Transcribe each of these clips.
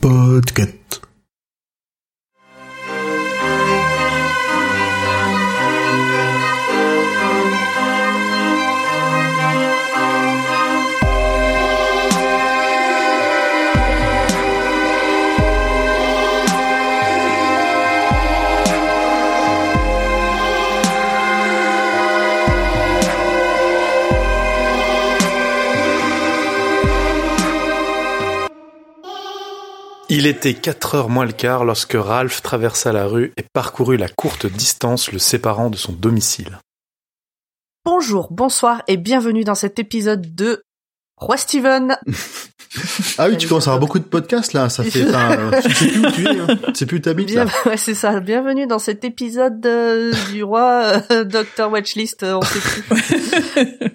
Podcast. Il était 4 heures moins le quart lorsque Ralph traversa la rue et parcourut la courte distance le séparant de son domicile. Bonjour, bonsoir et bienvenue dans cet épisode de Roi Steven. Ah oui, tu commences à avoir beaucoup de podcasts là, ça fait, enfin, euh, tu sais plus où tu es, hein. tu sais plus où t'habites Bien, là. ouais, c'est ça. Bienvenue dans cet épisode euh, du roi euh, Dr Watchlist. euh, on sait plus.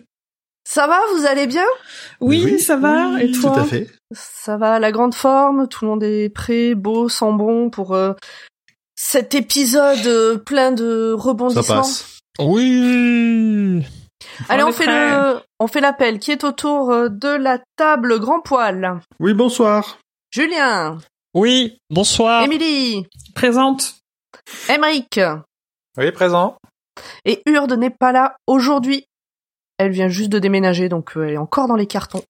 Ça va, vous allez bien? Oui, Oui, ça va. Et toi? Tout à fait. Ça va, la grande forme. Tout le monde est prêt, beau, sent bon pour euh, cet épisode euh, plein de Ça rebondissements. passe. Oui. Allez, On fait prêt. le, on fait l'appel. Qui est autour euh, de la table grand poil Oui, bonsoir. Julien, Oui. Bonsoir. Émilie, Présente. Emeric. Oui, présent. Et Urde n'est pas là aujourd'hui. Elle vient juste de déménager, donc euh, elle est encore dans les cartons.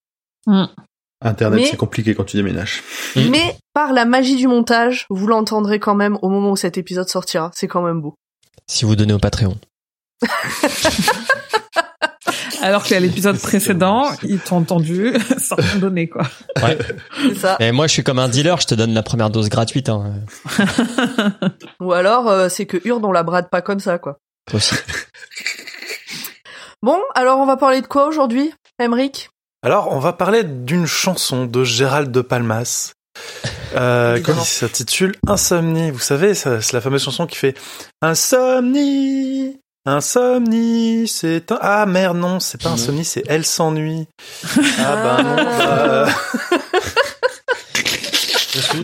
Internet, Mais- c'est compliqué quand tu déménages. Mm. Mais par la magie du montage, vous l'entendrez quand même au moment où cet épisode sortira. C'est quand même beau. Si vous donnez au Patreon. Alors qu'à l'épisode précédent, ils t'ont entendu sans rien donner, quoi. Ouais. C'est ça. Et moi, je suis comme un dealer. Je te donne la première dose gratuite. Hein. Ou alors, euh, c'est que Urde, on la brade pas comme ça, quoi. Bon, alors on va parler de quoi aujourd'hui, Emric Alors, on va parler d'une chanson de Gérald de Palmas. Euh, qui s'intitule Insomnie. Vous savez, c'est la fameuse chanson qui fait Insomnie, Insomnie, c'est un... Ah merde, non, c'est pas. Insomnie, c'est Elle s'ennuie. Ah bah non, bah...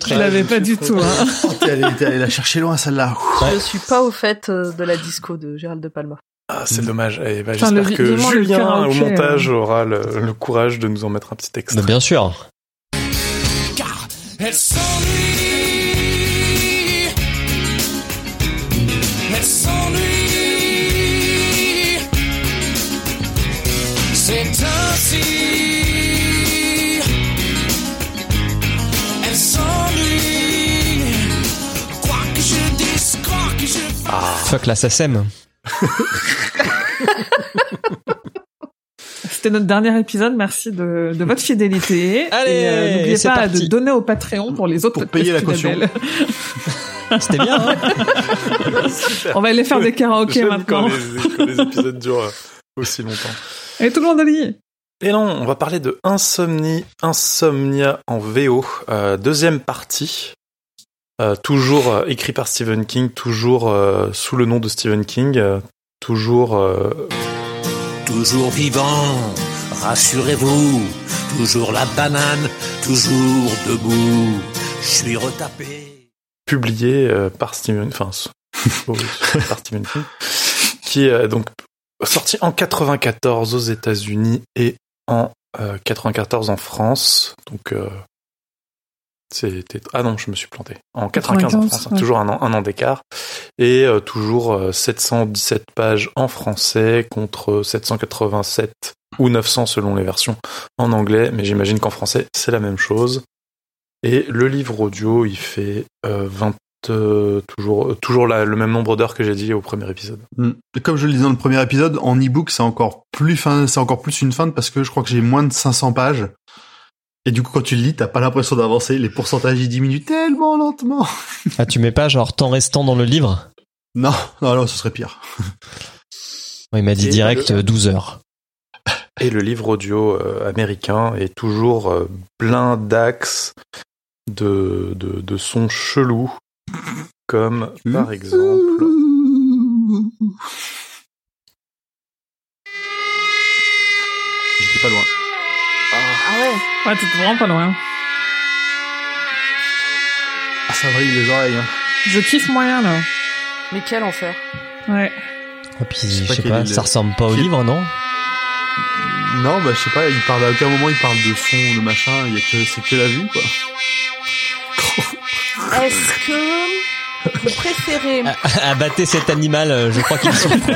Je l'avais pas du tout, hein. T'es allé, t'es allé la chercher loin celle-là. Ouais. Je suis pas au fait euh, de la disco de Gérald de Palma. Ah, c'est dommage. Eh ben, Putain, J'espère le- que Julien, au montage, aura le, le courage de nous en mettre un petit extrait. bien sûr. Elle s'ennuie. Elle s'ennuie. C'est ainsi. Elle s'ennuie. Quoi que je dise, quoi que je fasse. Fuck la SACEM. C'était notre dernier épisode. Merci de, de votre fidélité. Allez, euh, n'oubliez pas parti. de donner au Patreon pour les autres Pour payer la caution. C'était bien. Hein On va aller faire des karaokés maintenant. Quand les, quand les épisodes durent euh, aussi longtemps. Et tout le monde a dit. Et non, on va parler de Insomnie, Insomnia en VO, euh, deuxième partie. Euh, toujours euh, écrit par Stephen King, toujours euh, sous le nom de Stephen King, euh, toujours euh, Toujours vivant, rassurez-vous. Toujours la banane, toujours debout. Je suis retapé. publié euh, par Stephen, enfin par Stephen King, qui est euh, donc sorti en 94 aux États-Unis et en euh, 94 en France. Donc euh, c'était ah non, je me suis planté. En 95, en 95, France, ouais. toujours un an, un an d'écart et euh, toujours euh, 717 pages en français contre 787 ou 900 selon les versions en anglais, mais j'imagine qu'en français c'est la même chose. Et le livre audio, il fait euh, 20, euh, toujours, euh, toujours la- le même nombre d'heures que j'ai dit au premier épisode. Mm. Et Comme je le disais dans le premier épisode, en e-book, c'est encore plus fin, c'est encore plus une feinte parce que je crois que j'ai moins de 500 pages. Et du coup, quand tu le lis, t'as pas l'impression d'avancer. Les pourcentages, ils diminuent tellement lentement. Ah, tu mets pas genre temps restant dans le livre? Non, non, non, ce serait pire. Il m'a dit Et direct le- euh, 12 heures. Et le livre audio euh, américain est toujours euh, plein d'axes de, de, de sons chelous, comme par exemple... J'étais pas loin. Ah ouais Ouais, t'es vraiment pas loin. Ah, ça vrille les oreilles. Hein. Je kiffe moyen, là. Mais quel enfer Ouais. Et puis, Je sais je pas sais quel pas, est le- ça ressemble pas au livre, non? Non, bah je sais pas, il parle à aucun moment il parle de son, de machin, il y a que c'est que la vue quoi. Est-ce que vous préférez, Abattez cet animal, euh, je crois qu'il souffre.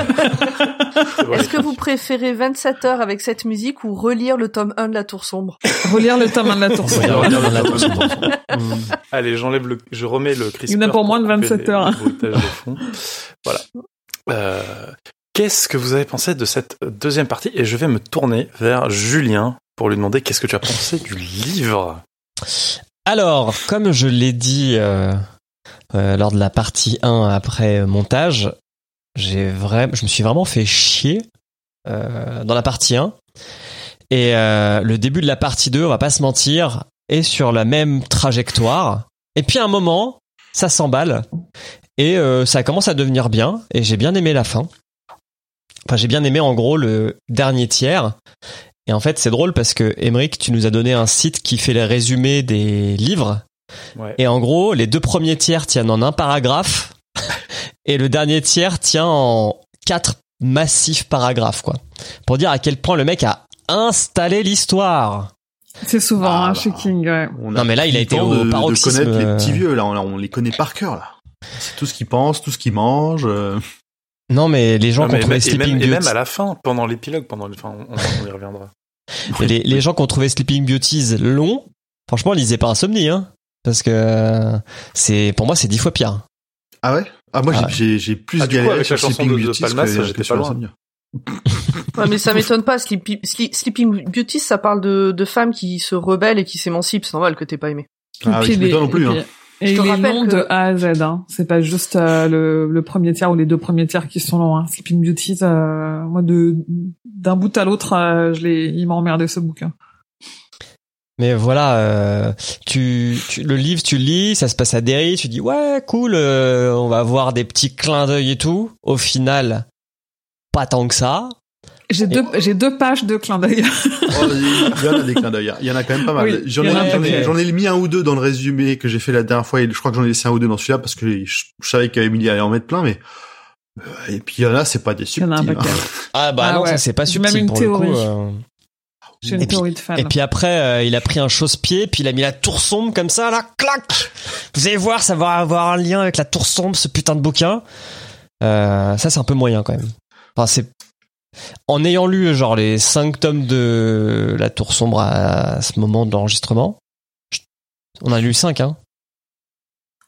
est-ce que vous préférez 27 heures avec cette musique ou relire le tome 1 de La Tour Sombre? Relire le tome 1 de la tour sombre. on regarde la tour sombre. Allez, j'enlève le, je remets le CRISPR. Il y en a pour moins de couper 27 les heures. de fond. Voilà. Euh, qu'est-ce que vous avez pensé de cette deuxième partie? Et je vais me tourner vers Julien pour lui demander qu'est-ce que tu as pensé du livre? Alors, comme je l'ai dit euh, euh, lors de la partie 1 après montage, j'ai vraiment, je me suis vraiment fait chier euh, dans la partie 1. Et euh, le début de la partie 2, on va pas se mentir, est sur la même trajectoire. Et puis à un moment, ça s'emballe et ça commence à devenir bien. Et j'ai bien aimé la fin. Enfin, j'ai bien aimé en gros le dernier tiers. Et en fait, c'est drôle parce que Emeric, tu nous as donné un site qui fait les résumés des livres. Ouais. Et en gros, les deux premiers tiers tiennent en un paragraphe et le dernier tiers tient en quatre massifs paragraphes, quoi. Pour dire à quel point le mec a installé l'histoire. C'est souvent Ah, hein, bah. chez King, ouais. On Non, mais là, il a été au de, de paroxysme, connaître les petits vieux là, on, on les connaît par cœur là. C'est tout ce qu'ils pensent, tout ce qu'ils mangent. euh. Non, mais les gens qui ont trouvé et, même, Sleeping et même Beauty, à la fin, pendant l'épilogue, pendant le, enfin, on, on y reviendra. les, les gens qui ont trouvé Sleeping Beauties long, franchement, lisez pas Insomnie, hein. Parce que c'est, pour moi, c'est dix fois pire. Ah ouais? Ah moi Ah j'ai j'ai j'ai plus Ah, du coup, galéré avec sur la chanson Sleeping de- de Beauty Palmas, que, j'étais pas loin. Ouais, mais ça m'étonne pas. Sleepy- Sleeping Beauty, ça parle de, de femmes qui se rebellent et qui s'émancipent. C'est normal que t'aies pas aimé. Ah oui, je les- non plus. et Hein. Et Je te il est rappelle long que- de A à Z, hein. C'est pas juste euh, le, le premier tiers ou les deux premiers tiers qui sont longs. Hein. Sleeping Beauty, euh, moi de d'un bout à l'autre, euh, je l'ai, il m'a emmerdé ce bouquin. Mais voilà, euh, tu, tu- le livre, tu lis, ça se passe à Derry, tu dis ouais, cool, euh, on va avoir des petits clins d'œil et tout. Au final, pas tant que ça. J'ai deux, j'ai deux pages de clin d'œil. Oh, il y en a des clins d'œil. Il y en a quand même pas mal. Oui, j'en ai, j'en mis un ou deux dans le résumé que j'ai fait la dernière fois et je crois que j'en ai laissé un ou deux dans celui-là parce que je, je savais qu'Emilie allait en mettre plein, mais euh, et puis il y en a, c'est pas des Il y en a un subtils. hein. Ah bah Ah non, ouais. ça c'est pas J'ai même subtil une pour le coup. théorie. euh. J'ai une Et puis- théorie de fan. Et puis après, euh, il a pris un chausse-pied, puis il a mis la tour sombre comme ça, là, clac Vous allez voir, ça va avoir un lien avec la tour sombre, ce putain de bouquin. Euh, ça, c'est un peu moyen quand même. Enfin, c'est... En ayant lu genre les cinq tomes de la tour sombre à ce moment de l'enregistrement, je- on a lu 5, hein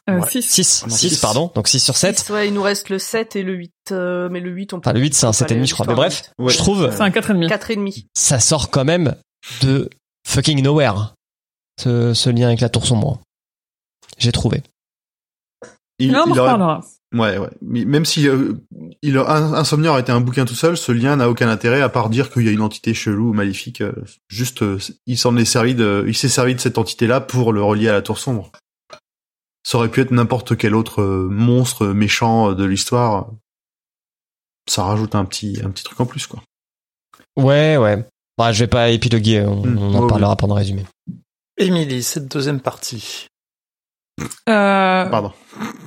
Euh, Ouais. six. 6, Ah non, 6 six. pardon, donc 6 sur 7. Six, Ouais, il nous reste le 7 et le 8. euh, mais le 8, on peut Enfin, le 8, c'est un on peut 7,5, aller je crois. Mais bref, Ouais. je trouve, C'est un quatre et demi. 4 et demi. ça sort quand même de fucking nowhere, ce, ce lien avec la tour sombre. J'ai trouvé. Il, Non, on en il aurait- reparlera. Ouais, ouais. Mais même si euh, il a, Un- Insomnia aurait été un bouquin tout seul, ce lien n'a aucun intérêt à part dire qu'il y a une entité chelou ou maléfique. euh, juste, euh, il s'en est servi de, il s'est servi de cette entité-là pour le relier à la tour sombre. Ça aurait pu être n'importe quel autre euh, monstre méchant euh, de l'histoire. Ça rajoute un petit, un petit truc en plus, quoi. Ouais, ouais. Bah, je vais pas épiloguer, on, Hmm, on en ouais, parlera pendant le résumé. Émilie, cette deuxième partie. Euh, Pardon.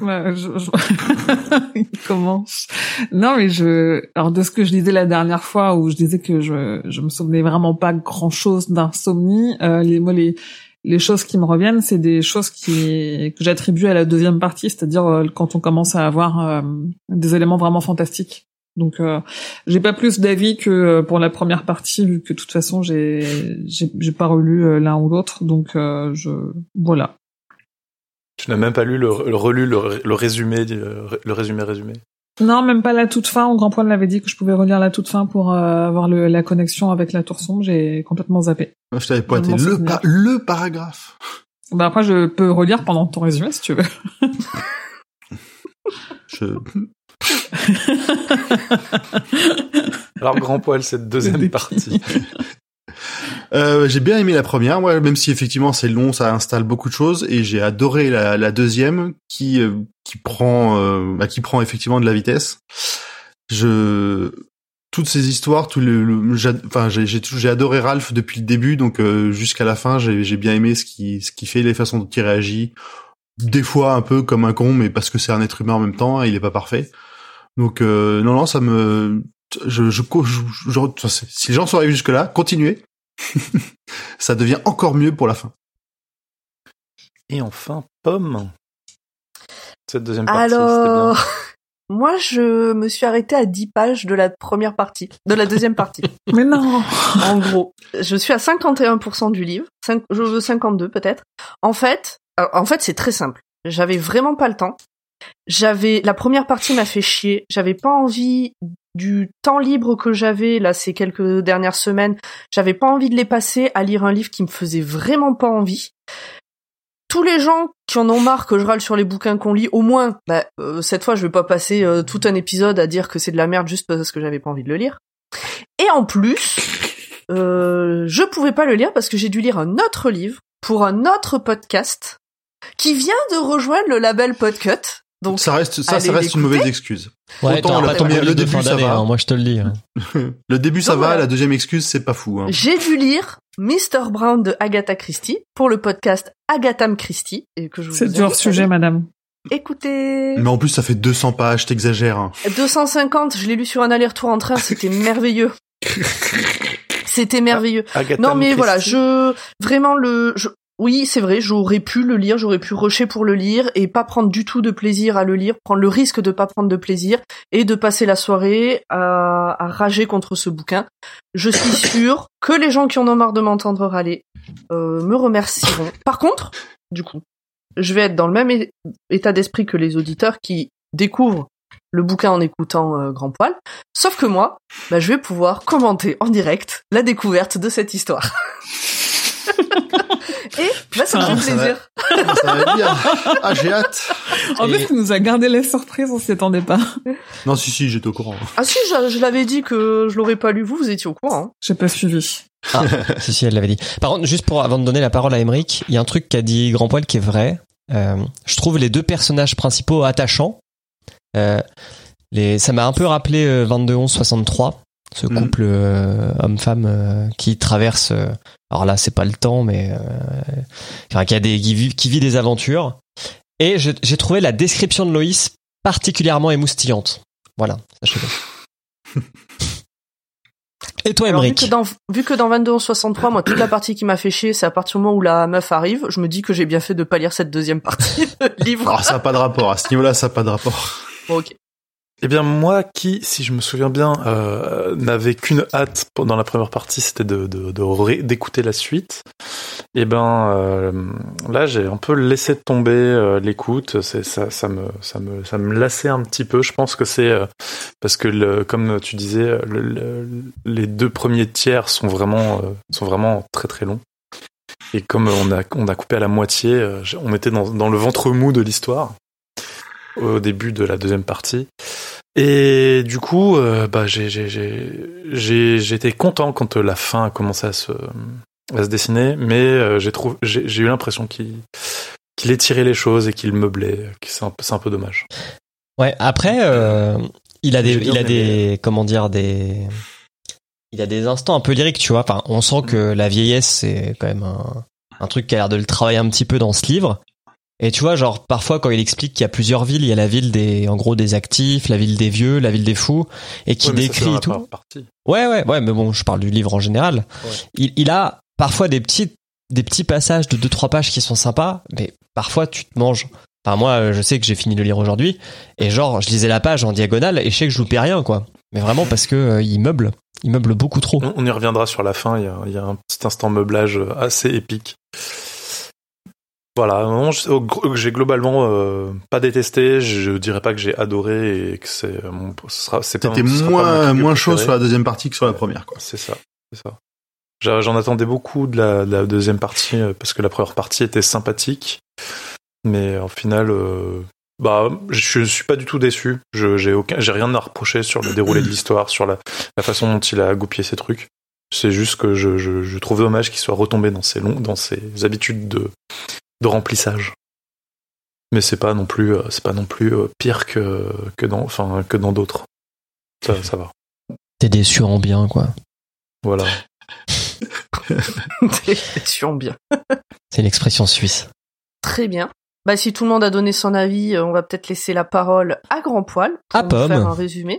Ouais, je, je... Il commence. Non, mais je, alors de ce que je disais la dernière fois où je disais que je, je me souvenais vraiment pas grand chose d'insomnie, euh, les, moi, les, les choses qui me reviennent, c'est des choses qui, que j'attribue à la deuxième partie, c'est-à-dire euh, quand on commence à avoir euh, des éléments vraiment fantastiques. Donc, euh, j'ai pas plus d'avis que euh, pour la première partie, vu que de toute façon, j'ai, j'ai, pas relu l'un ou l'autre. Donc, euh, je, voilà. Tu n'as même pas lu le, le relu le, résumé, le résumé résumé. Non, même pas la toute fin. Au Grand Poil l'avait dit que je pouvais relire la toute fin pour euh, avoir le, la connexion avec la tour sombre. J'ai complètement zappé. Je t'avais pointé le, souvenais. pa- le paragraphe. Bah après, je peux relire pendant ton résumé si tu veux. Je... Alors, grand poil, cette deuxième partie. Euh, j'ai bien aimé la première, moi, même si effectivement c'est long, ça installe beaucoup de choses, et j'ai adoré la, la deuxième qui euh, qui prend euh, bah, qui prend effectivement de la vitesse. Je toutes ces histoires, tout le, le- j'ad- enfin j'ai j'ai j'ai adoré Ralph depuis le début, donc euh, jusqu'à la fin, j'ai j'ai bien aimé ce qui ce qui fait, les façons dont il réagit. Des fois un peu comme un con, mais parce que c'est un être humain en même temps, il est pas parfait. Donc euh, non non, ça me je, je, je- je- si les gens sont arrivés jusque là, continuez. ça devient encore mieux pour la fin. Et enfin, Pomme. Cette deuxième partie, Alors, bien. moi, je me suis arrêtée à 10 pages de la première partie, de la deuxième partie. Mais non. en gros, je suis à 51% du livre, je veux 52 peut-être. En fait, euh, en fait, c'est très simple. J'avais vraiment pas le temps. J'avais la première partie m'a fait chier. J'avais pas envie du temps libre que j'avais là ces quelques dernières semaines. J'avais pas envie de les passer à lire un livre qui me faisait vraiment pas envie. Tous les gens qui en ont marre que je râle sur les bouquins qu'on lit, au moins, bah, euh, cette fois, je vais pas passer euh, tout un épisode à dire que c'est de la merde juste parce que j'avais pas envie de le lire. Et en plus, euh, je pouvais pas le lire parce que j'ai dû lire un autre livre pour un autre podcast qui vient de rejoindre le label Podcut. Donc, ça reste, ça, ça reste une mauvaise excuse. Ouais, Autant la première- le début, ça va. hein, moi je te le dis. hein. Le début, ça Donc, va, voilà. la deuxième excuse, c'est pas fou. Hein. j'ai dû lire Mr. Brown de Agatha Christie pour le podcast Agatham Christie et que je vous C'est du invite hors sujet, madame. Écoutez, Mais en plus, ça fait 200 pages, t'exagères. Hein. 250, je l'ai lu sur un aller-retour en train, c'était merveilleux. C'était merveilleux. Agatha Non mais Christie. voilà, je vraiment le je- oui, c'est vrai, j'aurais pu le lire, j'aurais pu rusher pour le lire et pas prendre du tout de plaisir à le lire, prendre le risque de pas prendre de plaisir et de passer la soirée à, à rager contre ce bouquin. Je suis sûre que les gens qui en ont marre de m'entendre râler euh, me remercieront. Par contre, du coup, je vais être dans le même état d'esprit que les auditeurs qui découvrent le bouquin en écoutant euh, Grand Poil. Sauf que moi, bah, je vais pouvoir commenter en direct la découverte de cette histoire. Et bah, ça me fait va. plaisir. ça va être bien. Ah, j'ai hâte. En Et- plus, tu nous a gardé les surprises, on s'y attendait pas. Non, si, si, j'étais au courant. Ah si, je, je l'avais dit que je l'aurais pas lu, vous, vous étiez au courant. hein. J'ai pas suivi. Ah, si, si, elle l'avait dit. Par contre, juste pour, avant de donner la parole à Emmerich, il y a un truc qu'a dit Grand Poil qui est vrai. Euh, je trouve les deux personnages principaux attachants. Euh, les, ça m'a un peu rappelé euh, 22-11-63, ce Mhm. couple euh, homme-femme euh, qui traverse. euh, alors là, c'est pas le temps, mais euh, enfin, qui, a des, qui, vit, qui vit des aventures. Et j'ai trouvé la description de Loïs particulièrement émoustillante. Voilà, sachez-le. Et toi, Alors, vu Emmerich que dans, vu que dans 22-63, moi, toute la partie qui m'a fait chier, c'est à partir du moment où la meuf arrive, je me dis que j'ai bien fait de pas lire cette deuxième partie de livre. Ah, ça n'a pas de rapport. À ce niveau-là, ça n'a pas de rapport. Bon, ok. Eh bien, moi qui, si je me souviens bien, euh, n'avais qu'une hâte pendant la première partie, c'était de, d'écouter la suite. Eh ben, euh, là, j'ai un peu laissé tomber euh, l'écoute. Ça, ça me, ça me, ça me lassait un petit peu. Je pense que c'est euh, parce que, comme tu disais, le- le- les deux premiers tiers sont vraiment, sont vraiment très très longs. Et comme on a, on a coupé à la moitié, on était dans, dans le ventre mou de l'histoire au début de la deuxième partie. Et du coup, euh, bah, j'ai, j'ai, j'ai, j'ai, j'étais content quand euh, la fin a commencé à se, à se dessiner, mais euh, j'ai, trouvé, j'ai, j'ai eu l'impression qu'il, qu'il étirait les choses et qu'il meublait, que c'est un, peu- c'est un peu dommage. Ouais, après, euh, il a des, il a des, comment dire, des, il a des instants un peu lyriques, tu vois. Enfin, on sent que la vieillesse, c'est quand même un, un truc qui a l'air de le travailler un petit peu dans ce livre. Et tu vois, genre, parfois, quand il explique qu'il y a plusieurs villes, il y a la ville des, en gros, des actifs, la ville des vieux, la ville des fous, et qui Ouais, ça, décrit tout. Ouais, ouais, ouais, mais bon, je parle du livre en général. Ouais. Il, il a parfois des petits, des petits passages de 2-3 pages qui sont sympas, mais parfois tu te manges. Enfin, moi, je sais que j'ai fini de lire aujourd'hui, et genre, je lisais la page en diagonale, et je sais que je loupais rien, quoi. Mais vraiment parce que euh, il meuble, il meuble beaucoup trop. On, on y reviendra sur la fin, il y a, il y a un petit instant meublage assez épique. Voilà, j'ai globalement euh, pas détesté, je dirais pas que j'ai adoré et que c'est euh, mon mon moins, moins chaud sur la deuxième partie que sur la première, quoi. C'est ça, c'est ça. J'en attendais beaucoup de la, de la deuxième partie euh, parce que la première partie était sympathique, mais au final, euh, bah, je suis pas du tout déçu. Je j'ai aucun, j'ai rien à reprocher sur le déroulé de l'histoire, sur la, la façon dont il a goupillé ses trucs. C'est juste que je, je, je trouve dommage qu'il soit retombé dans ses longs, dans ses habitudes de, de remplissage. Mais c'est pas non plus, euh, c'est pas non plus euh, pire que que dans, enfin que dans d'autres. Ça, ça va. T'es déçu en bien, quoi. Voilà. T'es sûr bien. C'est une expression suisse. Très bien. Bah, si tout le monde a donné son avis, euh, on va peut-être laisser la parole à Grand Poil pour À nous Pomme. faire un résumé.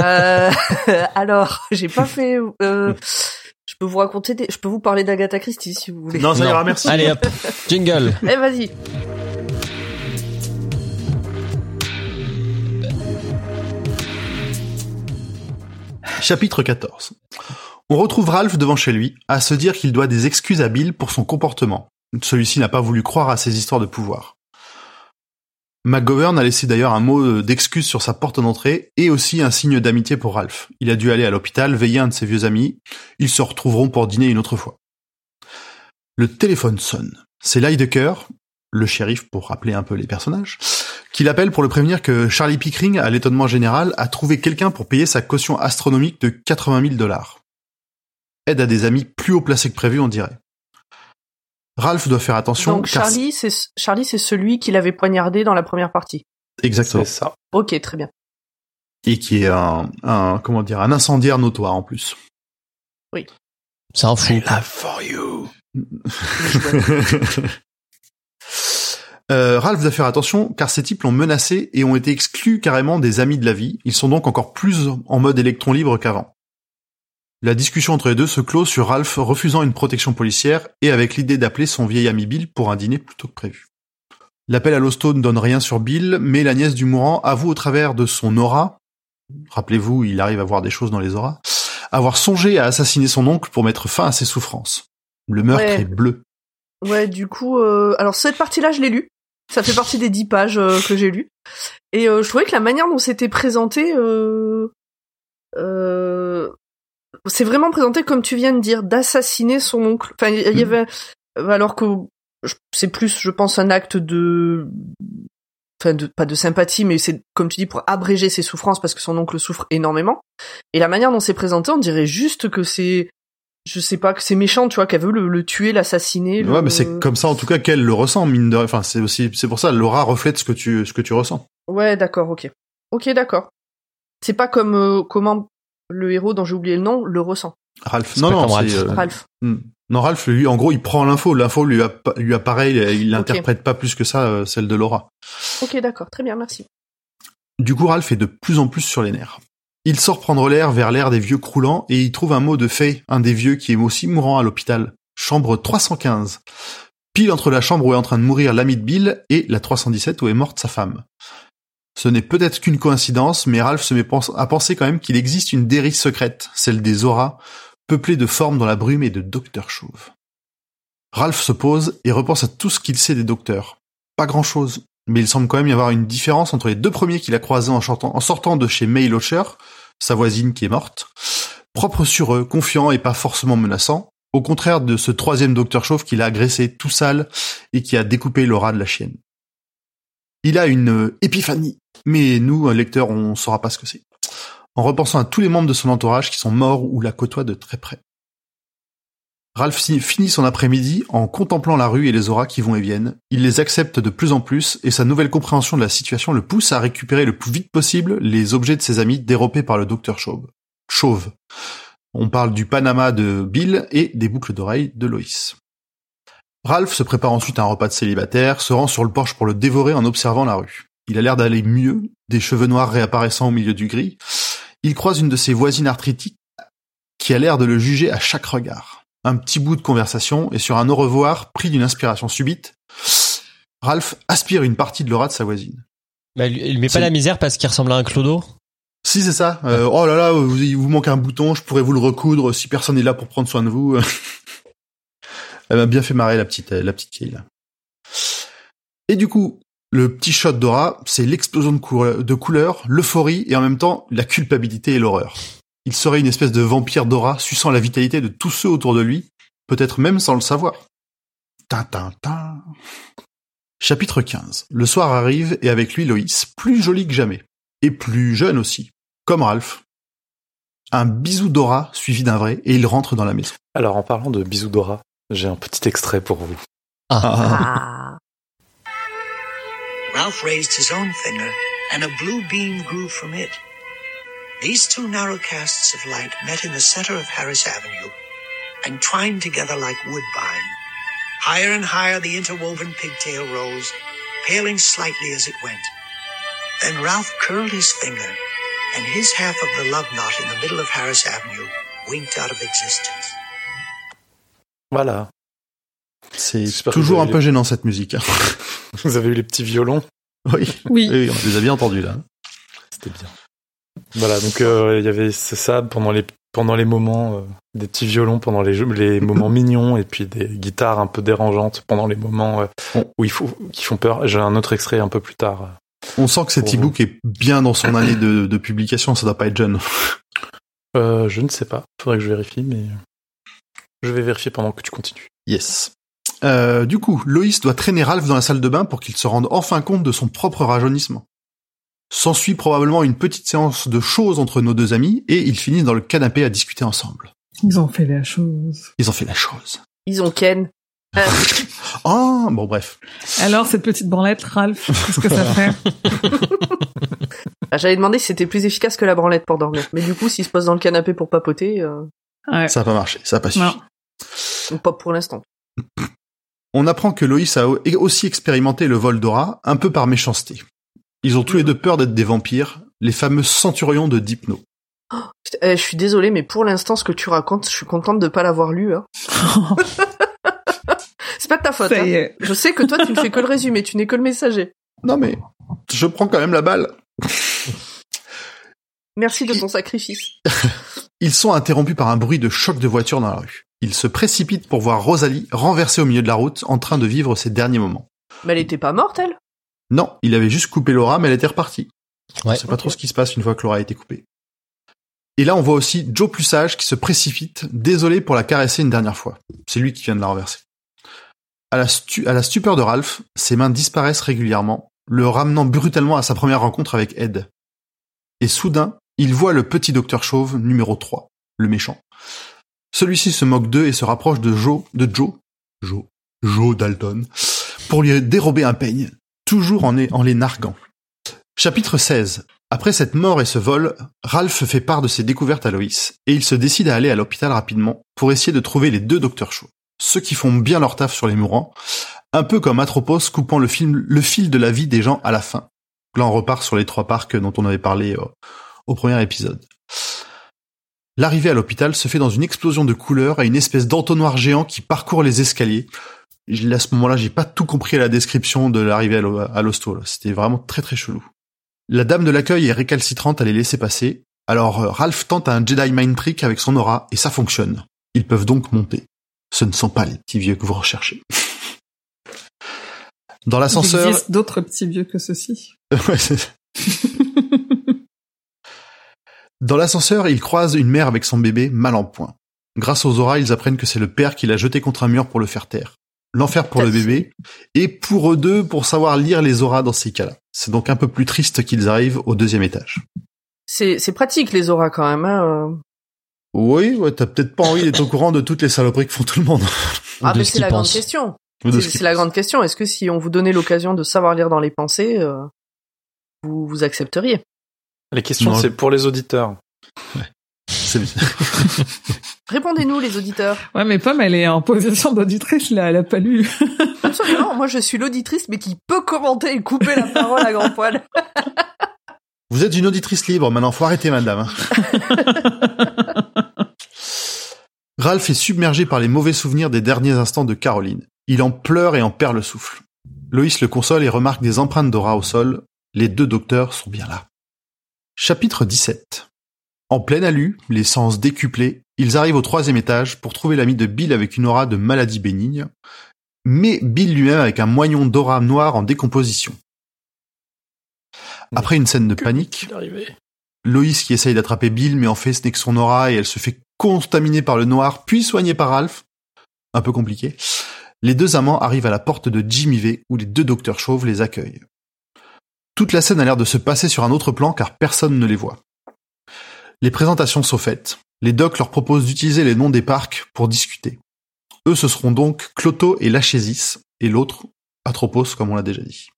Euh, alors, j'ai pas fait. euh, peux vous raconter, des... je peux vous parler d'Agatha Christie si vous voulez. Non, ça ira, merci. Allez hop, jingle. Eh, vas-y. Chapitre 14. On retrouve Ralph devant chez lui, à se dire qu'il doit des excuses à Bill pour son comportement. Celui-ci n'a pas voulu croire à ses histoires de pouvoir. McGovern a laissé d'ailleurs un mot d'excuse sur sa porte d'entrée et aussi un signe d'amitié pour Ralph. Il a dû aller à l'hôpital veiller un de ses vieux amis. Ils se retrouveront pour dîner une autre fois. Le téléphone sonne. C'est Lydecker, le shérif pour rappeler un peu les personnages, qui l'appelle pour le prévenir que Charlie Pickering, à l'étonnement général, a trouvé quelqu'un pour payer sa caution astronomique de 80 000 dollars. Aide à des amis plus haut placés que prévu, on dirait. Ralph doit faire attention. Donc car- Charlie, c'est Charlie, c'est celui qui l'avait poignardé dans la première partie. Exactement. C'est ça. Ok, très bien. Et qui est un, un, comment dire, un incendiaire notoire en plus. C'est un fou. quoi. for you. Euh, Ralph doit faire attention car ces types l'ont menacé et ont été exclus carrément des amis de la vie. Ils sont donc encore plus en mode électron libre qu'avant. La discussion entre les deux se clôt sur Ralph refusant une protection policière et avec l'idée d'appeler son vieil ami Bill pour un dîner plutôt que prévu. L'appel à l'hosto ne donne rien sur Bill, mais la nièce du mourant avoue au travers de son aura, rappelez-vous, il arrive à voir des choses dans les auras, avoir songé à assassiner son oncle pour mettre fin à ses souffrances. Le meurtre Ouais. est bleu. Ouais, du coup, euh, alors cette partie-là, je l'ai lue. Ça fait partie des dix pages euh, que j'ai lues. Et euh, je trouvais que la manière dont c'était présenté, euh, euh, c'est vraiment présenté comme tu viens de dire, d'assassiner son oncle. Enfin, il y- Mhm. avait, alors que c'est plus, je pense, un acte de, enfin, de, pas de sympathie, mais c'est comme tu dis pour abréger ses souffrances parce que son oncle souffre énormément. Et la manière dont c'est présenté, on dirait juste que c'est je sais pas que c'est méchant, tu vois, qu'elle veut le, le tuer, l'assassiner. le- Ouais, mais c'est comme ça en tout cas qu'elle le ressent, mine de Enfin, c'est aussi, c'est pour ça, l'aura reflète ce que tu, ce que tu ressens. Ouais, d'accord, ok. Ok, d'accord. C'est pas comme euh, comment le héros dont j'ai oublié le nom le ressent. Ralph. C'est Non, non, Ralph. euh, Ralph. hmm. non, Ralph, lui, en gros, il prend l'info. L'info lui, appa- lui apparaît, il, l'interprète pas plus que ça, euh, celle de Laura. Ok, d'accord, très bien, merci. Du coup, Ralph est de plus en plus sur les nerfs. Il sort prendre l'air vers l'air des vieux croulants et il trouve un mot de Faye, un des vieux qui est aussi mourant à l'hôpital. Chambre 315. Pile entre la chambre où est en train de mourir l'ami de Bill et la 317 où est morte sa femme. Ce n'est peut-être qu'une coïncidence, mais Ralph se met à penser quand même qu'il existe une dérive secrète, celle des auras, peuplée de formes dans la brume et de docteurs chauves. Ralph se pose et repense à tout ce qu'il sait des docteurs. Pas grand chose, mais il semble quand même y avoir une différence entre les deux premiers qu'il a croisés en, sortant- en sortant de chez May Locher, sa voisine qui est morte, propre sur eux, confiant et pas forcément menaçant, au contraire de ce troisième docteur chauve qu'il a agressé tout sale et qui a découpé l'aura de la chienne. Il a une euh, épiphanie, mais nous, un lecteur, on saura pas ce que c'est. En repensant à tous les membres de son entourage qui sont morts ou la côtoient de très près. Ralph finit son après-midi en contemplant la rue et les auras qui vont et viennent. Il les accepte de plus en plus et sa nouvelle compréhension de la situation le pousse à récupérer le plus vite possible les objets de ses amis dérobés par le docteur Chauve. Chauve. On parle du Panama de Bill et des boucles d'oreilles de Loïs. Ralph se prépare ensuite à un repas de célibataire, se rend sur le porche pour le dévorer en observant la rue. Il a l'air d'aller mieux, des cheveux noirs réapparaissant au milieu du gris. Il croise une de ses voisines arthritiques qui a l'air de le juger à chaque regard. Un petit bout de conversation et sur un au revoir pris d'une inspiration subite, Ralph aspire une partie de l'aura de sa voisine. Bah, il met pas la misère parce qu'il ressemble à un clodo. Si c'est ça. Euh, oh là là, vous, il vous manque un bouton, je pourrais vous le recoudre si personne n'est là pour prendre soin de vous. Elle m'a bien fait marrer la petite la petite là. Et du coup, le petit shot d'aura, c'est l'explosion de, couleur- de couleurs, l'euphorie et en même temps la culpabilité et l'horreur. Il serait une espèce de vampire d'aura suçant la vitalité de tous ceux autour de lui, peut-être même sans le savoir. Tin, tin. Chapitre 15. Le soir arrive et avec lui Loïs, plus jolie que jamais. Et plus jeune aussi. Comme Ralph. Un bisou d'aura suivi d'un vrai et il rentre dans la maison. Alors, en parlant de bisous Dora, j'ai un petit extrait pour vous. Ah. Ralph raised his own finger, and a blue beam grew from it. These two narrow casts of light met in the center of Harris Avenue and twined together like woodbine. Higher and higher the interwoven pigtail rose, paling slightly as it went. Then Ralph curled his finger, and his half of the love knot in the middle of Harris Avenue winked out of existence. Voilà. C'est toujours un peu les- gênant cette musique. hein. Vous avez eu les petits violons. oui. Oui. oui, on les a bien entendus là. C'était bien. Voilà, donc euh, il y avait ça pendant les pendant les moments euh, des petits violons pendant les jeux, les moments mignons et puis des guitares un peu dérangeantes pendant les moments euh, où il faut qui font peur. J'ai un autre extrait un peu plus tard. On sent que cet e-book est bien dans son année de, de publication, ça doit pas être jeune. Euh, je ne sais pas, faudrait que je vérifie, mais je vais vérifier pendant que tu continues. Yes. Euh, du coup, Loïs doit traîner Ralph dans la salle de bain pour qu'il se rende enfin compte de son propre rajeunissement. S'ensuit probablement une petite séance de choses entre nos deux amis et ils finissent dans le canapé à discuter ensemble. Ils ont fait la chose. Ils ont fait la chose. Ils ont Ken. Euh, Ah, bon bref. Alors, cette petite branlette, Ralph, qu'est-ce que ça fait ah, J'avais demandé si c'était plus efficace que la branlette pour dormir. Mais du coup, s'il se pose dans le canapé pour papoter, euh, Ouais. Ça a pas marché, ça a pas suffi. Non. pas pour l'instant. On apprend que Loïs a au- aussi expérimenté le vol d'aura, un peu par méchanceté. Ils ont tous les deux peur d'être des vampires, les fameux centurions de Dipno. Putain, eh, je suis désolée, mais pour l'instant, ce que tu racontes, je suis contente de pas l'avoir lu. Hein. C'est pas de ta faute. hein. Je sais que toi, tu ne fais que le résumé, tu n'es que le messager. Non mais, je prends quand même la balle. Merci de ton sacrifice. Ils sont interrompus par un bruit de choc de voiture dans la rue. Ils se précipitent pour voir Rosalie renversée au milieu de la route en train de vivre ses derniers moments. Mais elle était pas morte, elle? Non, il avait juste coupé Laura, mais elle était repartie. Ouais. On sait pas trop ce qui se passe une fois que Laura a été coupée. Et là, on voit aussi Joe plus sage qui se précipite, désolé pour la caresser une dernière fois. C'est lui qui vient de la renverser. À la, stu- à la stupeur de Ralph, ses mains disparaissent régulièrement, le ramenant brutalement à sa première rencontre avec Ed. Et soudain, il voit le petit docteur chauve numéro 3, le méchant. Celui-ci se moque d'eux et se rapproche de Joe, de Joe, Joe, Joe Dalton, pour lui dérober un peigne, toujours en, les narguant. Chapitre 16. Après cette mort et ce vol, Ralph fait part de ses découvertes à Loïs, et il se décide à aller à l'hôpital rapidement pour essayer de trouver les deux docteurs chauds, ceux qui font bien leur taf sur les mourants, un peu comme Atropos coupant le fil de la vie des gens à la fin. Là, on repart sur les trois parcs dont on avait parlé euh, au premier épisode. L'arrivée à l'hôpital se fait dans une explosion de couleurs et une espèce d'entonnoir géant qui parcourt les escaliers. À ce moment-là, j'ai pas tout compris à la description de l'arrivée à l'ho- à l'hosto. C'était vraiment très très chelou. La dame de l'accueil est récalcitrante à les laisser passer. Alors euh, Ralph tente un Jedi Mind Trick avec son aura et ça fonctionne. Ils peuvent donc monter. Ce ne sont pas les petits vieux que vous recherchez. Dans Il l'ascenseur, existe d'autres petits vieux que ceux-ci. Dans l'ascenseur, ils croisent une mère avec son bébé mal en point. Grâce aux auras, ils apprennent que c'est le père qui l'a jeté contre un mur pour le faire taire. L'enfer pour le bébé, et pour eux deux pour savoir lire les auras dans ces cas-là. C'est donc un peu plus triste qu'ils arrivent au deuxième étage. C'est pratique, les auras, quand même. Hein. Oui, ouais, t'as peut-être pas envie d'être au courant de toutes les saloperies que font tout le monde. Ah, de mais ce c'est la grande question. C'est la grande question. Est-ce que si on vous donnait l'occasion de savoir lire dans les pensées, euh, vous, vous accepteriez? Les questions, Non. c'est pour les auditeurs. C'est bien. Répondez-nous, les auditeurs. Ouais, mais Pomme, elle est en position d'auditrice, là, elle a pas lu. Absolument. Moi, je suis l'auditrice, mais qui peut commenter et couper la parole à grand poil. Vous êtes une auditrice libre, maintenant faut arrêter madame. Ralph est submergé par les mauvais souvenirs des derniers instants de Caroline. Il en pleure et en perd le souffle. Loïs le console et remarque des empreintes d'aura au sol. Les deux docteurs sont bien là. Chapitre 17. En pleine alu, les sens décuplés, ils arrivent au troisième étage pour trouver l'ami de Bill avec une aura de maladie bénigne, mais Bill lui-même avec un moignon d'aura noire en décomposition. Après une scène de panique. Loïs qui essaye d'attraper Bill, mais en fait ce n'est que son aura et elle se fait contaminer par le noir, puis soignée par Ralph. Un peu compliqué. Les deux amants arrivent à la porte de Jimmy V, où les deux docteurs chauves les accueillent. Toute la scène a l'air de se passer sur un autre plan car personne ne les voit. Les présentations sont faites. Les docs leur proposent d'utiliser les noms des parcs pour discuter. Eux, ce seront donc Cloto et Lachésis, et l'autre, Atropos, comme on l'a déjà dit.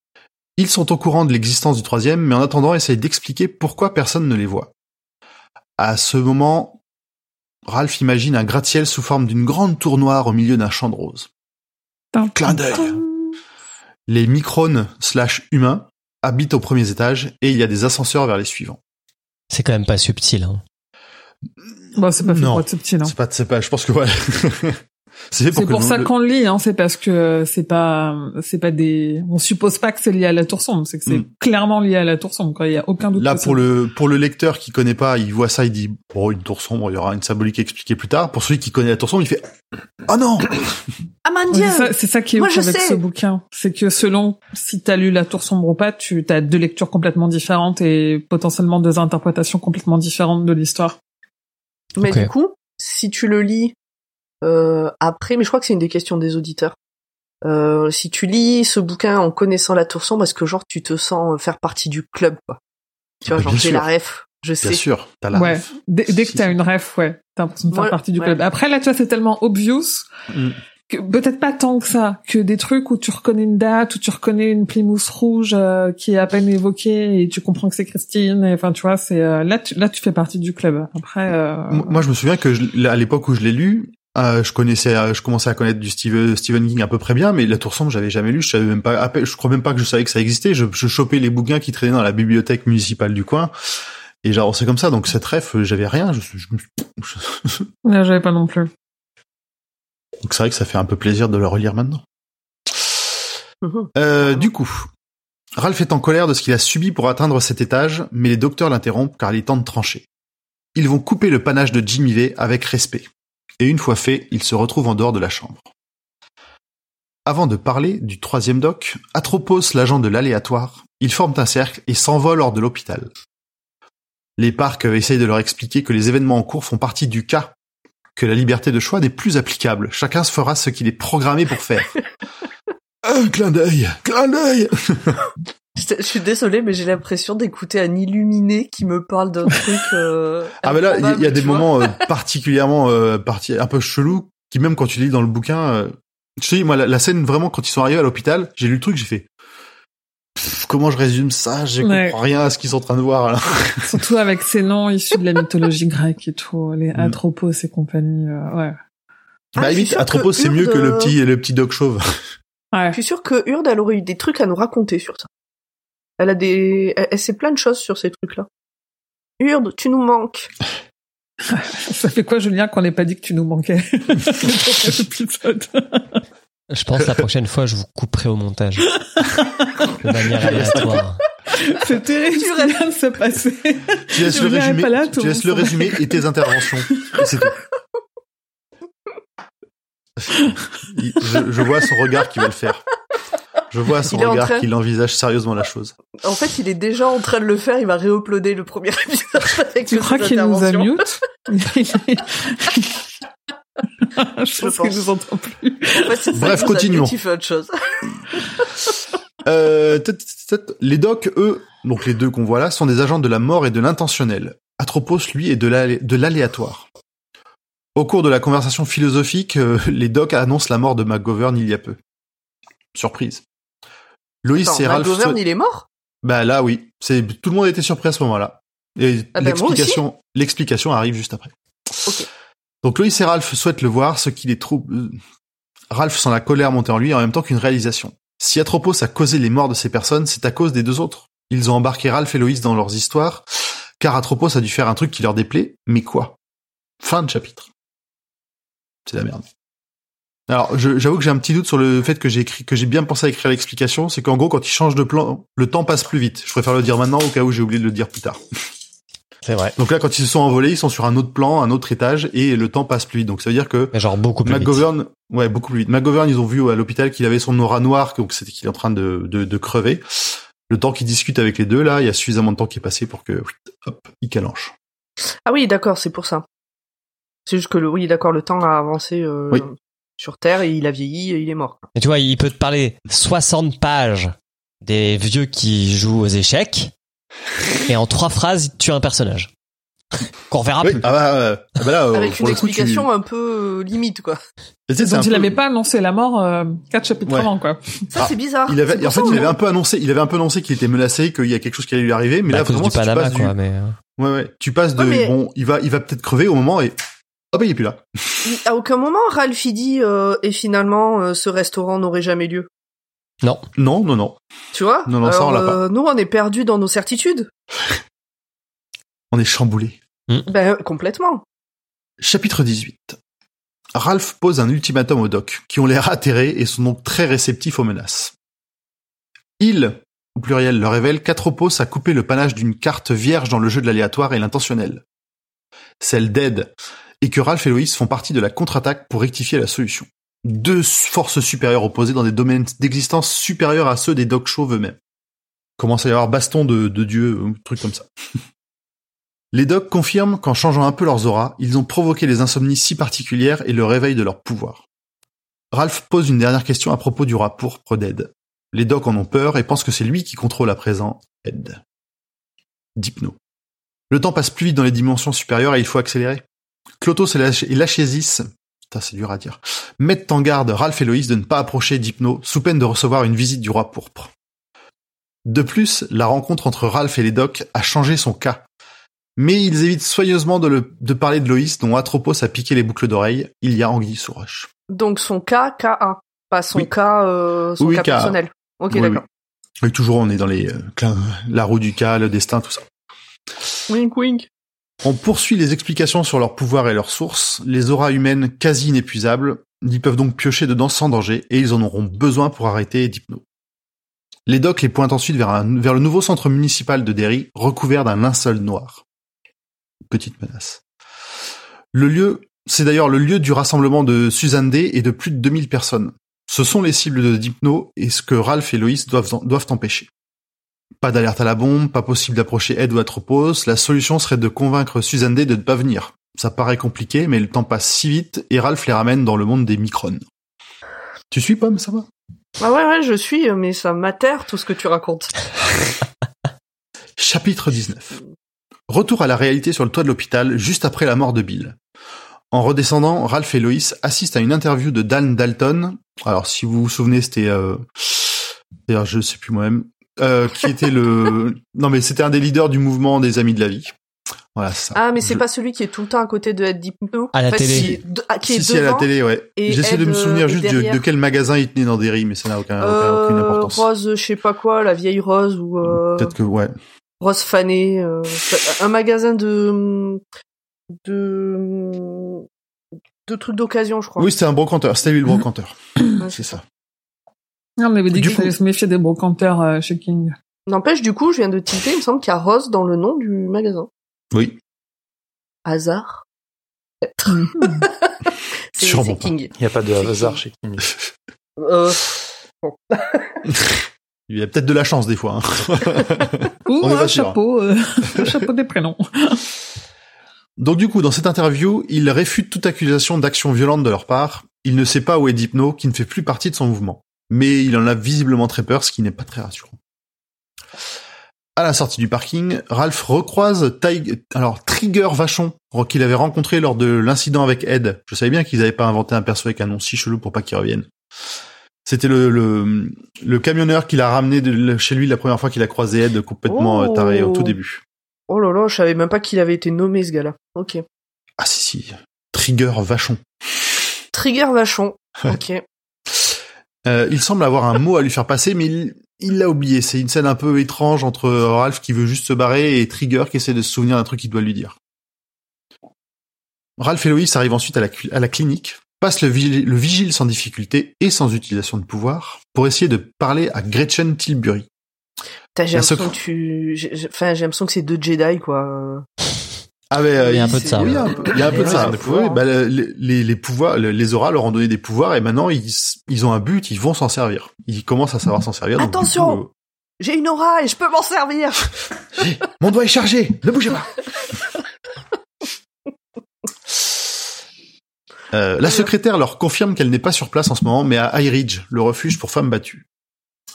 Ils sont au courant de l'existence du troisième, mais en attendant essayent d'expliquer pourquoi personne ne les voit. À ce moment, Ralph imagine un gratte-ciel sous forme d'une grande tour noire au milieu d'un champ de roses. Clin d'œil. Les micrones slash humains habitent aux premiers étages et il y a des ascenseurs vers les suivants. C'est quand même pas subtil. Hein. Bon, c'est pas fait Non. pour être subtil. Hein. C'est pas, c'est pas, je pense que ouais. c'est fait pour pour ça le- qu'on le lit, hein, c'est parce que c'est pas, c'est pas des, on suppose pas que c'est lié à la tour sombre, c'est que c'est Mm. clairement lié à la tour sombre, quoi. Il y a aucun doute. Là, pour le, pour le lecteur qui connaît pas, il voit ça, il dit, bon, une tour sombre, il y aura une symbolique expliquée plus tard. Pour celui qui connaît la tour sombre, il fait, oh non! Ah mon dieu c'est ça, qui est Moi, ouf avec sais. ce bouquin, c'est que selon si t'as lu La Tour sombre ou pas, tu as deux lectures complètement différentes et potentiellement deux interprétations complètement différentes de l'histoire. Mais du coup, si tu le lis après, mais je crois que c'est une des questions des auditeurs. Euh, si tu lis ce bouquin en connaissant la tour sombre, est-ce que genre tu te sens faire partie du club quoi? Tu vois, Bah, genre j'ai sûr. la ref, je sais. Bien sûr, t'as la ouais, ref. dès, dès que t'as une ref, ouais, t'as l'impression de faire Ouais, partie du ouais. club. Après là, tu vois, c'est tellement obvious Mm. que peut-être pas tant que ça, que des trucs où tu reconnais une date, où tu reconnais une Plymouth rouge euh, qui est à peine évoquée et tu comprends que c'est Christine. et Enfin, tu vois, c'est euh, là, tu, là, tu fais partie du club. Après, euh, Moi, moi, je me souviens que je- à l'époque où je l'ai lu, euh, je connaissais, euh, je commençais à connaître du Steve- Stephen King à peu près bien, mais La Tour sombre, j'avais jamais lu. Je savais même pas, je crois même pas que je savais que ça existait. Je, je chopais les bouquins qui traînaient dans la bibliothèque municipale du coin, et j'avançais comme ça. Donc cette ref, euh, j'avais rien. Je, je- je- j'avais pas non plus. donc c'est vrai que ça fait un peu plaisir de le relire maintenant. Mhm. Euh, du coup, Ralph est en colère de ce qu'il a subi pour atteindre cet étage, mais les docteurs l'interrompent car il est temps de trancher. Ils vont couper le panache de Jimmy V avec respect. Et une fois fait, il se retrouve en dehors de la chambre. Avant de parler du troisième doc, Atropos, l'agent de l'aléatoire, ils forment un cercle et s'envolent hors de l'hôpital. Les parcs essayent de leur expliquer que les événements en cours font partie du cas, que la liberté de choix n'est plus applicable. Chacun se fera ce qu'il est programmé pour faire. Un clin d'œil, clin d'œil. Je je suis désolée, mais j'ai l'impression d'écouter un illuminé qui me parle d'un truc. Euh, Ah mais là, il y a- des tu moments euh, particulièrement euh, parti un peu chelous qui même quand tu lis dans le bouquin, euh, je te dis moi la, la scène vraiment quand ils sont arrivés à l'hôpital, j'ai lu le truc, j'ai fait Pff, comment je résume ça, je Ouais. comprends rien à ce qu'ils sont en train de voir là. Surtout avec ces noms issus de la mythologie grecque et tout, les Mm. Atropos et compagnie. euh, ouais. Ah, bah limite sûre Atropos c'est mieux que le petit le petit doc chauve. Ouais. Je suis sûre que Urde, elle aurait eu des trucs à nous raconter sur ça. Elle a des, elle, elle sait plein de choses sur ces trucs-là. Urde, tu nous manques. Ça fait quoi, Julien, qu'on n'ait pas dit que tu nous manquais Je pense la prochaine fois, je vous couperai au montage. De manière aléatoire. C'est terrible Tu ce qui vient de se passer. Tu laisses le résumé, pas là, tout tu laisses le résumé et tes interventions. Et c'est tout. Il- je, je vois son regard qui va le faire. Je vois son Il est en regard train- qu'il envisage sérieusement la chose. En fait, il est déjà en train de le faire. Il va réuploader le premier épisode avec Tu crois qu'il nous a mute Je pense qu'il nous entend plus. En fait, Bref, continuons. fait autre chose. Euh, les docs, eux, donc les deux qu'on voit là, sont des agents de la mort et de l'intentionnel. Atropos, lui, est de l'aléatoire. Au cours de la conversation philosophique, euh, les docs annoncent la mort de McGovern il y a peu. Surprise. Loïs Attends, et Ralph... Il est mort? Bah là, oui. C'est tout le monde était surpris à ce moment-là. Et Ah bah, l'explication, l'explication arrive juste après. Ok. Donc Loïs et Ralph souhaitent le voir, ce qui les trouble. euh, Ralph sent la colère monter en lui en même temps qu'une réalisation. Si Atropos a causé les morts de ces personnes, c'est à cause des deux autres. Ils ont embarqué Ralph et Loïs dans leurs histoires, car Atropos a dû faire un truc qui leur déplaît, mais quoi? Fin de chapitre. C'est la merde. Alors, je- j'avoue que j'ai un petit doute sur le fait que j'ai écrit, que j'ai bien pensé à écrire l'explication, c'est qu'en gros, quand ils changent de plan, le temps passe plus vite. Je préfère le dire maintenant au cas où j'ai oublié de le dire plus tard. C'est vrai. Donc là, quand ils se sont envolés, ils sont sur un autre plan, un autre étage, et le temps passe plus vite. Donc ça veut dire que Mais genre beaucoup plus vite. McGovern, ouais, beaucoup plus vite. McGovern, ils ont vu à l'hôpital qu'il avait son aura noire, donc c'était qu'il est en train de, de, de crever. Le temps qu'ils discutent avec les deux, là, il y a suffisamment de temps qui est passé pour que, hop, il calanche. Ah oui, d'accord, c'est pour ça. C'est juste que le, oui, d'accord, le temps a avancé euh, Oui. Sur Terre et il a vieilli et il est mort. Et tu vois, il peut te parler 60 pages des vieux qui jouent aux échecs, et en trois phrases, il te tue un personnage. Qu'on reverra Oui, plus. ah bah, euh, ah bah là, euh, Avec pour une coup, tu- explication un peu euh, limite, quoi. Tu Donc il peu- avait pas annoncé la mort euh, quatre chapitres Ouais. avant, quoi. Ça, Ah, c'est bizarre. Il avait, en fait, il avait un peu annoncé, il avait un peu annoncé qu'il était menacé, qu'il y a quelque chose qui allait lui arriver, mais à là, vraiment, du si tu Panama, passes du, mais... euh, ouais, ouais, tu passes de, Ouais, mais- bon, il va, il va peut-être crever au moment et, hop, il est plus là. À aucun moment, Ralph il dit euh, et finalement, euh, ce restaurant n'aurait jamais lieu. Non. Non, non, non. Tu vois? Non, non, ça, on l'a pas. euh, Nous, on est perdus dans nos certitudes. On est chamboulé. Ben, complètement. Chapitre 18. Ralph pose un ultimatum aux docs, qui ont l'air atterrés et sont donc très réceptifs aux menaces. Il, au pluriel, leur révèle qu'Atropos a coupé le panache d'une carte vierge dans le jeu de l'aléatoire et l'intentionnel. Celle d'Ed, et que Ralph et Loïs font partie de la contre-attaque pour rectifier la solution. Deux forces supérieures opposées dans des domaines d'existence supérieurs à ceux des docs chauves eux-mêmes. Commence à y avoir baston de, dieu, un truc comme ça. Les docs confirment qu'en changeant un peu leurs auras, ils ont provoqué les insomnies si particulières et le réveil de leur pouvoir. Ralph pose une dernière question à propos du rat pourpre d'Ed. Les docs en ont peur et pensent que c'est lui qui contrôle à présent Ed. Dipno. Le temps passe plus vite dans les dimensions supérieures et il faut accélérer. Clotos et Lach- et Lachésis, c'est dur à dire, mettent en garde Ralph et Loïs de ne pas approcher Dipno sous peine de recevoir une visite du roi pourpre. De plus, la rencontre entre Ralph et les docs a changé son cas. Mais ils évitent soigneusement de, le- de parler de Loïs dont Atropos a piqué les boucles d'oreilles. Il y a anguille sous roche. Donc son cas, KA. Pas son Oui. cas, euh, son Oui, cas personnel. Ok, Oui, d'accord. Et toujours on est dans les euh, la roue du cas, le destin, tout ça. Wink, wink. On poursuit les explications sur leur pouvoir et leurs sources. Les auras humaines quasi inépuisables, ils peuvent donc piocher dedans sans danger et ils en auront besoin pour arrêter Dipno. Les docs les pointent ensuite vers, le nouveau centre municipal de Derry, recouvert d'un linceul noir. Petite menace. Le lieu, c'est d'ailleurs le lieu du rassemblement de Suzanne Day et de plus de 2000 personnes. Ce sont les cibles de Dipno et ce que Ralph et Loïs doivent, en- doivent empêcher. Pas d'alerte à la bombe, pas possible d'approcher Ed ou Atropos, la solution serait de convaincre Suzanne Day de ne pas venir. Ça paraît compliqué, mais le temps passe si vite et Ralph les ramène dans le monde des microns. Tu suis, Pomme, ça va? Ah ouais, ouais, je suis, mais ça m'atterre tout ce que tu racontes. Chapitre 19. Retour à la réalité sur le toit de l'hôpital, juste après la mort de Bill. En redescendant, Ralph et Loïs assistent à une interview de Dan Dalton. Alors, si vous vous souvenez, c'était... Euh... D'ailleurs, je sais plus moi-même. Euh, qui était le... Non, mais c'était un des leaders du mouvement des Amis de la Vie. Voilà, c'est ça. Ah, mais c'est Je- pas celui qui est tout le temps à côté de Ed Dipno? À la Enfin, télé. si, de- ah, qui est Si, si, à la télé, ouais. J'essaie de me Ed, souvenir euh, juste de, quel magasin il tenait dans Derry, mais ça n'a aucun, aucun- Euh, aucune importance. Rose, je sais pas quoi, la vieille Rose ou euh, Peut-être que, ouais. Rose fanée, euh, un magasin de de de trucs d'occasion, je crois. Oui, c'était un brocanteur. C'était lui le brocanteur. Ouais. c'est ça. On avait dit Du qu'il fallait se méfier des brocanteurs euh, chez King. N'empêche, du coup, je viens de tilter, il me semble qu'il y a Rose dans le nom du magasin. Oui. Hasard Peut-être. C'est Sûrement pas. King. Il n'y a pas de hasard chez King. Euh, Il y a peut-être de la chance des fois. hein. Ou un sûr. chapeau, euh, un chapeau des prénoms. Donc du coup, dans cette interview, il réfute toute accusation d'action violente de leur part. Il ne sait pas où est Dipno, qui ne fait plus partie de son mouvement. Mais il en a visiblement très peur, ce qui n'est pas très rassurant. À la sortie du parking, Ralph recroise Tig- alors Trigger Vachon, qu'il avait rencontré lors de l'incident avec Ed. Je savais bien qu'ils n'avaient pas inventé un perso avec un nom si chelou pour pas qu'il revienne. C'était le, le, le camionneur qui l'a ramené de chez lui la première fois qu'il a croisé Ed complètement Oh. euh, taré au tout début. Oh là là, je savais même pas qu'il avait été nommé ce gars-là. Ok. Ah si si, Trigger Vachon. Trigger Vachon. Ouais. Ok. Euh, il semble avoir un mot à lui faire passer, mais il il l'a oublié. C'est une scène un peu étrange entre Ralph qui veut juste se barrer et Trigger qui essaie de se souvenir d'un truc qu'il doit lui dire. Ralph et Loïs arrivent ensuite à la, cu- à la clinique, passent le, vigile- le vigile sans difficulté et sans utilisation de pouvoir pour essayer de parler à Gretchen Tilbury. J'ai l'impression que tu, j'ai- j'ai- enfin, j'ai l'impression que c'est deux Jedi, quoi. Ah mais, euh, Il y a un peu de ça, Oui, il y a un ouais. peu, il y a un peu de ça. pouvoirs, Oui, bah, le- les, les, les pouvoirs, le- les auras leur ont donné des pouvoirs et maintenant ils, ils ont un but, ils vont s'en servir. Ils commencent à savoir s'en servir. Attention coup, J'ai une aura et je peux m'en servir. euh, mon doigt est chargé, ne bougez pas. Euh, la secrétaire leur confirme qu'elle n'est pas sur place en ce moment, mais à High Ridge, le refuge pour femmes battues.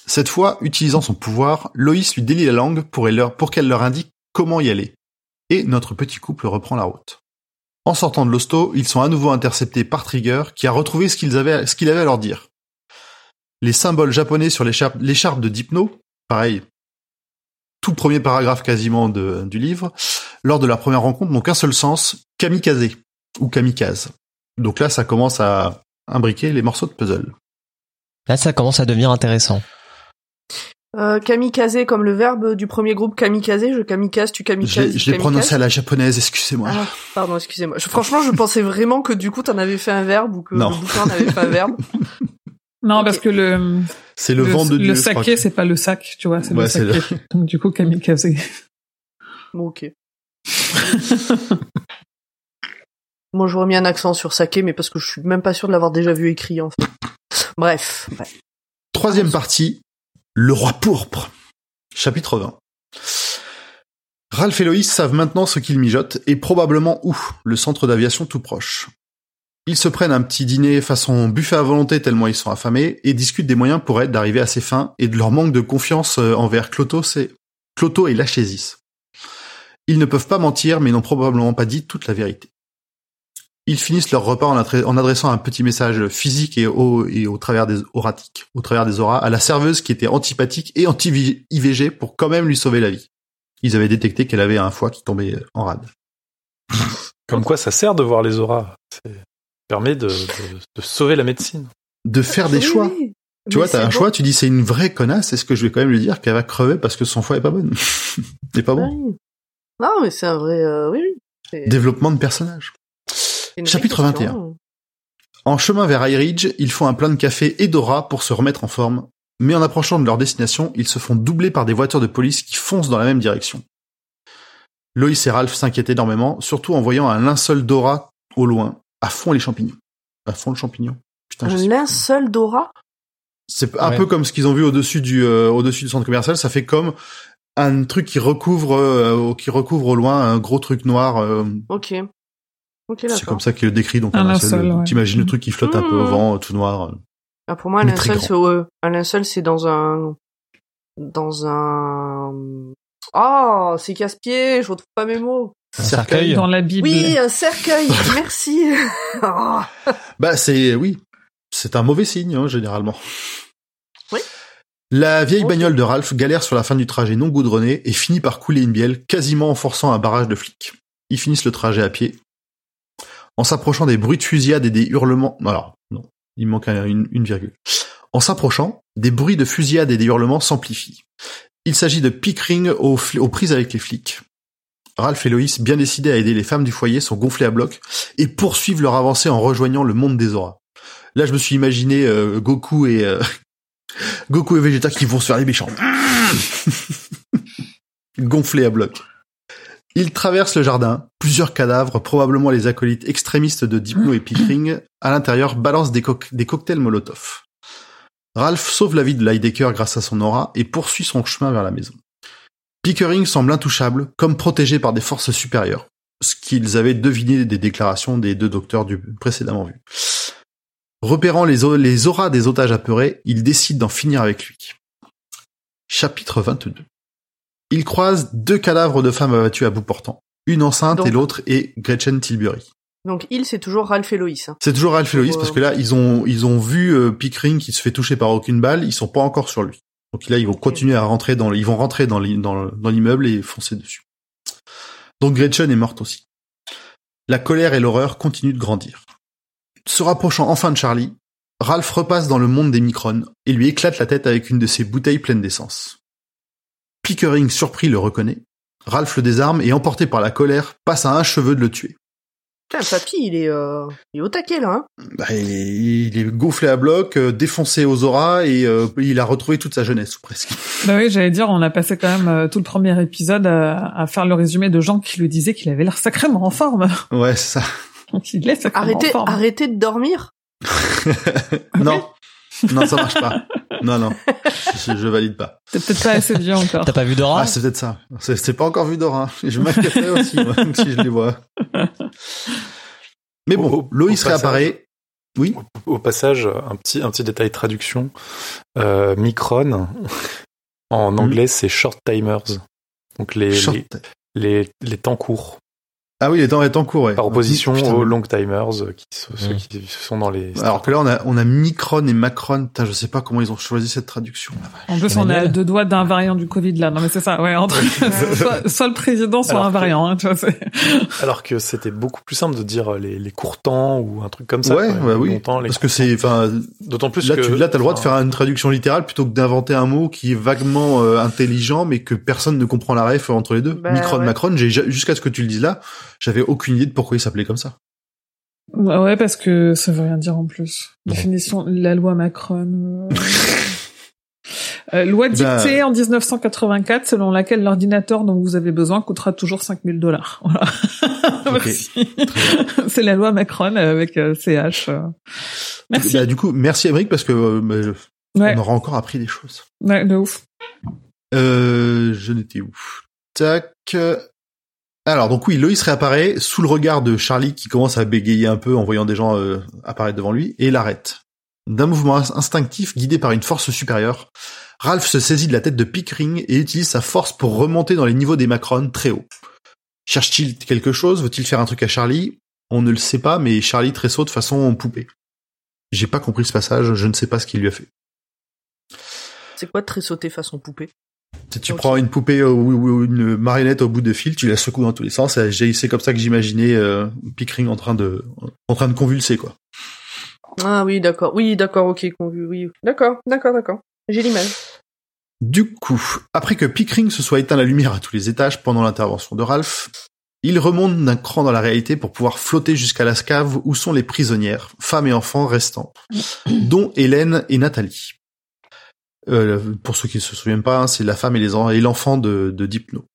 Cette fois, utilisant son pouvoir, Loïs lui délie la langue pour, elle leur- pour qu'elle leur indique comment y aller. Et notre petit couple reprend la route. En sortant de l'hosto, ils sont à nouveau interceptés par Trigger, qui a retrouvé ce qu'il avait à leur dire. Les symboles japonais sur l'écharpe de Dipno, pareil, tout premier paragraphe quasiment du livre, lors de leur première rencontre n'ont qu'un seul sens, kamikaze, ou kamikaze. Donc là, ça commence à imbriquer les morceaux de puzzle. Là, ça commence à devenir intéressant. Euh, kamikaze comme le verbe du premier groupe kamikaze, je kamikaze, tu kamikaze. Je l'ai- je prononcé à la japonaise, excusez-moi. Ah, pardon, excusez-moi. Je- franchement, je pensais vraiment que du coup, t'en avais fait un verbe ou que Non. le bouquin en avait fait un verbe. Non, parce que le C'est le, vent de Dieu. le saké, c'est pas le sac, tu vois, c'est Ouais, le c'est saké. Donc du coup, kamikaze. Bon, ok. Moi, j'aurais mis un accent sur saké, mais parce que je suis même pas sûr de l'avoir déjà vu écrit, en fait. Bref. ouais. Troisième partie, le roi pourpre. Chapitre 20. Ralph et Loïs savent maintenant ce qu'ils mijotent et probablement où, le centre d'aviation tout proche. Ils se prennent un petit dîner façon buffet à volonté tellement ils sont affamés et discutent des moyens pour être d'arriver à ses fins et de leur manque de confiance euh, envers Clotos et, Cloto et Lachésis. Ils ne peuvent pas mentir mais n'ont probablement pas dit toute la vérité. Ils finissent leur repas en, adre- en adressant un petit message physique et au, et au travers des oratiques, au travers des auras, à la serveuse qui était antipathique et anti-IVG pour quand même lui sauver la vie. Ils avaient détecté qu'elle avait un foie qui tombait en rade. Comme quoi, ça sert de voir les auras. Ça permet de, de- de sauver la médecine. De faire des Oui, choix. oui. Tu vois, t'as un bon. choix, tu dis c'est une vraie connasse, est-ce que je vais quand même lui dire qu'elle va crever parce que son foie est pas bonne N'est pas bon. Oui. Non, mais c'est un vrai, euh, oui, Développement de personnage. Chapitre vraie question. 21. En chemin vers High Ridge, ils font un plein de café et d'aura pour se remettre en forme, mais en approchant de leur destination, ils se font doubler par des voitures de police qui foncent dans la même direction. Loïs et Ralph s'inquiètent énormément, surtout en voyant un linceul d'aura au loin, à fond les champignons. À fond le champignon. Putain, Un linceul d'aura C'est un Ouais. peu comme ce qu'ils ont vu au-dessus du euh, au-dessus du centre commercial. Ça fait comme un truc qui recouvre euh, qui recouvre au loin un gros truc noir. euh, Ok. C'est comme ça qu'il le décrit. Donc Un un linceul, linceul, ouais. T'imagines le truc qui flotte un peu au Mmh. vent, tout noir. Ah, pour moi, un linceul, c'est euh, un linceul, c'est dans un, dans un, oh, c'est casse-pied, je retrouve pas mes mots. Un cercueil. Dans la Bible. Oui, un cercueil, merci. Oh. Bah c'est oui, c'est un mauvais signe hein, généralement. Oui. La vieille bagnole de Ralph galère sur la fin du trajet non goudronné et finit par couler une bielle, quasiment en forçant un barrage de flics. Ils finissent le trajet à pied. En s'approchant des bruits de fusillade et des hurlements... Alors, non, il manque un- une, une virgule. En s'approchant, des bruits de fusillade et des hurlements s'amplifient. Il s'agit de Pickering aux, aux prises avec les flics. Ralph et Loïs, bien décidés à aider les femmes du foyer, sont gonflés à bloc et poursuivent leur avancée en rejoignant le monde des auras. Là, je me suis imaginé euh, Goku et euh, Goku et Vegeta qui vont se faire les méchants. Gonflés à bloc. Ils traversent le jardin. Plusieurs cadavres, probablement les acolytes extrémistes de Diplo et Pickering, à l'intérieur balancent des, cocktails Molotov. Ralph sauve la vie de Lidecker grâce à son aura et poursuit son chemin vers la maison. Pickering semble intouchable, comme protégé par des forces supérieures, ce qu'ils avaient deviné des déclarations des deux docteurs du précédemment vus. Repérant les, les auras des otages apeurés, ils décident d'en finir avec lui. Chapitre 22. Ils croisent deux cadavres de femmes abattues à bout portant. Une enceinte Donc- et l'autre est Gretchen Tilbury. Donc, il, c'est toujours Ralph et Loïs. hein. C'est toujours Ralph et Loïs parce que là, ils ont, ils ont vu euh, Pickering qui se fait toucher par aucune balle, ils sont pas encore sur lui. Donc là, ils vont continuer à rentrer dans, ils vont rentrer dans l'immeuble et foncer dessus. Donc Gretchen est morte aussi. La colère et l'horreur continuent de grandir. Se rapprochant enfin de Charlie, Ralph repasse dans le monde des microns et lui éclate la tête avec une de ses bouteilles pleines d'essence. Pickering, surpris, le reconnaît. Ralph le désarme et emporté par la colère, passe à un cheveu de le tuer. Putain, papy, il est, euh, il est au taquet, là, hein. Bah, il est- il est gonflé à bloc, euh, défoncé aux auras et euh, il a retrouvé toute sa jeunesse ou presque. Bah oui, j'allais dire, on a passé quand même euh, tout le premier épisode à, à faire le résumé de gens qui lui disaient qu'il avait l'air sacrément en forme. Ouais, c'est ça. Donc il est sacrément Arrêtez, en forme. arrêtez de dormir. non, non, ça marche pas. Non, non, je, je valide pas. C'est peut-être pas assez vieux encore. T'as pas vu Dora Ah, c'est peut-être ça. C'est c'est pas encore vu d'or. Hein. Je m'inquiéterais aussi moi, si je les vois. Mais bon, Loïs réapparaît. Oui. Au passage, un petit, un petit détail traduction. Euh, Micron, en anglais, c'est short timers. Donc les, Short- les, les, les temps courts. Ah oui, il est en, est en cours, ouais. Par opposition Putain, aux long timers, euh, qui sont, ceux Mm. qui sont dans les. Alors que là, on a, on a Micron et Macron. Putain, je sais pas comment ils ont choisi cette traduction. En plus, on est à deux doigts d'un variant du Covid là. Non mais c'est ça. Ouais, entre soit, soit le président, soit Alors un que- variant. Hein, tu vois, c'est- Alors que c'était beaucoup plus simple de dire euh, les, les courts temps ou un truc comme ça. ouais, quoi. ouais, Les oui. temps, les Parce que c'est, enfin, D'autant plus là, que tu, là, t'as le droit de faire une traduction littérale plutôt que d'inventer un mot qui est vaguement euh, intelligent, mais que personne ne comprend la ref entre les deux. Bah, Micron, ouais. Macron, j'ai jusqu'à ce que tu le dises là, j'avais aucune idée de pourquoi il s'appelait comme ça. Ouais, ouais, parce que ça veut rien dire en plus. Définition, la loi Macron. euh. Euh, loi dictée Bah- en 1984 selon laquelle l'ordinateur dont vous avez besoin coûtera toujours 5000 dollars. Voilà. C'est la loi Macron avec euh, CH. euh. Merci. Bah, du coup, merci Émeric parce que euh, bah, Ouais, on aura encore appris des choses. ouais, de ouf. Euh, je n'étais où Tac. Alors donc oui, Loïs réapparaît sous le regard de Charlie qui commence à bégayer un peu en voyant des gens euh, apparaître devant lui et l'arrête. D'un mouvement ins- instinctif guidé par une force supérieure, Ralph se saisit de la tête de Pickering et utilise sa force pour remonter dans les niveaux des Macron très haut. Cherche-t-il quelque chose? Veut-il faire un truc à Charlie? On ne le sait pas, mais Charlie tressaute façon poupée. J'ai pas compris ce passage, je ne sais pas ce qu'il lui a fait. C'est quoi de tressauter façon poupée? Tu prends une poupée ou, une marionnette au bout de fil, tu la secoues dans tous les sens. et j'ai- C'est comme ça que j'imaginais euh, Pickering en train de en train de convulser quoi. Ah oui, d'accord. Oui, d'accord, ok, oui. D'accord, d'accord, d'accord. J'ai l'image. Du coup, après que Pickering se soit éteint la lumière à tous les étages pendant l'intervention de Ralph, il remonte d'un cran dans la réalité pour pouvoir flotter jusqu'à la cave où sont les prisonnières, femmes et enfants restants, dont Hélène et Nathalie. Euh, pour ceux qui ne se souviennent pas, hein, c'est la femme et l'enfant de, de Dipno.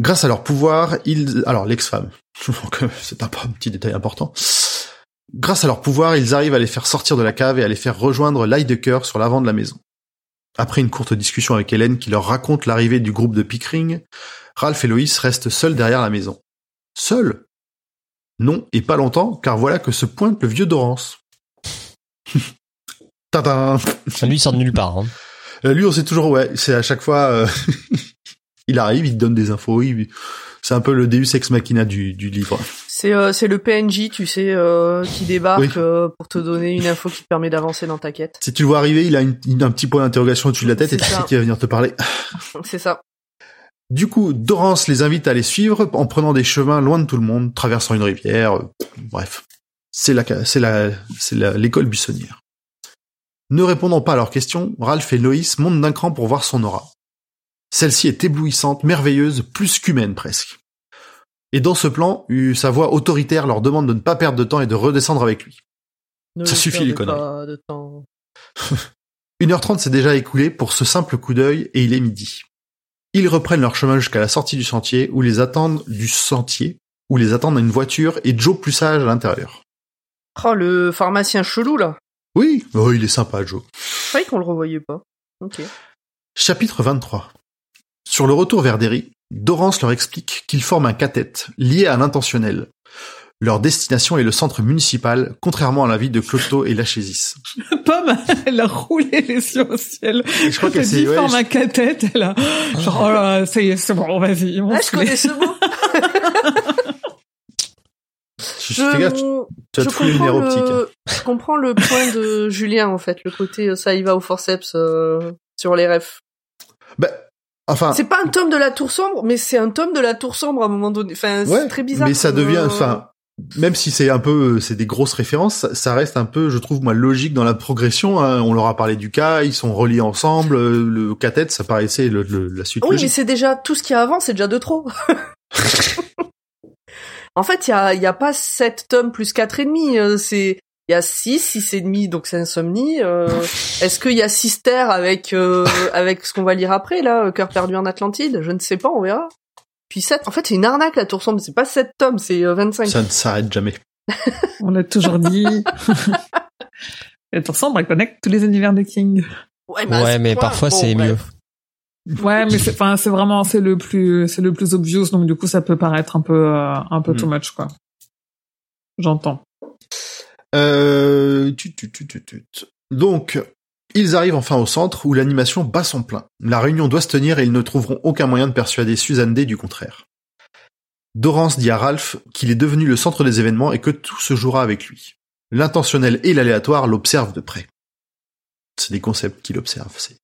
Grâce à leur pouvoir, ils, alors l'ex-femme, c'est un, petit détail important. Grâce à leur pouvoir, ils arrivent à les faire sortir de la cave et à les faire rejoindre l'Heidecker sur l'avant de la maison. Après une courte discussion avec Hélène qui leur raconte l'arrivée du groupe de Pickering, Ralph et Loïs restent seuls derrière la maison. Seuls? Non, et pas longtemps, car voilà que se pointe le vieux Dorance. Tadam Lui, il sort de nulle part. Hein. Euh, Lui, on sait toujours, ouais, c'est à chaque fois, euh, il arrive, il te donne des infos, il- c'est un peu le Deus Ex Machina du, du livre. C'est euh, c'est le PNJ, tu sais, euh, qui débarque Oui. euh, pour te donner une info qui te permet d'avancer dans ta quête. Si tu le vois arriver, il a une- une- un petit point d'interrogation au-dessus de la tête et C'est tu sais qu'il va venir te parler. C'est ça. Du coup, Dorance les invite à les suivre en prenant des chemins loin de tout le monde, traversant une rivière. euh, bref, c'est la, c'est la, c'est la- l'école buissonnière. Ne répondant pas à leurs questions, Ralph et Loïs montent d'un cran pour voir son aura. Celle-ci est éblouissante, merveilleuse, plus qu'humaine presque. Et dans ce plan, sa voix autoritaire leur demande de ne pas perdre de temps et de redescendre avec lui. Ne Ça suffit, les conneries. de temps. 1h30 s'est déjà écoulée pour ce simple coup d'œil et il est midi. Ils reprennent leur chemin jusqu'à la sortie du sentier où les attendent du sentier, où les attendent une voiture et Joe plus sage à l'intérieur. Oh, le pharmacien chelou, là. Oui, oh, il est sympa Joe. Je croyais qu'on le revoyait pas. Ok. Chapitre 23. Sur le retour vers Derry, Dorance leur explique qu'ils forment un cathète lié à l'intentionnel. Leur destination est le centre municipal, contrairement à l'avis de Cloto et Lachésis. Pomme, elle a roulé les yeux au ciel. Je crois Elle qu'elle dit s'est, ouais, forme je- un cathète, elle a, genre, oh là, ça y est, c'est bon, vas-y, Ah, je connais ce mot. je- gaffe, tu as je comprends optiques. hein. le, je comprends le point de Julien, en fait. Le côté, euh, ça y va au forceps, euh, sur les refs. Bah, enfin, C'est pas un tome de la tour sombre, mais c'est un tome de la tour sombre à un moment donné. Enfin, Ouais, c'est très bizarre. Mais ça devient, euh, enfin, même si c'est un peu, c'est des grosses références, ça, ça reste un peu, je trouve moi, logique dans la progression. hein. On leur a parlé du cas, ils sont reliés ensemble. Le cathète, ça paraissait le, le- la suite Oui, mais c'est déjà tout ce qu'il y a avant, c'est déjà de trop. en fait, il y a, y a pas 7 tomes plus quatre et demi. euh, C'est il y a 6, six et demi, donc c'est insomnie. euh, Est-ce qu'il y a six terres avec euh, avec ce qu'on va lire après là, cœur perdu en Atlantide? Je ne sais pas, on verra. Puis 7, en fait, c'est une arnaque la tour sombre. C'est pas 7 tomes, c'est euh, 25. Ça ne s'arrête jamais. On l'a toujours dit. Et tour sombre, elle connecte tous les univers de King. Ouais, Ouais, mais point, parfois, bon, c'est bref. Ouais, mais c'est, enfin, c'est vraiment, c'est le plus, c'est le plus obvious, donc du coup, ça peut paraître un peu, euh, un peu Mm. too much, quoi. J'entends. Euh, tut, tut, tut, tut, tut. Donc, ils arrivent enfin au centre où l'animation bat son plein. La réunion doit se tenir et ils ne trouveront aucun moyen de persuader Suzanne Day du contraire. Dorance dit à Ralph qu'il est devenu le centre des événements et que tout se jouera avec lui. L'intentionnel et l'aléatoire l'observent de près. C'est des concepts qu'il observe. c'est-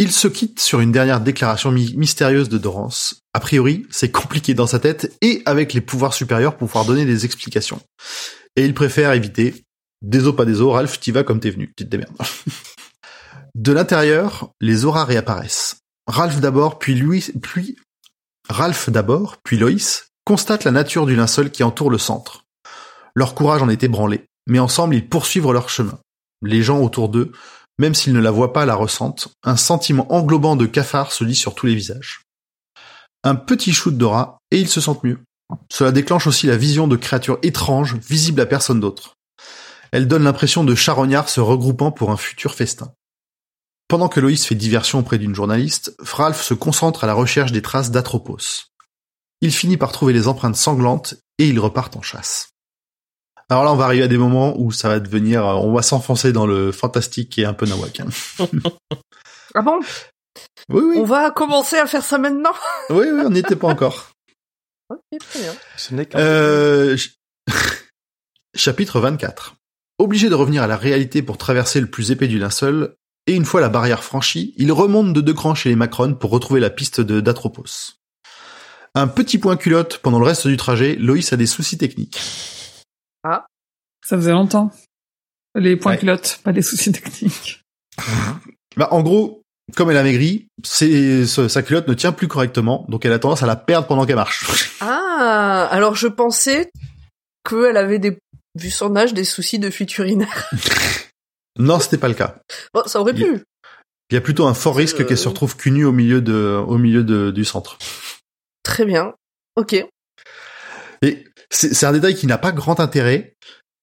Il se quitte sur une dernière déclaration mystérieuse de Dorance. A priori, c'est compliqué dans sa tête et avec les pouvoirs supérieurs pour pouvoir donner des explications. Et il préfère éviter. Des os pas des os, Ralph, t'y vas comme t'es venu, tu te démerdes. De l'intérieur, les auras réapparaissent. Ralph d'abord, puis lui, puis Ralph d'abord, puis Loïs constatent la nature du linceul qui entoure le centre. Leur courage en est ébranlé, mais ensemble ils poursuivent leur chemin. Les gens autour d'eux, même s'ils ne la voient pas, la ressentent. Un sentiment englobant de cafard se lit sur tous les visages. Un petit shoot d'aura, et ils se sentent mieux. Cela déclenche aussi la vision de créatures étranges, visibles à personne d'autre. Elle donne l'impression de charognards se regroupant pour un futur festin. Pendant que Loïs fait diversion auprès d'une journaliste, Ralph se concentre à la recherche des traces d'Atropos. Il finit par trouver les empreintes sanglantes et ils repartent en chasse. Alors là, on va arriver à des moments où ça va devenir, euh, on va s'enfoncer dans le fantastique et un peu nawak. hein. Ah bon? Oui, oui, On va commencer à faire ça maintenant? Oui, oui, on n'y était pas encore. Ok, très bien. Ce n'est qu'un Euh, ch- Chapitre 24. Obligé de revenir à la réalité pour traverser le plus épais du linceul, et une fois la barrière franchie, il remonte de deux crans chez les Macron pour retrouver la piste de d'Atropos. Un petit point culotte pendant le reste du trajet, Loïs a des soucis techniques. Ça faisait longtemps. Les points Ouais. culottes, pas des soucis techniques. Bah, en gros, comme elle a maigri, sa culotte ne tient plus correctement, donc elle a tendance à la perdre pendant qu'elle marche. Ah, alors je pensais qu'elle avait des, vu son âge, des soucis de fuite urinaire. non, c'était pas le cas. Bon, ça aurait pu. Il y a plutôt un fort risque Euh. qu'elle se retrouve cul nu au milieu de, au milieu de- du centre. Très bien. Ok. Et c'est c'est un détail qui n'a pas grand intérêt,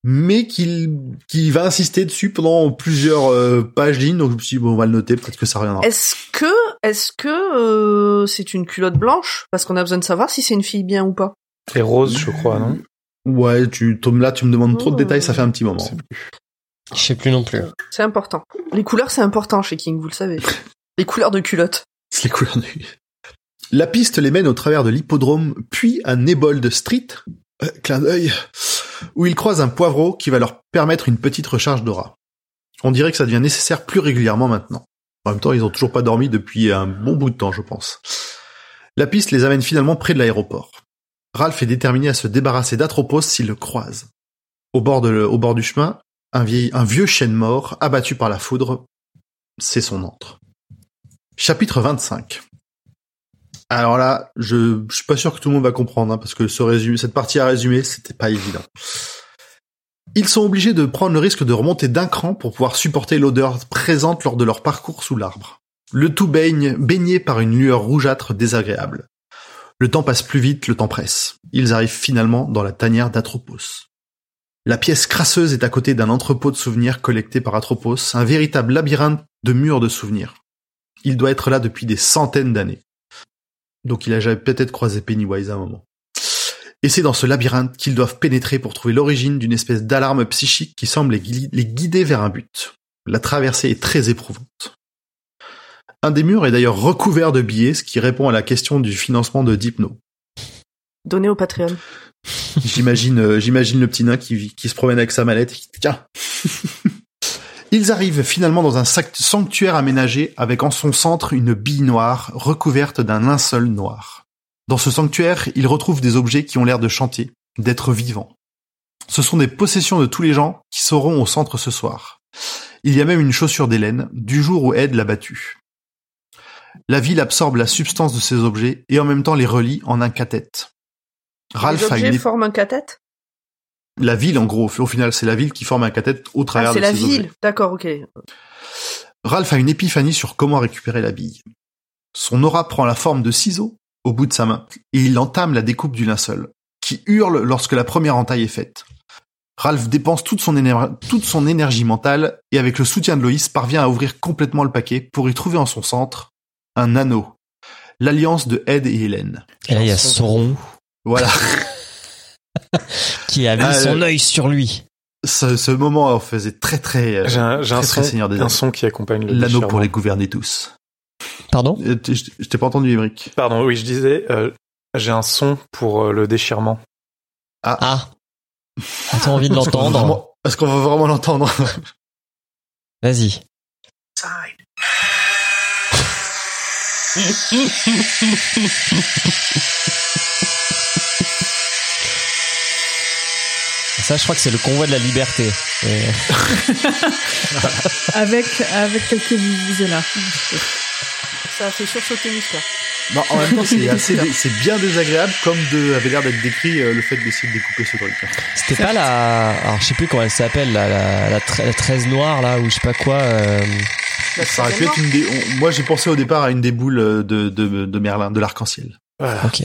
mais qu'il qui va insister dessus pendant plusieurs euh, pages lignes. Donc je me suis dit, bon, on va le noter, peut-être que ça reviendra. Est-ce que, est-ce que euh, c'est une culotte blanche? Parce qu'on a besoin de savoir si c'est une fille bien ou pas. Et rose, je crois, non? Ouais, tu tombes là, tu me demandes trop de Oh. détails, ça fait un petit moment. C'est Je sais plus non plus. C'est important. Les couleurs, c'est important chez King, vous le savez. Les couleurs de culotte. C'est les couleurs du... La piste les mène au travers de l'hippodrome, puis à Nebold Street, euh, clin d'œil, où ils croisent un poivreau qui va leur permettre une petite recharge d'aura. On dirait que ça devient nécessaire plus régulièrement maintenant. En même temps, ils ont toujours pas dormi depuis un bon bout de temps, je pense. La piste les amène finalement près de l'aéroport. Ralph est déterminé à se débarrasser d'Atropos s'il le croise. Au bord, du chemin, un, vieil, un vieux chêne mort, abattu par la foudre, c'est son antre. Chapitre 25. Alors là, je, je suis pas sûr que tout le monde va comprendre, hein, parce que cette partie à résumer, c'était pas évident. Ils sont obligés de prendre le risque de remonter d'un cran pour pouvoir supporter l'odeur présente lors de leur parcours sous l'arbre. Le tout baigne, baigné par une lueur rougeâtre désagréable. Le temps passe plus vite, le temps presse. Ils arrivent finalement dans la tanière d'Atropos. La pièce crasseuse est à côté d'un entrepôt de souvenirs collecté par Atropos, un véritable labyrinthe de murs de souvenirs. Il doit être là depuis des centaines d'années. Donc il a jamais peut-être croisé Pennywise à un moment. Et c'est dans ce labyrinthe qu'ils doivent pénétrer pour trouver l'origine d'une espèce d'alarme psychique qui semble les gui- les guider vers un but. La traversée est très éprouvante. Un des murs est d'ailleurs recouvert de billets, ce qui répond à la question du financement de Dipno. Donné au Patreon. J'imagine, euh, j'imagine le petit nain qui, qui se promène avec sa mallette et qui tiens. Ils arrivent finalement dans un sanctuaire aménagé avec en son centre une bille noire recouverte d'un linceul noir. Dans ce sanctuaire, ils retrouvent des objets qui ont l'air de chanter, d'être vivants. Ce sont des possessions de tous les gens qui seront au centre ce soir. Il y a même une chaussure d'Hélène, du jour où Ed l'a battue. La ville absorbe la substance de ces objets et en même temps les relie en un cathète. Les Ralph a objets une, forment un cathète la ville, en gros, au final, c'est la ville qui forme un cathète au travers Ah, c'est de la ces ville. objets. D'accord, ok. Ralph a une épiphanie sur comment récupérer la bille. Son aura prend la forme de ciseaux au bout de sa main, et il entame la découpe du linceul, qui hurle lorsque la première entaille est faite. Ralph dépense toute son, éner- toute son énergie mentale, et avec le soutien de Loïs, parvient à ouvrir complètement le paquet pour y trouver en son centre un anneau. L'alliance de Ed et Hélène. Et là, il y a Sauron Voilà. qui a mis Ah, son euh, œil sur lui. ce, ce moment en faisait très très, euh, J'ai un, j'ai un très, très son, Seigneur des un son qui accompagne le L'anneau pour les gouverner tous. Pardon? Euh, Je je t'ai pas entendu, Émeric. Pardon, oui, je disais, euh, J'ai un son pour euh, le déchirement. Ah. As-tu envie de Est-ce qu'on va l'entendre? Est-ce qu'on va vraiment l'entendre Vas-y. Ça, je crois que c'est le convoi de la liberté. Et- Avec, avec quelques vuvuzelas là. Ça a fait sursauter Mister. Non, en même temps, c'est assez, dé- c'est bien désagréable, comme de, avait l'air d'être décrit euh, le fait d'essayer de découper ce truc. C'était pas la, alors je sais plus comment elle s'appelle, la, la, la, tre- la 13 noire là, ou je sais pas quoi. euh, Ça aurait pu être une des. on- moi, j'ai pensé au départ à une des boules euh, de, de, de Merlin, de l'arc-en-ciel. Voilà. Ok.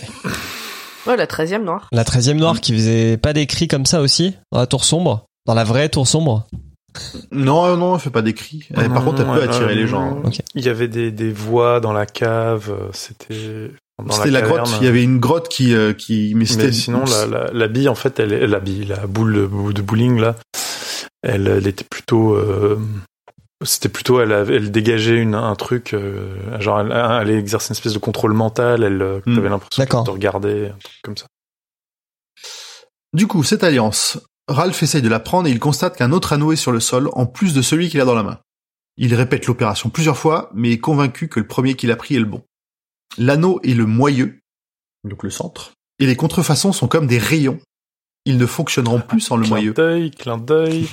Ouais, la 13 e noire. La 13e noire qui faisait pas des cris comme ça aussi dans la tour sombre, dans la vraie tour sombre. Non, euh, non, elle fait pas des cris. Par contre, elle peut attirer euh, les gens. Ok. Il y avait des, des voix dans la cave. euh, C'était. C'était la, grotte. Il y avait une grotte qui, euh, qui, mais c'était. Mais sinon, la, la, la bille, en fait, elle, est- la bille, la boule de, de bowling, là, elle, elle était plutôt, euh, c'était plutôt, elle, avait- elle dégageait une, un truc, euh, genre, elle, elle exerçait une espèce de contrôle mental, elle, euh, Hmm. t'avais l'impression de regarder, un truc comme ça. Du coup, cette alliance, Ralph essaye de la prendre et il constate qu'un autre anneau est sur le sol, en plus de celui qu'il a dans la main. Il répète l'opération plusieurs fois, mais est convaincu que le premier qu'il a pris est le bon. L'anneau est le moyeu, donc le centre, et les contrefaçons sont comme des rayons. Ils ne fonctionneront plus sans le clin moyeu. d'œil, clin d'œil.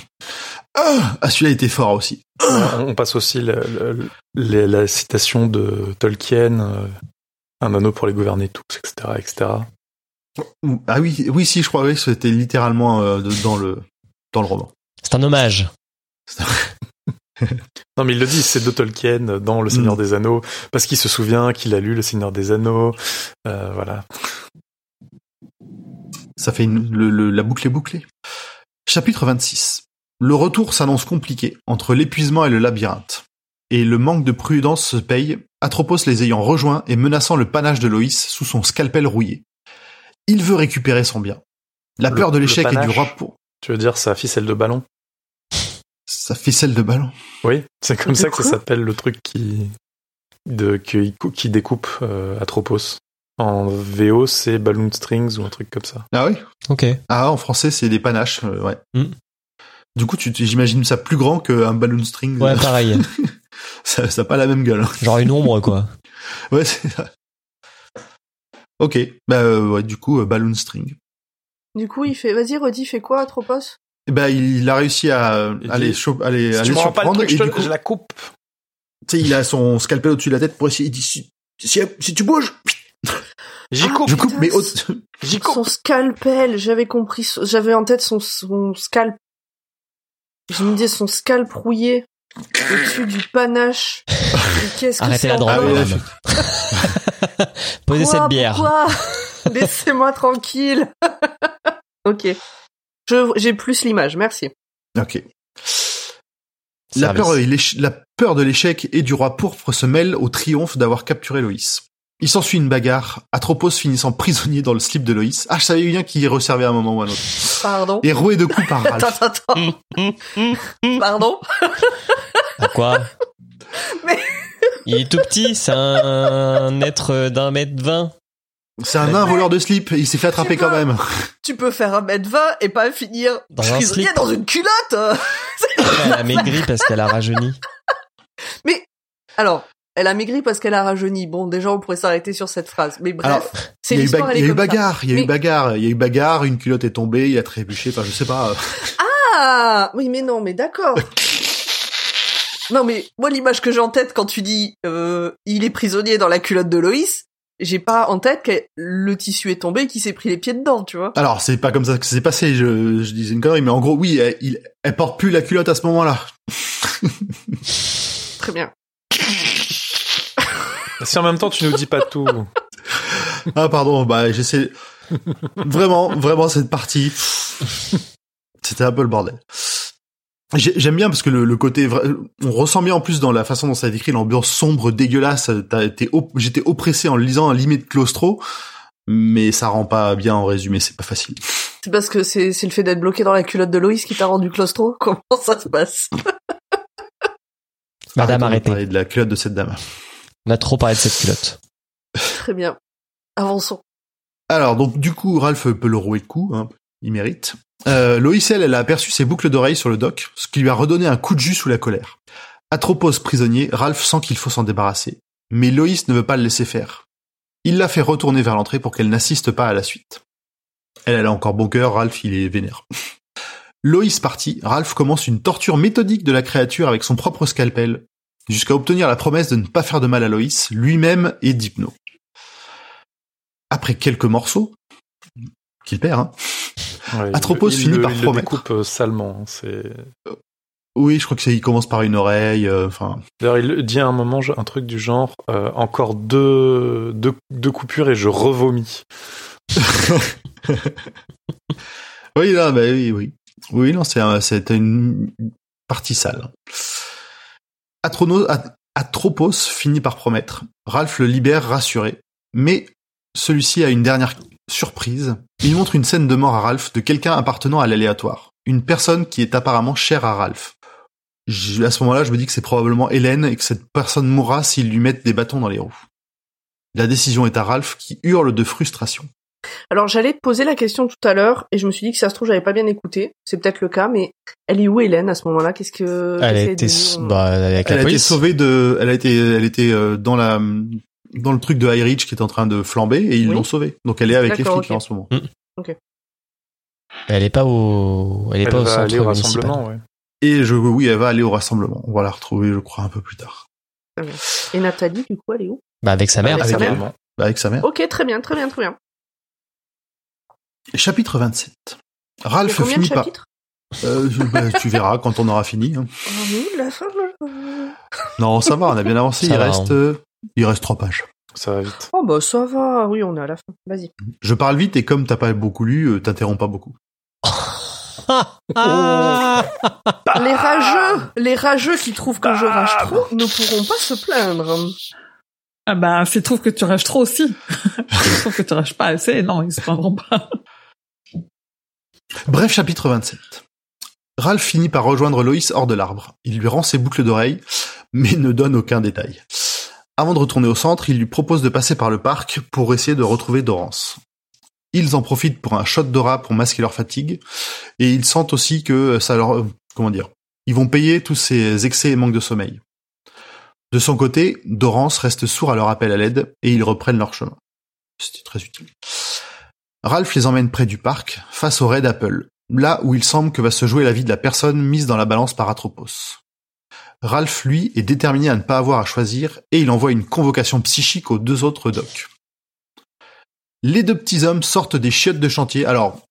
Ah, ah, celui-là était fort aussi. on, on passe aussi le- le- le- la citation de Tolkien, euh, un anneau pour les gouverner tous, etc., etc. Ah oui, oui, si, je crois que c'était littéralement euh, de- dans le dans le roman. C'est un hommage. Non, mais il le dit, c'est de Tolkien dans Le Seigneur Mm. des Anneaux, parce qu'il se souvient qu'il a lu Le Seigneur des Anneaux. Euh, voilà. Ça fait une, le- le- la boucle est bouclée. Chapitre 26. Le retour s'annonce compliqué entre l'épuisement et le labyrinthe. Et le manque de prudence se paye, Atropos les ayant rejoints et menaçant le panache de Loïs sous son scalpel rouillé. Il veut récupérer son bien. La Le- peur de l'échec et du pour Tu veux dire sa ficelle de ballon? Sa ficelle de ballon. Oui, c'est comme ça que ça s'appelle le truc qui de qui, qui découpe euh, Atropos. En VO, c'est Balloon Strings ou un truc comme ça. Ah oui? Ok. Ah, en français, c'est des panaches, euh, ouais. Mm. Du coup, tu, tu- j'imagine ça plus grand qu'un balloon string. Ouais, pareil. ça n'a pas la même gueule. hein. Genre une ombre quoi. Ouais, c'est ça. Ok, bah euh, ouais, du coup, euh, balloon string. Du coup, il fait, vas-y, redis, fais quoi, Atropos? Ben, il a réussi à, dit, les, cho- à les, Si tu les me rends pas le truc, je, et te- coup, je la coupe. tu sais, il a son scalpel au-dessus de la tête pour essayer. Il dit si, si, si tu bouges, J'y Ah, je coupe, mais au- j'y coupe. Son scalpel, j'avais compris, j'avais en tête son, son scalp. Je me disais son scalp rouillé au-dessus du panache. Qu'est-ce que Arrêtez c'est la drogue. Madame. Posez Quoi, cette bière. Pourquoi Laissez-moi tranquille. ok. Je, j'ai plus l'image, merci. Ok. La peur, la peur de l'échec et du roi pourpre se mêle au triomphe d'avoir capturé Loïs. Il s'ensuit une bagarre, Atropos finissant prisonnier dans le slip de Loïs. Ah, je savais bien qu'il resservait à un moment ou à un autre. Pardon. Et roué de coups par Attends, Ralph. attends, attends. Pardon. À quoi? Mais- Il est tout petit, c'est un être d'un mètre vingt. C'est un nain voleur de slip, il s'est fait attraper quand même. Tu peux faire un mètre 20 et pas finir Dans un prisonnier slip. dans une culotte. Elle a maigri parce qu'elle a rajeuni. Mais alors, elle a maigri parce qu'elle a rajeuni. Bon, déjà, on pourrait s'arrêter sur cette phrase. Mais bref, c'est l'histoire, il y a eu ça. bagarre, il y a eu bagarre, il y a eu bagarre, une culotte est tombée, il a trébuché, enfin je sais pas. Ah oui, mais non, mais d'accord. non, mais moi, l'image que j'ai en tête quand tu dis euh, il est prisonnier dans la culotte de Loïs, j'ai pas en tête que le tissu est tombé, qu'il s'est pris les pieds dedans, tu vois. Alors c'est pas comme ça que c'est passé, je, je disais une connerie, mais en gros oui, elle, il- elle porte plus la culotte à ce moment-là. Très bien. Si en même temps tu nous dis pas tout. Ah pardon, bah j'essaie vraiment, vraiment cette partie. C'était un peu le bordel. J'ai- J'aime bien parce que le, le côté, on ressent bien en plus dans la façon dont ça a été écrit l'ambiance sombre, dégueulasse. T'as été, op- j'étais oppressé en lisant, limite claustro, mais ça rend pas bien en résumé, c'est pas facile. C'est parce que c'est le fait d'être bloqué dans la culotte de Loïs qui t'a rendu claustro? Comment ça se passe? Madame, arrêtez. parler de la culotte de cette dame. On a trop parlé de cette culotte. Très bien. Avançons. Alors, donc, du coup, Ralph peut le rouer de coups, hein, il mérite. Euh, Loïs, elle, elle a aperçu ses boucles d'oreilles sur le dock, ce qui lui a redonné un coup de jus sous la colère. Atropos prisonnier, Ralph sent qu'il faut s'en débarrasser. Mais Loïs ne veut pas le laisser faire. Il la fait retourner vers l'entrée pour qu'elle n'assiste pas à la suite. Elle, elle a encore bon cœur, Ralph, il est vénère. Loïs parti, Ralph commence une torture méthodique de la créature avec son propre scalpel, jusqu'à obtenir la promesse de ne pas faire de mal à Loïs, lui-même et d'Hypno. Après quelques morceaux, qu'il perd, hein, Ouais, Atropos il- il finit le- par il promettre. découpe euh, salement. C'est. oui, je crois que c'est, il commence par une oreille, euh, enfin, D'ailleurs, il dit à un moment un truc du genre euh, encore deux, deux, deux coupures et je revomis. oui, là, bah oui, oui. Oui, non, c'est un- c'est une partie sale. Atropos finit par promettre. Ralph le libère rassuré. Mais celui-ci a une dernière surprise. Il montre une scène de mort à Ralph de quelqu'un appartenant à l'aléatoire. Une personne qui est apparemment chère à Ralph. À ce moment-là, je me dis que c'est probablement Hélène et que cette personne mourra s'ils lui mettent des bâtons dans les roues. La décision est à Ralph qui hurle de frustration. Alors j'allais te poser la question tout à l'heure et je me suis dit que ça se trouve j'avais pas bien écouté. C'est peut-être le cas, mais elle est où Hélène à ce moment-là? Qu'est-ce que Elle a été, devenue bah, avec Elle la a été police. sauvée de, elle a été, elle était euh, dans la, dans le truc de High Reach qui est en train de flamber et ils Oui. l'ont sauvée. Donc elle est avec les flics là en ce moment. Elle est pas au, elle est Elle pas au va centre aller au municipal. rassemblement, ouais. Et je, oui, elle va aller au rassemblement. On va la retrouver, je crois, un peu plus tard. Et Nathalie, du coup, elle est où? Bah, avec sa mère. Avec sa mère. Bah, Avec sa mère. Ok, très bien, très bien, très bien. Chapitre 27. Il y a Ralph finit par, euh, bah, tu verras quand on aura fini. hein. Oh. Non, ça va, on a bien avancé. Ça il va, reste, hein. euh, il reste trois pages. Ça va vite. Oh bah ça va, oui, on est à la fin. Vas-y. Je parle vite et comme t'as pas beaucoup lu, euh, t'interromps pas beaucoup. Ah Les rageux, les rageux qui trouvent que je rage trop ne pourront pas se plaindre. Ah bah, s'ils trouvent que tu rages trop aussi. S'ils trouvent que tu rages pas assez, non, ils se plaindront pas. Bref, chapitre 27. Ralph finit par rejoindre Loïs hors de l'arbre. Il lui rend ses boucles d'oreilles, mais ne donne aucun détail. Avant de retourner au centre, il lui propose de passer par le parc pour essayer de retrouver Dorance. Ils en profitent pour un shot d'aura pour masquer leur fatigue, et ils sentent aussi que ça leur... euh, Comment dire Ils vont payer tous ces excès et manques de sommeil. De son côté, Dorance reste sourd à leur appel à l'aide, et ils reprennent leur chemin. C'était très utile. Ralph les emmène près du parc, face au raid Apple, là où il semble que va se jouer la vie de la personne mise dans la balance par Atropos. Ralph, lui, est déterminé à ne pas avoir à choisir et il envoie une convocation psychique aux deux autres docs. Les deux petits hommes sortent des chiottes de chantier. Alors,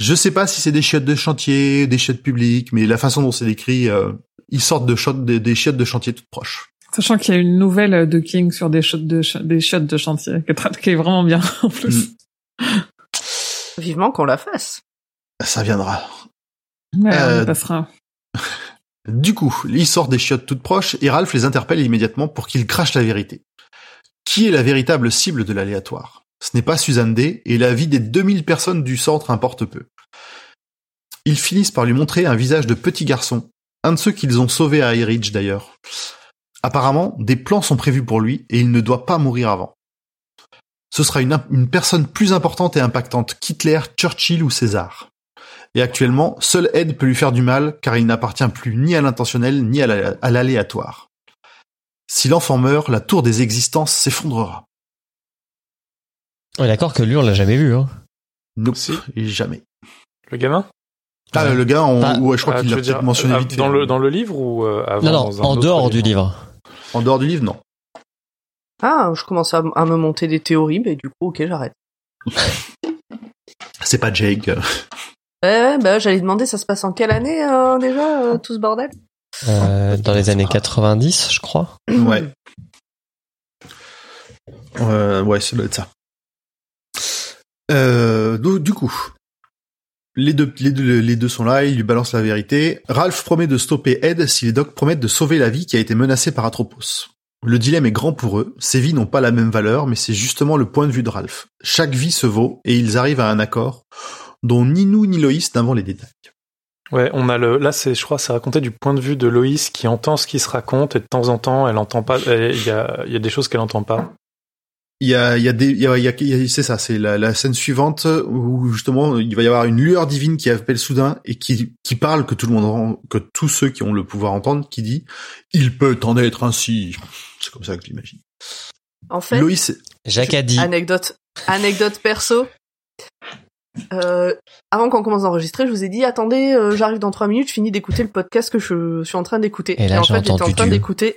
je sais pas si c'est des chiottes de chantier, des chiottes publiques, mais la façon dont c'est décrit, euh, ils sortent de chiottes- des, des chiottes de chantier toutes proches. Sachant qu'il y a une nouvelle de King sur des shots de, ch- des shots de chantier, qui est, tra- qui est vraiment bien, en plus. Vivement qu'on la fasse. Ça viendra. Ouais, on Euh, passera. Du coup, ils sortent des chiottes toutes proches et Ralph les interpelle immédiatement pour qu'ils crachent la vérité. Qui est la véritable cible de l'aléatoire? Ce n'est pas Suzanne Day et la vie des 2000 personnes du centre importe peu. Ils finissent par lui montrer un visage de petit garçon, un de ceux qu'ils ont sauvés à High Ridge d'ailleurs. Apparemment, des plans sont prévus pour lui et il ne doit pas mourir avant. Ce sera une, une personne plus importante et impactante qu'Hitler, Churchill ou César. Et actuellement, seul Ed peut lui faire du mal car il n'appartient plus ni à l'intentionnel ni à la- à l'aléatoire. Si l'enfant meurt, la tour des existences s'effondrera. On est d'accord que lui, on l'a jamais vu, hein. Si. et jamais. Le gamin? Ah, Ouais. le gars, on, Bah, ouais, je crois Ah, qu'il l'a peut-être mentionné ah, vite fait. dans le dans le livre ou euh, avant Non, dans non, un en dehors du livre. En dehors du livre, non. Ah, je commence à, à me monter des théories, mais du coup, ok, j'arrête. C'est pas Jake. Eh, bah, j'allais demander, ça se passe en quelle année, euh, déjà, euh, tout ce bordel? Euh, dans les années 90, je crois. Ouais. Euh, ouais, ça doit être ça. Euh, do- du coup, les deux, les, deux, les deux sont là, ils lui balancent la vérité. Ralph promet de stopper Ed si les docs promettent de sauver la vie qui a été menacée par Atropos. Le dilemme est grand pour eux, ces vies n'ont pas la même valeur, mais c'est justement le point de vue de Ralph. Chaque vie se vaut, et ils arrivent à un accord, dont ni nous ni Loïs n'avons les détails. Ouais, on a le. Là, c'est, je crois, c'est raconté du point de vue de Loïs qui entend ce qui se raconte et de temps en temps, elle entend pas. elle- Il y a, il y a des choses qu'elle entend pas. Il y a, il y a des, il y a, il y a- il y a- c'est ça, c'est la, la scène suivante où justement il va y avoir une lueur divine qui appelle soudain et qui, qui parle que tout le monde, entend- que tous ceux qui ont le pouvoir entendre, qui dit, il peut en être ainsi. C'est comme ça que je l'imagine. En fait, Loïs, Jacques a dit. anecdote, anecdote perso. Euh, avant qu'on commence d'enregistrer, je vous ai dit attendez, euh, j'arrive dans trois minutes, je finis d'écouter le podcast que je suis en train d'écouter. Et là, en j'ai fait, j'étais en train Dieu. d'écouter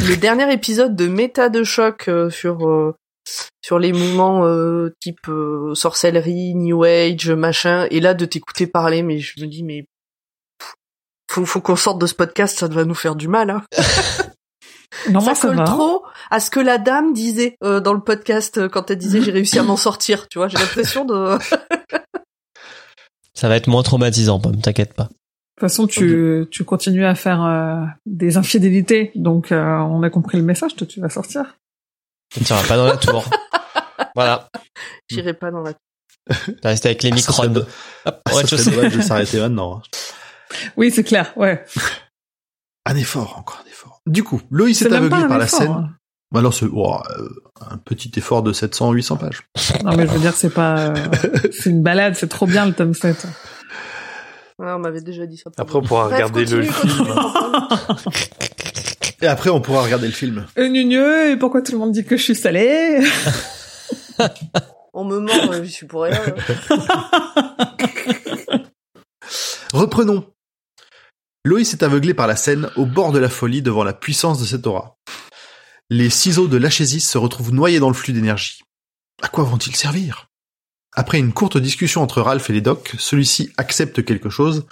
le dernier épisode de Méta de choc euh, sur euh, sur les mouvements euh, type euh, sorcellerie, New Age, machin. Et là, de t'écouter parler, mais je me dis mais pff, faut faut qu'on sorte de ce podcast, ça va nous faire du mal. Hein. Non, ça moi, ça colle va. trop à ce que la dame disait euh, dans le podcast euh, quand elle disait j'ai réussi à m'en sortir. Tu vois, j'ai l'impression de. Ça va être moins traumatisant, Pomme, t'inquiète pas. De toute façon, tu, tu continues à faire euh, des infidélités, donc euh, on a compris le message, toi tu vas sortir. Tu ne pas dans la tour. voilà. J'irai pas dans la. T'as resté avec les Ah, ça serait microbes. Hop, ah, ça je serait dommage de s'arrêter maintenant. hein. Oui, c'est clair, ouais. Un effort, encore un effort. Du coup, Loïs est, aveuglé par la scène. hein. Alors, c'est oh, euh, un petit effort de 700-800 pages. Non, mais je veux dire, c'est pas... euh, c'est une balade, c'est trop bien le tome 7. Ouais, on m'avait déjà dit ça. Après, on pourra Bref, regarder le film. Et après, on pourra regarder le film. Euh, gneu, et pourquoi tout le monde dit que je suis salée on me ment, j'y suis pour rien. Reprenons. Loïs est aveuglé par la scène au bord de la folie devant la puissance de cette aura. Les ciseaux de l'Achésis se retrouvent noyés dans le flux d'énergie. À quoi vont-ils servir? Après une courte discussion entre Ralph et les docs, celui-ci accepte quelque chose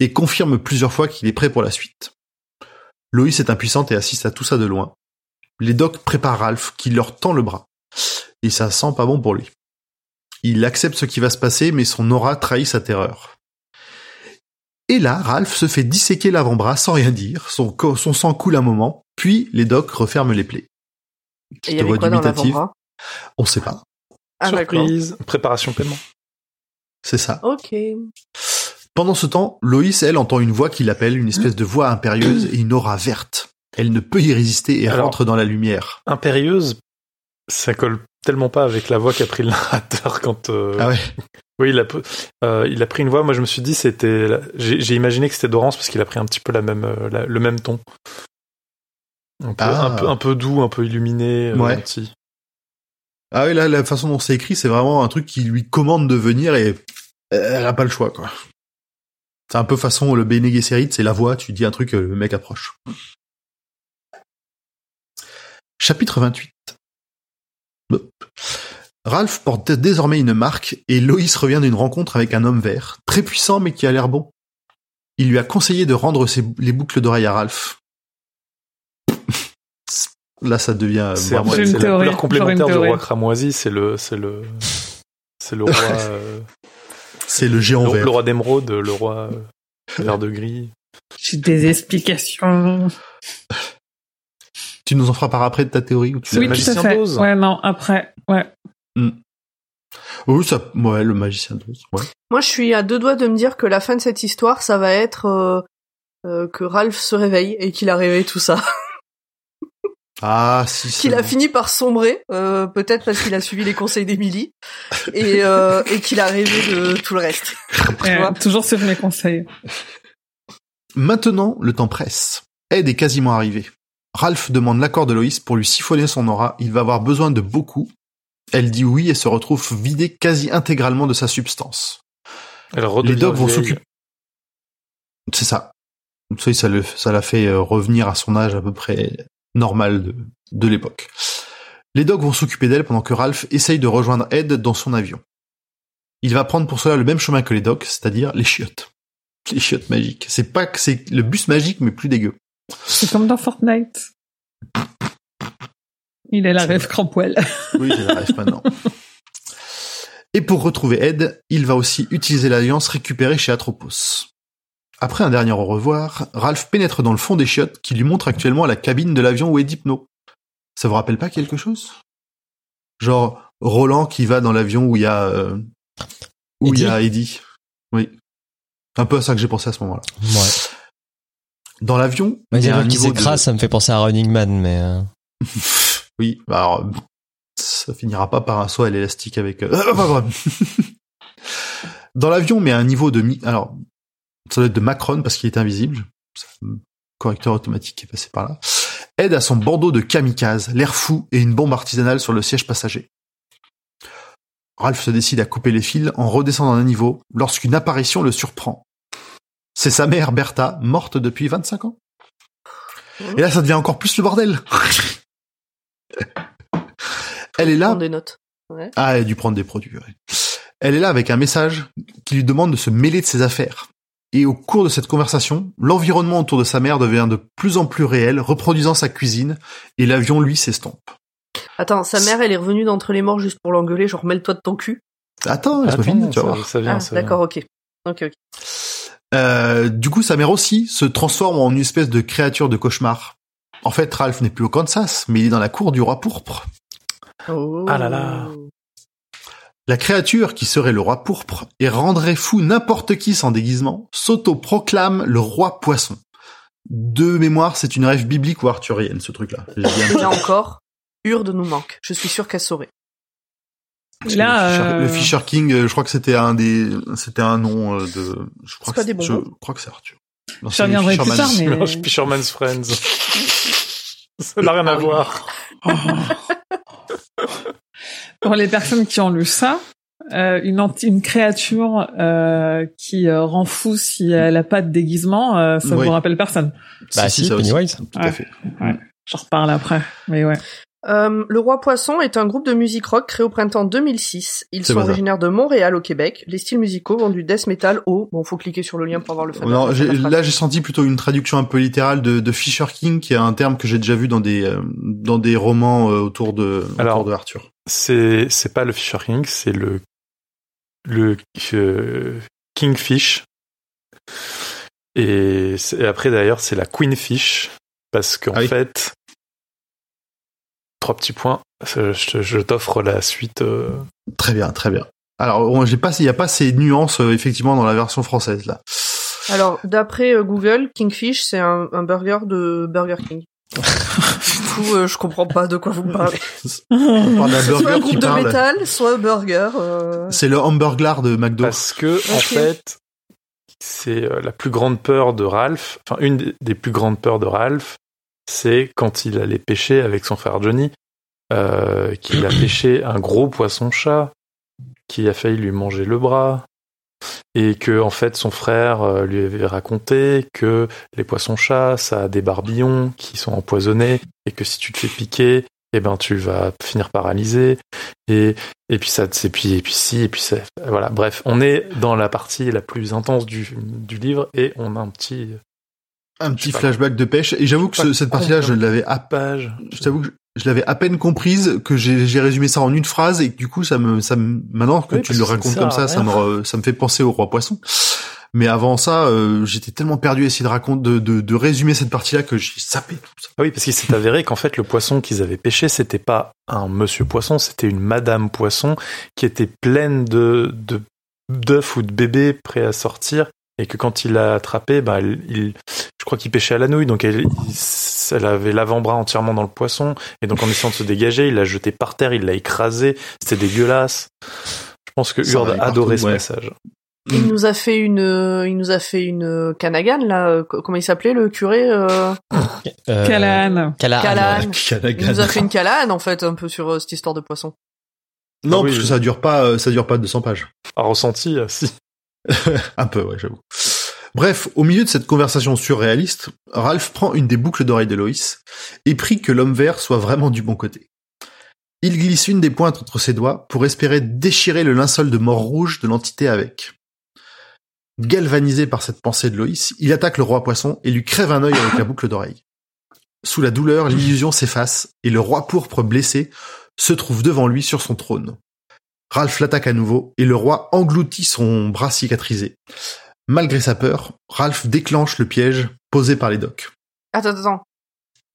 et confirme plusieurs fois qu'il est prêt pour la suite. Loïs est impuissante et assiste à tout ça de loin. Les docs préparent Ralph qui leur tend le bras. Et ça sent pas bon pour lui. Il accepte ce qui va se passer mais son aura trahit sa terreur. Et là, Ralph se fait disséquer l'avant-bras sans rien dire, son, sang coule un moment, puis les docs referment les plaies. Et l'avant-bras? On sait pas. Ah. Surprise. Préparation paiement. C'est ça. Ok. Pendant ce temps, Loïs, elle, entend une voix qui l'appelle, une espèce de voix impérieuse et une aura verte. Elle ne peut y résister et Alors- rentre dans la lumière. Impérieuse, ça colle tellement pas avec la voix qu'a pris le narrateur quand. euh, Ah ouais. Oui, il a, euh, il a pris une voix. Moi, je me suis dit, c'était. J'ai imaginé que c'était Dorance parce qu'il a pris un petit peu la même, euh, la- le même ton. Un peu, Ah. un peu, un peu doux, un peu illuminé, Ouais. Ah oui, là, la façon dont c'est écrit, c'est vraiment un truc qui lui commande de venir et elle a pas le choix, quoi. C'est un peu façon le Bene Gesserit, c'est la voix, tu dis un truc, euh, le mec approche. Chapitre 28. Hop. Ralph porte désormais une marque et Loïs revient d'une rencontre avec un homme vert, très puissant mais qui a l'air bon. Il lui a conseillé de rendre ses- les boucles d'oreilles à Ralph. Là, ça devient C'est vraiment- J'ai une c'est la couleur complémentaire une du roi cramoisi. C'est le, c'est le, c'est le roi, euh, c'est le géant le, vert. le roi d'émeraude, le roi vert de gris. J'ai des explications. Tu nous en feras par après de ta théorie ou tu le Oui, tout magicien à fait. d'Oz. Ouais, non, après, ouais. Oui, ça, ouais, le magicien d'Oz. Ouais. Moi, je suis à deux doigts de me dire que la fin de cette histoire, ça va être euh, euh, que Ralph se réveille et qu'il a rêvé tout ça. Ah, si. qu'il a fini par sombrer, euh, peut-être parce qu'il a suivi les conseils d'Emily, et, euh, et qu'il a rêvé de tout le reste. Vois. toujours sur mes conseils. Maintenant, le temps presse. Ed est quasiment arrivé. Ralph demande l'accord de Loïs pour lui siphonner son aura. Il va avoir besoin de beaucoup. Elle dit oui et se retrouve vidée quasi intégralement de sa substance. Elle Les dogs vont s'occuper. C'est ça. Ça, ça le- ça l'a fait euh, revenir à son âge à peu près normal de, de l'époque. Les dogs vont s'occuper d'elle pendant que Ralph essaye de rejoindre Ed dans son avion. Il va prendre pour cela le même chemin que les dogs, c'est-à-dire les chiottes. Les chiottes magiques. C'est pas que c'est le bus magique, mais plus dégueu. C'est comme dans Fortnite. Il est la rêve crampoil. Oui, j'ai la ref maintenant. Et pour retrouver Ed, il va aussi utiliser l'alliance récupérée chez Atropos. Après un dernier au revoir, Ralph pénètre dans le fond des chiottes qui lui montre actuellement la cabine de l'avion où est Dipno. Ça vous rappelle pas quelque chose? Genre Roland qui va dans l'avion où il y a euh, où il y a Eddie? Oui. Un peu à ça que j'ai pensé à ce moment-là. Ouais. Dans l'avion, il y a un niveau de- ça me fait penser à Running Man, mais euh, oui, bah alors, ça finira pas par un saut à l'élastique avec. euh. Dans l'avion, mais à un niveau de mi. Alors, ça doit être de Macron parce qu'il est invisible. Un Correcteur automatique qui est passé par là. Aide à son bandeau de kamikaze, l'air fou et une bombe artisanale sur le siège passager. Ralph se décide à couper les fils en redescendant d'un niveau lorsqu'une apparition le surprend. C'est sa mère Bertha, morte depuis 25 ans. Et là, ça devient encore plus le bordel. Elle est là. Prendre des notes. Ouais. Ah, elle a dû prendre des produits. ouais. Elle est là avec un message qui lui demande de se mêler de ses affaires. Et au cours de cette conversation, l'environnement autour de sa mère devient de plus en plus réel, reproduisant sa cuisine, et l'avion, lui, s'estompe. Attends, sa mère, elle est revenue d'entre les morts juste pour l'engueuler, genre mêle-toi de ton cul. Attends, Attends, finir, tu vas ça, voir. ça vient, ah, ça vient. d'accord, ok. Ok, ok. Euh, du coup, sa mère aussi se transforme en une espèce de créature de cauchemar. En fait, Ralph n'est plus au Kansas, mais il est dans la cour du roi pourpre. Oh. Ah là là. La créature qui serait le roi pourpre et rendrait fou n'importe qui sans déguisement s'auto-proclame le roi poisson. De mémoire, c'est une rêve biblique ou arthurienne, ce truc-là. Là encore, Urde nous manque. Je suis sûr qu'elle saurait. Là, le, Fisher, euh, le Fisher King, euh, je crois que c'était un des, c'était un nom euh, de, je crois que je crois c'est Arthur. Non, Je c'est reviendrai plus Fisherman. tard, mais- Mélange Fisherman's Friends. ça n'a rien à Ah oui. Pour les personnes qui ont lu ça, euh, une, anti- une créature euh, qui euh, rend fou si elle a pas de déguisement, euh, ça Oui. vous rappelle personne. Bah Si, si, ça aussi. Pennywise. Tout à Ouais. fait. J'en reparle après, mais ouais. Euh, le Roi Poisson est un groupe de musique rock créé au printemps 2006. Ils sont originaires de Montréal au Québec. Les styles musicaux vont du death metal au... Bon, faut cliquer sur le lien pour avoir le fan. Non, là j'ai senti plutôt une traduction un peu littérale de, de Fisher King, qui est un terme que j'ai déjà vu dans des euh, dans des romans euh, autour de Alors, autour de Arthur. C'est c'est pas le Fisher King, c'est le le euh, Kingfish. Et, et après d'ailleurs c'est la Queenfish parce qu'en Ah oui. fait trois petits points. Je, je- je t'offre la suite. euh, Très bien, très bien. Alors, j'ai pas, il y a pas ces nuances euh, effectivement dans la version française là. Alors, d'après euh, Google, Kingfish, c'est un, un burger de Burger King. du coup, euh, je comprends pas de quoi vous me parlez. On parle Soit un groupe de parle. métal, soit un burger. euh. C'est le hamburglar de McDo. Parce que en fait, c'est euh, la plus grande peur de Ralph. Enfin, une des plus grandes peurs de Ralph, c'est quand il allait pêcher avec son frère Johnny, euh, qu'il a pêché un gros poisson-chat qui a failli lui manger le bras. Et que en fait son frère euh, lui avait raconté que les poissons-chats ça a des barbillons qui sont empoisonnés et que si tu te fais piquer eh ben tu vas finir paralysé et et puis ça et puis et puis si et puis ça voilà bref on est dans la partie la plus intense du du livre et on a un petit un petit flashback de pêche. Et j'avoue que ce- cette partie-là, je l'avais à page je t'avoue que je, je l'avais à peine comprise, que j'ai résumé ça en une phrase et que du coup ça me, ça me, maintenant que Oui, tu le ça racontes comme ça, ça me, ça me fait penser au roi poisson. Mais avant ça, euh, j'étais tellement perdu à essayer de raconter, de, de, de résumer cette partie-là que j'ai sapé tout ça. Ah oui parce qu'il s'est avéré qu'en fait le poisson qu'ils avaient pêché c'était pas un monsieur poisson c'était une madame poisson qui était pleine de de d'œufs ou de bébés prêts à sortir et que quand il l'a attrapé ben il, il- je crois qu'il pêchait à la nouille donc elle, il- elle avait l'avant-bras entièrement dans le poisson et donc en essayant de se dégager il l'a jeté par terre il l'a écrasé c'était dégueulasse je pense que arrive adorait partout, ce ouais. message Il nous a fait une, euh, il nous a fait une euh, Canagan là. euh, co- Comment il s'appelait le curé euh... Euh. Callahan. Callahan. ouais. Il nous a fait une Calane en fait un peu sur euh, cette histoire de poisson. Non, Ah oui, parce que oui. ça dure pas, euh, ça dure pas 200 pages. a ressenti si Un peu, ouais, j'avoue. Bref, au milieu de cette conversation surréaliste, Ralph prend une des boucles d'oreille de Loïs et prie que l'homme vert soit vraiment du bon côté. Il glisse une des pointes entre ses doigts pour espérer déchirer le linceul de mort rouge de l'entité avec. Galvanisé par cette pensée de Loïs, il attaque le roi poisson et lui crève un œil avec la boucle d'oreille. Sous la douleur, l'illusion s'efface et le roi pourpre blessé se trouve devant lui sur son trône. Ralph l'attaque à nouveau et le roi engloutit son bras cicatrisé. Malgré sa peur, Ralph déclenche le piège posé par les docks. Attends, attends.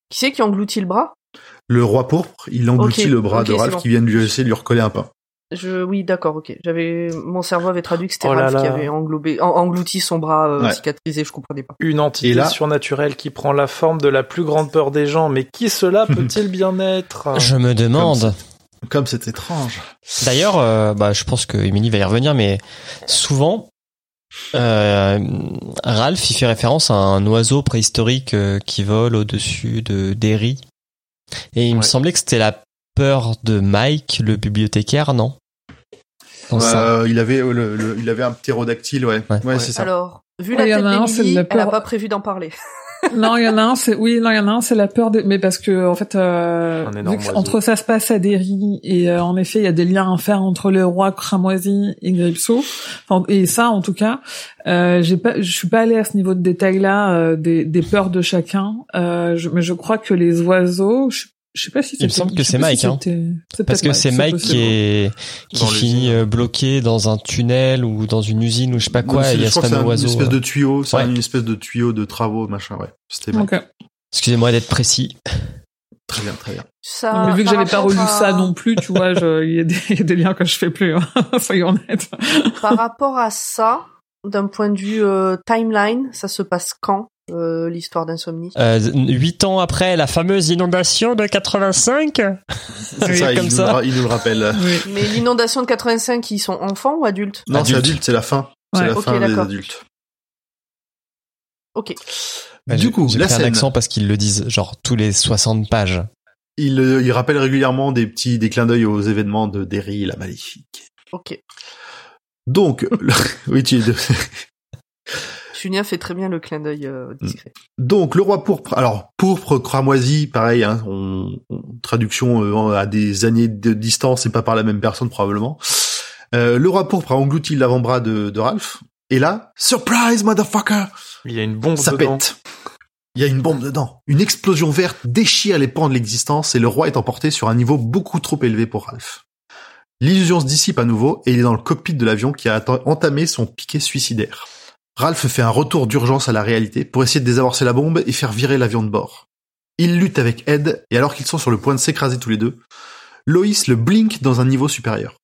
Qui c'est qui engloutit le bras? Le roi pourpre, il engloutit le bras de Ralph bon. qui vient de lui essayer de lui recoller un pain. Je, oui, d'accord, ok. J'avais, mon cerveau avait traduit que c'était Oh là Ralph qui avait englobé, en- englouti son bras euh, Ouais. cicatrisé. Je comprenais pas. une entité Et là- surnaturelle qui prend la forme de la plus grande peur des gens mais qui cela peut-il bien être? Je me demande. Comme c'est étrange. D'ailleurs, euh, bah, je pense que Emily va y revenir, mais souvent, euh, Ralph, il fait référence à un oiseau préhistorique euh, qui vole au-dessus de Derry. Et il me semblait que c'était la peur de Mike, le bibliothécaire, non? Euh, il avait euh, le, le- il avait un ptérodactyle, ouais. Ouais. Ouais, c'est ça. Alors, vu Ouais, la tête d'Emily, elle a peur. pas prévu d'en parler. non, il y en a un, c'est oui, non, il y en a un, c'est la peur des, mais parce que en fait, euh, entre ça se passe à Derry et euh, en effet, il y a des liens à faire entre le roi cramoisi et Gripsou. Enfin, et ça, en tout cas, euh, j'ai pas, je suis pas allée à ce niveau de détail-là euh, des, des peurs de chacun. Euh, je, mais je crois que les oiseaux, je, je sais pas si Il me semble que sais c'est Mike, si hein. Parce que c'est Mike qui est qui Dans finit euh, bloqué dans un tunnel ou dans une usine ou je sais pas quoi. il y a ce fameux oiseau. une espèce euh. de tuyau, c'est Ouais. une espèce de tuyau de travaux, machin, ouais. C'était. Excusez-moi d'être précis. très bien, très bien. Ça, mais vu que par j'avais pas rapport relu à- ça non plus, tu vois, je- il y, a des- il y a des liens que je fais plus. hein. Soyons honnêtes. Par rapport à ça, d'un point de vue euh, timeline, ça se passe quand? Euh, l'histoire d'insomnie Euh, Huit ans après la fameuse inondation de 85. C'est ça, il comme nous, ça. le ra- il nous le rappelle. Oui. Mais l'inondation de 85, ils sont enfants ou adultes? Non, c'est Adulte. c'est la fin. C'est la fin des adultes. Ok. Bah, Du coup, j'ai pris un scène. accent parce qu'ils le disent genre tous les 60 pages. Il, euh, il rappelle régulièrement des petits des clins d'œil aux événements de Derry la Maléfique. Ok. Donc, le- oui, tu Julien fait très bien le clin d'œil euh, discret. donc le roi pourpre. Alors pourpre cramoisi, pareil. Hein, on, on- traduction euh, à des années de distance et pas par la même personne probablement. Euh, le roi pourpre a englouti l'avant-bras de, de Ralph. Et là, surprise, motherfucker, Il y a une bombe ça dedans. pète. Il y a une bombe dedans. Une explosion verte déchire les pans de l'existence et le roi est emporté sur un niveau beaucoup trop élevé pour Ralph. L'illusion se dissipe à nouveau et il est dans le cockpit de l'avion qui a entamé son piqué suicidaire. Ralph fait un retour d'urgence à la réalité pour essayer de désamorcer la bombe et faire virer l'avion de bord. Il lutte avec Ed et alors qu'ils sont sur le point de s'écraser tous les deux, Loïs le blink dans un niveau supérieur.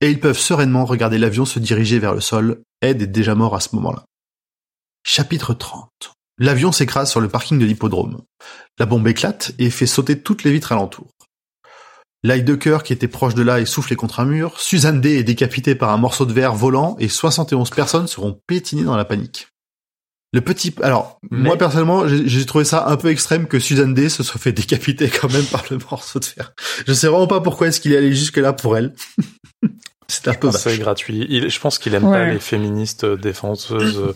Et ils peuvent sereinement regarder l'avion se diriger vers le sol. Ed est déjà mort à ce moment-là. Chapitre 30. L'avion s'écrase sur le parking de l'hippodrome. La bombe éclate et fait sauter toutes les vitres alentour. Lidecker, qui était proche de là, est soufflé contre un mur. Suzanne D est décapitée par un morceau de verre volant et 71 personnes seront piétinées dans la panique. Le petit, alors, Mais- moi personnellement, j'ai trouvé ça un peu extrême que Suzanne D se soit fait décapiter quand même par le morceau de verre. Je sais vraiment pas pourquoi est-ce qu'il est allé jusque là pour elle. C'était un peu C'est gratuit. Il- je pense qu'il aime Ouais. pas les féministes défenseuses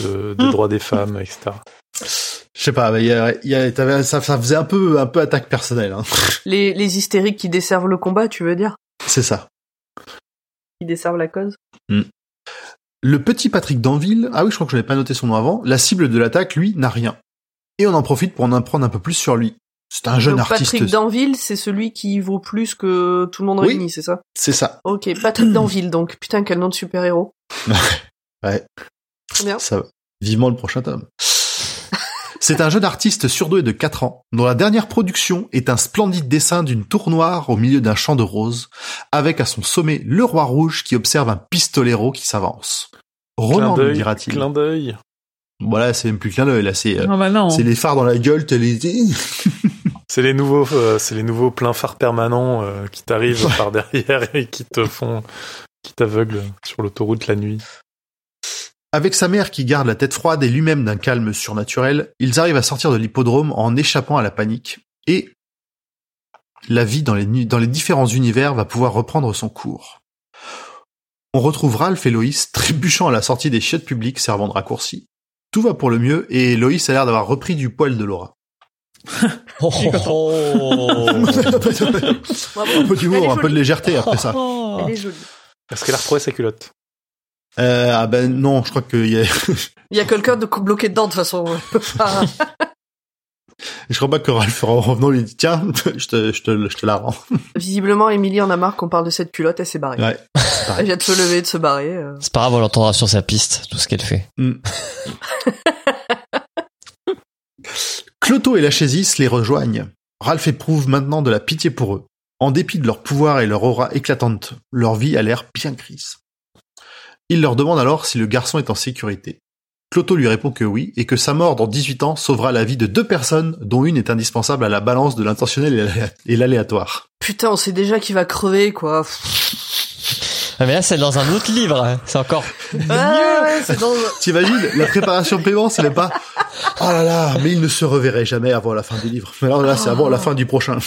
de, des droits des femmes, etc. Je sais pas, il y a, il y a- t'avais- ça, ça faisait un peu, un peu attaque personnelle. Hein. Les, les hystériques qui desservent le combat, tu veux dire? C'est ça. Qui desservent la cause? Le petit Patrick Danville, ah oui, je crois que je n'avais pas noté son nom avant, la cible de l'attaque, lui, n'a rien. Et on en profite pour en apprendre un peu plus sur lui. C'est un jeune Donc, artiste. Patrick Danville, c'est celui qui vaut plus que tout le monde Oui. réuni, c'est ça? C'est ça. Ok, Patrick Danville, donc. Putain, quel nom de super-héros. Ouais. Très bien. Ça. Vivement le prochain tome. C'est un jeune artiste surdoué de 4 ans, dont la dernière production est un splendide dessin d'une tour noire au milieu d'un champ de roses, avec à son sommet le roi rouge qui observe un pistolero qui s'avance. D'œil, dira-t-il. clin d'œil. Voilà, c'est même plus clin d'œil, là, c'est, euh, Non, bah non. c'est les phares dans la gueule, t'as les... C'est les nouveaux, euh, c'est les nouveaux pleins phares permanents euh, qui t'arrivent par derrière et qui te font, qui t'aveuglent sur l'autoroute la nuit. Avec sa mère qui garde la tête froide et lui-même d'un calme surnaturel, ils arrivent à sortir de l'hippodrome en échappant à la panique. Et la vie dans les, nu- dans les différents univers va pouvoir reprendre son cours. On retrouve Ralph et Loïs trébuchant à la sortie des chiottes publiques servant de raccourci. Tout va pour le mieux et Loïs a l'air d'avoir repris du poil de Laura. Oh, oh, oh. Un peu d'humour, un peu de légèreté après ça. Elle est jolie. Est-ce qu'elle a retrouvé sa culotte Euh, ah ben non, je crois qu'il y a... Il y a quelqu'un de bloqué dedans, de toute façon. je crois pas que Ralph en revenant lui dit tiens, je te, je te, je te la rends. Visiblement, Émilie en a marre qu'on parle de cette culotte, elle s'est barrée. Ouais. Elle vient de se lever, de se barrer. euh. C'est pas grave, on l'entendra sur sa piste, tout ce qu'elle fait. Cloto et la Chésis les rejoignent. Ralph éprouve maintenant de la pitié pour eux. En dépit de leur pouvoir et leur aura éclatante, leur vie a l'air bien grise. Il leur demande alors si le garçon est en sécurité. Cloto lui répond que oui, et que sa mort dans 18 ans sauvera la vie de deux personnes, dont une est indispensable à la balance de l'intentionnel et l'alé- et l'aléatoire. Putain, on sait déjà qu'il va crever, quoi. Ah, mais là, c'est dans un autre livre. hein. C'est encore Ah, dans... T'imagines la préparation paiement, c'est même pas. Oh là là, mais il ne se reverrait jamais avant la fin du livre. Mais alors là, c'est avant la fin du prochain.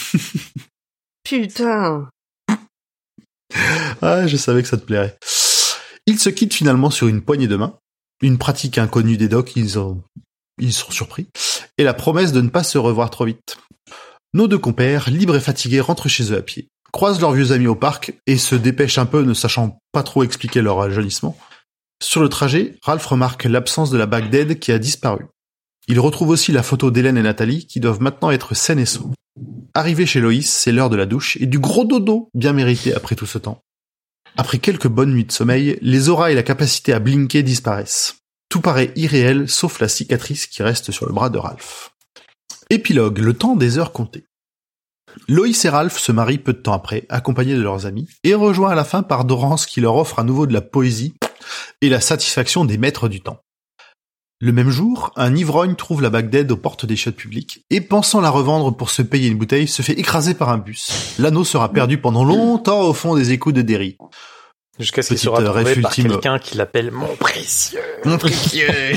Putain. Ah, je savais que ça te plairait. Ils se quittent finalement sur une poignée de main, une pratique inconnue des docs, ils ont, ils sont surpris, et la promesse de ne pas se revoir trop vite. Nos deux compères, libres et fatigués, rentrent chez eux à pied, croisent leurs vieux amis au parc et se dépêchent un peu, ne sachant pas trop expliquer leur ajeunissement. Sur le trajet, Ralph remarque l'absence de la bague d'Ed qui a disparu. Il retrouve aussi la photo d'Hélène et Nathalie qui doivent maintenant être saines et sauves. Arrivé chez Loïs, c'est l'heure de la douche et du gros dodo bien mérité après tout ce temps. Après quelques bonnes nuits de sommeil, les auras et la capacité à blinker disparaissent. Tout paraît irréel sauf la cicatrice qui reste sur le bras de Ralph. Épilogue, le temps des heures comptées. Loïs et Ralph se marient peu de temps après, accompagnés de leurs amis, et rejoints à la fin par Dorance qui leur offre à nouveau de la poésie et la satisfaction des maîtres du temps. Le même jour, un ivrogne trouve la bague d'aide aux portes des chiottes publiques et pensant la revendre pour se payer une bouteille, se fait écraser par un bus. L'anneau sera perdu pendant longtemps au fond des échos de Derry. Jusqu'à ce qu'il soit euh, retrouvé ref par quelqu'un qui l'appelle mon précieux. Mon précieux.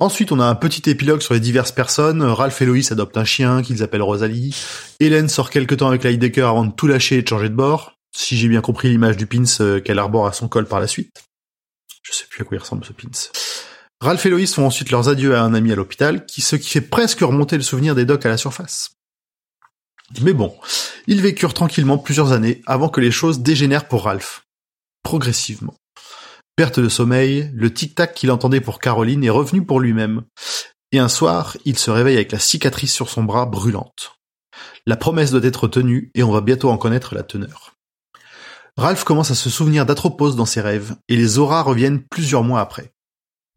Ensuite, on a un petit épilogue sur les diverses personnes. Ralph et Loïs adoptent un chien qu'ils appellent Rosalie. Hélène sort quelque temps avec Lidecker avant de tout lâcher et de changer de bord. Si j'ai bien compris l'image du pins euh, qu'elle arbore à son col par la suite. Je sais plus à quoi il ressemble ce pins. Ralph et Loïs font ensuite leurs adieux à un ami à l'hôpital, qui ce qui fait presque remonter le souvenir des docs à la surface. Mais bon, ils vécurent tranquillement plusieurs années avant que les choses dégénèrent pour Ralph. Progressivement. Perte de sommeil, le tic-tac qu'il entendait pour Caroline est revenu pour lui-même. Et un soir, il se réveille avec la cicatrice sur son bras brûlante. La promesse doit être tenue et on va bientôt en connaître la teneur. Ralph commence à se souvenir d'Atropos dans ses rêves et les auras reviennent plusieurs mois après.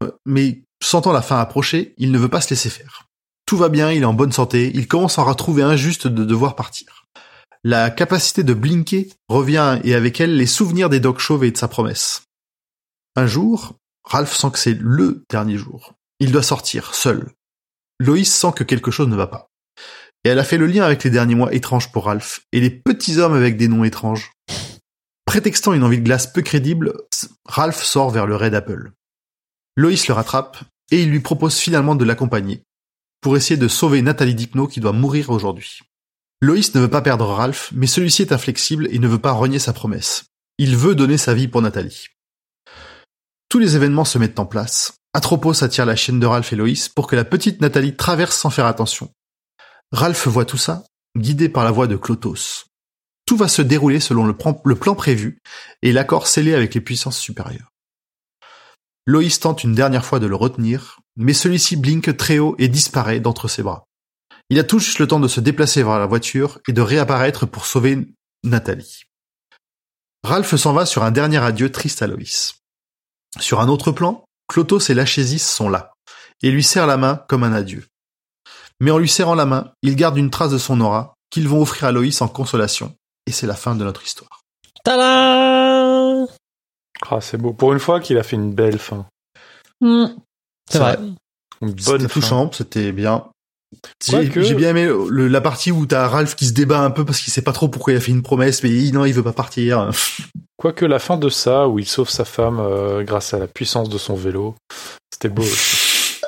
Euh, Mais sentant la fin approcher, il ne veut pas se laisser faire. Tout va bien, il est en bonne santé, il commence à retrouver injuste de devoir partir. La capacité de blinker revient et avec elle les souvenirs des Doc Chauves et de sa promesse. Un jour, Ralph sent que c'est LE dernier jour. Il doit sortir, seul. Loïs sent que quelque chose ne va pas. Et elle a fait le lien avec les derniers mois étranges pour Ralph et les petits hommes avec des noms étranges. Prétextant une envie de glace peu crédible, Ralph sort vers le raid Apple. Loïs le rattrape et il lui propose finalement de l'accompagner pour essayer de sauver Nathalie Dipno qui doit mourir aujourd'hui. Loïs ne veut pas perdre Ralph, mais celui-ci est inflexible et ne veut pas renier sa promesse. Il veut donner sa vie pour Nathalie. Tous les événements se mettent en place. Atropos attire la chienne de Ralph et Loïs pour que la petite Nathalie traverse sans faire attention. Ralph voit tout ça, guidé par la voix de Clotos. Tout va se dérouler selon le plan, prévu et l'accord scellé avec les puissances supérieures. Loïs tente une dernière fois de le retenir, mais celui-ci blinque très haut et disparaît d'entre ses bras. Il a tout juste le temps de se déplacer vers la voiture et de réapparaître pour sauver Nathalie. Ralph s'en va sur un dernier adieu triste à Loïs. Sur un autre plan, Clotos et Lachésis sont là, et lui serrent la main comme un adieu. Mais en lui serrant la main, ils gardent une trace de son aura qu'ils vont offrir à Loïs en consolation, et c'est la fin de notre histoire. Tada Ah, c'est beau. Pour une fois qu'il a fait une belle fin. Hmm. C'est vrai. Une bonne C'était fin. touchant, c'était bien. J'ai bien aimé le- la partie où t'as Ralph qui se débat un peu parce qu'il sait pas trop pourquoi il a fait une promesse, mais il- non, il veut pas partir. Quoique la fin de ça, où il sauve sa femme euh, grâce à la puissance de son vélo, c'était beau aussi.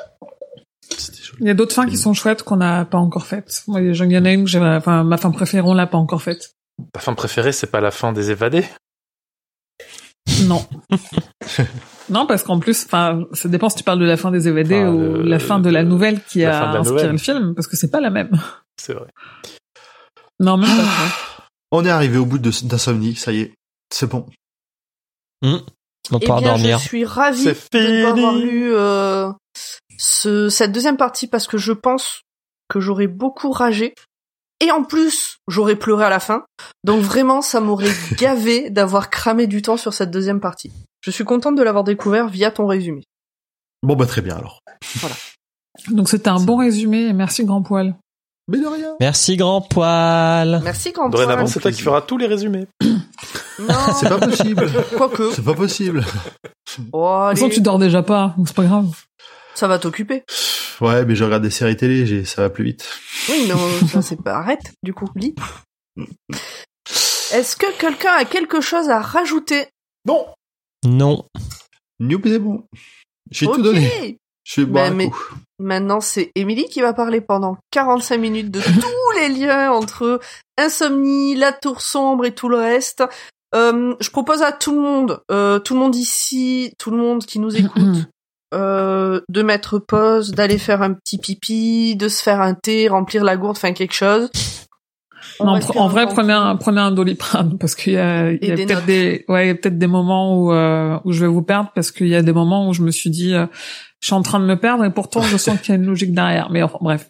Il y a d'autres fins qui sont chouettes qu'on n'a pas encore faites. Moi, il y en a une que j'ai, enfin, ma fin préférée, on l'a pas encore faite. Ta fin préférée, c'est pas la fin des évadés? Non. non, parce qu'en plus, enfin, ça dépend si tu parles de la fin des Enfin, ou de- la fin de la nouvelle qui la a inspiré nouvelle. le film, parce que c'est pas la même. C'est vrai. Non, même pas. On est arrivé au bout de- d'insomnie, ça y est, c'est bon. On Eh bien, dormir. je suis ravie C'est de ne pas fini. avoir lu euh, ce, cette deuxième partie parce que je pense que j'aurais beaucoup ragé. Et en plus, j'aurais pleuré à la fin. Donc vraiment, ça m'aurait gavé d'avoir cramé du temps sur cette deuxième partie. Je suis contente de l'avoir découvert via ton résumé. Bon bah très bien alors. Donc c'était un bon résumé et merci Grand Poil. Mais de rien. Merci grand poil. Merci quand Dorénavant, c'est toi qui feras tous les résumés. Non, C'est pas possible. quoique. c'est pas possible. Oh, De toute façon, tu dors déjà pas, donc c'est pas grave. Ça va t'occuper. Ouais, mais je regarde des séries télé, j'ai, ça va plus vite. Oui, mais ça c'est pas. Arrête, du coup, lis. Est-ce que quelqu'un a quelque chose à rajouter? Bon. Non. Nope, c'est bon. J'ai Ok. tout donné. Je suis mais- coup. Maintenant, c'est Émilie qui va parler pendant 45 minutes de tous les liens entre Insomnie, La Tour Sombre et tout le reste. Euh, je propose à tout le monde, euh, tout le monde ici, tout le monde qui nous écoute, euh, de mettre pause, d'aller faire un petit pipi, de se faire un thé, remplir la gourde, enfin quelque chose. On Non, respire en vrai, prenez un, prenez un doliprane parce qu'il y a, il y Et a peut-être des, ouais, il y a peut-être des moments où, euh, où je vais vous perdre parce qu'il y a des moments où je me suis dit, euh, je suis en train de me perdre et pourtant je sens qu'il y a une logique derrière. Mais enfin, bref.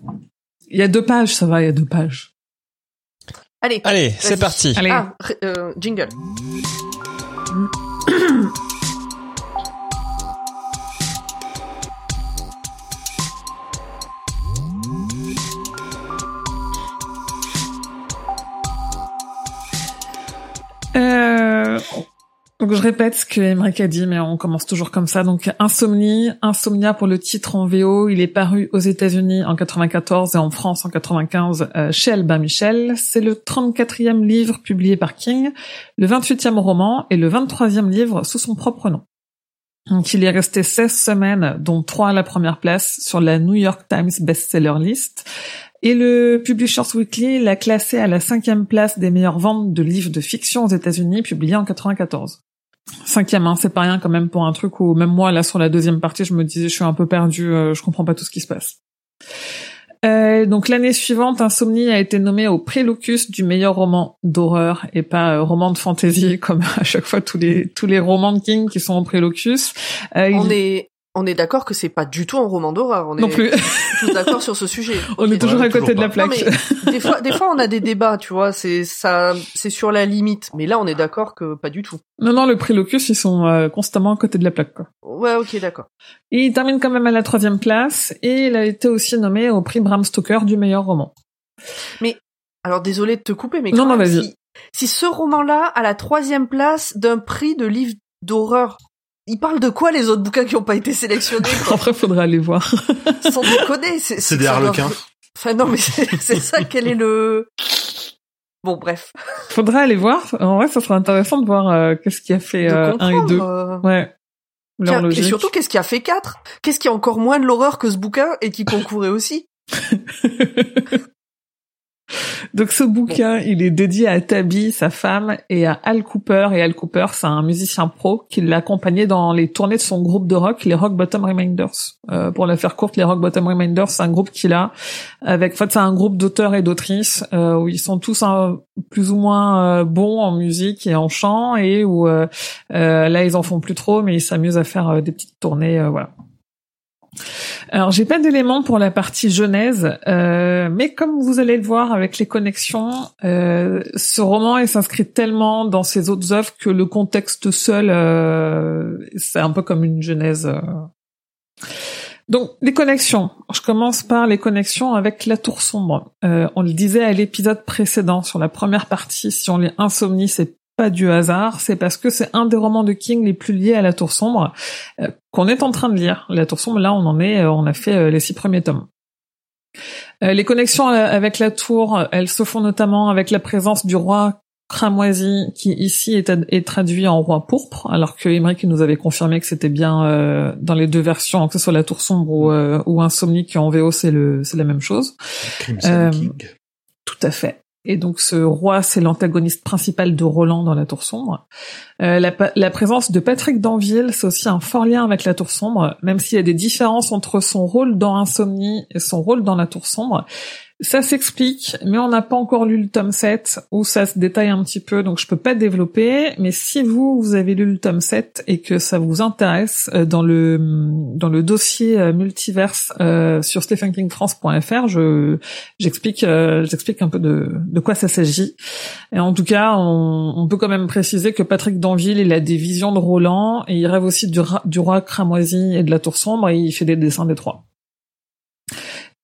Il y a deux pages, ça va, il y a deux pages. Allez, Allez, c'est parti. Allez. ah, euh, jingle. Euh, donc je répète ce que Emmerich a dit, mais on commence toujours comme ça. Donc Insomnie, Insomnia pour le titre en VO, il est paru aux États-Unis en 94 et en France en 95 euh, chez Albin Michel. C'est le 34e livre publié par King, le 28e roman et le 23e livre sous son propre nom. Donc il est resté 16 semaines, dont 3 à la première place sur la New York Times Bestseller List. Et le Publishers Weekly l'a classé à la cinquième place des meilleures ventes de livres de fiction aux États-Unis, publié en 94. Cinquième, hein, c'est pas rien quand même pour un truc où même moi là sur la deuxième partie, je me disais je suis un peu perdu, euh, je comprends pas tout ce qui se passe. Euh, donc l'année suivante, Insomnie a été nommé au prix Locus du meilleur roman d'horreur et pas euh, roman de fantasy comme à chaque fois tous les tous les romans de King qui sont au prix Locus. Euh, On il- est, on est d'accord que c'est pas du tout un roman d'horreur. On est non plus. tous d'accord sur ce sujet. On est toujours Ouais, à côté toujours de la. Non, plaque. mais des fois, des fois, on a des débats, tu vois. C'est ça, c'est sur la limite. Mais là, on est d'accord que pas du tout. Non, non, le prix Locus, ils sont euh, constamment à côté de la plaque. Quoi. Ouais, ok, d'accord. Et il termine quand même à la troisième place et il a été aussi nommé au prix Bram Stoker du meilleur roman. Alors, désolé de te couper, mais Non, quand non, même, vas-y. si, si ce roman-là a la troisième place d'un prix de livre d'horreur, il parle de quoi les autres bouquins qui n'ont pas été sélectionnés quoi Après, faudra aller voir. Sans déconner, c'est C'est des harlequins. Enfin non, mais c'est ça. Quel est le Bon, bref. faudra aller voir. En vrai, ça serait intéressant de voir euh, qu'est-ce qui a fait euh, un et comprendre. deux. euh, Ouais. Leur Et logique. surtout, qu'est-ce qui a fait 4 Qu'est-ce qui a encore moins de l'horreur que ce bouquin et qui concourait aussi? Donc ce bouquin, il est dédié à Tabby, sa femme, et à Al Cooper. Et Al Cooper, c'est un musicien pro qui l'a accompagné dans les tournées de son groupe de rock, les Rock Bottom Reminders. Euh, pour la faire courte, les Rock Bottom Reminders, c'est un groupe qu'il a avec, en fait, c'est un groupe d'auteurs et d'autrices euh, où ils sont tous un- plus ou moins euh, bons en musique et en chant, et où là ils en font plus trop, mais ils s'amusent à faire des petites tournées, euh, voilà. Alors, j'ai pas d'éléments pour la partie genèse, euh, mais comme vous allez le voir avec les connexions, euh, ce roman s'inscrit tellement dans ses autres œuvres que le contexte seul, euh, c'est un peu comme une genèse. euh. Donc, les connexions. Je commence par les connexions avec La Tour Sombre. Euh, on le disait à l'épisode précédent sur la première partie, si on lit Insomnie, c'est pas du hasard, c'est parce que c'est un des romans de King les plus liés à La Tour Sombre euh, qu'on est en train de lire. La Tour Sombre, là, on en est, euh, on a fait euh, les six premiers tomes. Euh, les connexions avec la tour, elles se font notamment avec la présence du roi cramoisi, qui ici est, est traduit en roi pourpre, alors que Emmerich nous avait confirmé que c'était bien euh, dans les deux versions, que ce soit la tour sombre ou, euh, ou Insomnie, qui en VO c'est le c'est la même chose. Crimson Euh, King. Tout à fait. Et donc ce roi, c'est l'antagoniste principal de Roland dans La Tour Sombre. Euh, la, la présence de Patrick Danville, c'est aussi un fort lien avec La Tour Sombre, même s'il y a des différences entre son rôle dans Insomnie et son rôle dans La Tour Sombre. Ça s'explique, mais on n'a pas encore lu le tome 7 où ça se détaille un petit peu, donc je peux pas développer. Mais si vous, vous avez lu le tome 7 et que ça vous intéresse, euh, dans le dans le dossier euh, multiverse euh, sur stephenkingfrance.fr, je j'explique euh, j'explique un peu de de quoi ça s'agit. Et en tout cas, on, on peut quand même préciser que Patrick Danville, il a des visions de Roland et il rêve aussi du, du roi cramoisi et de la tour sombre et il fait des dessins des trois.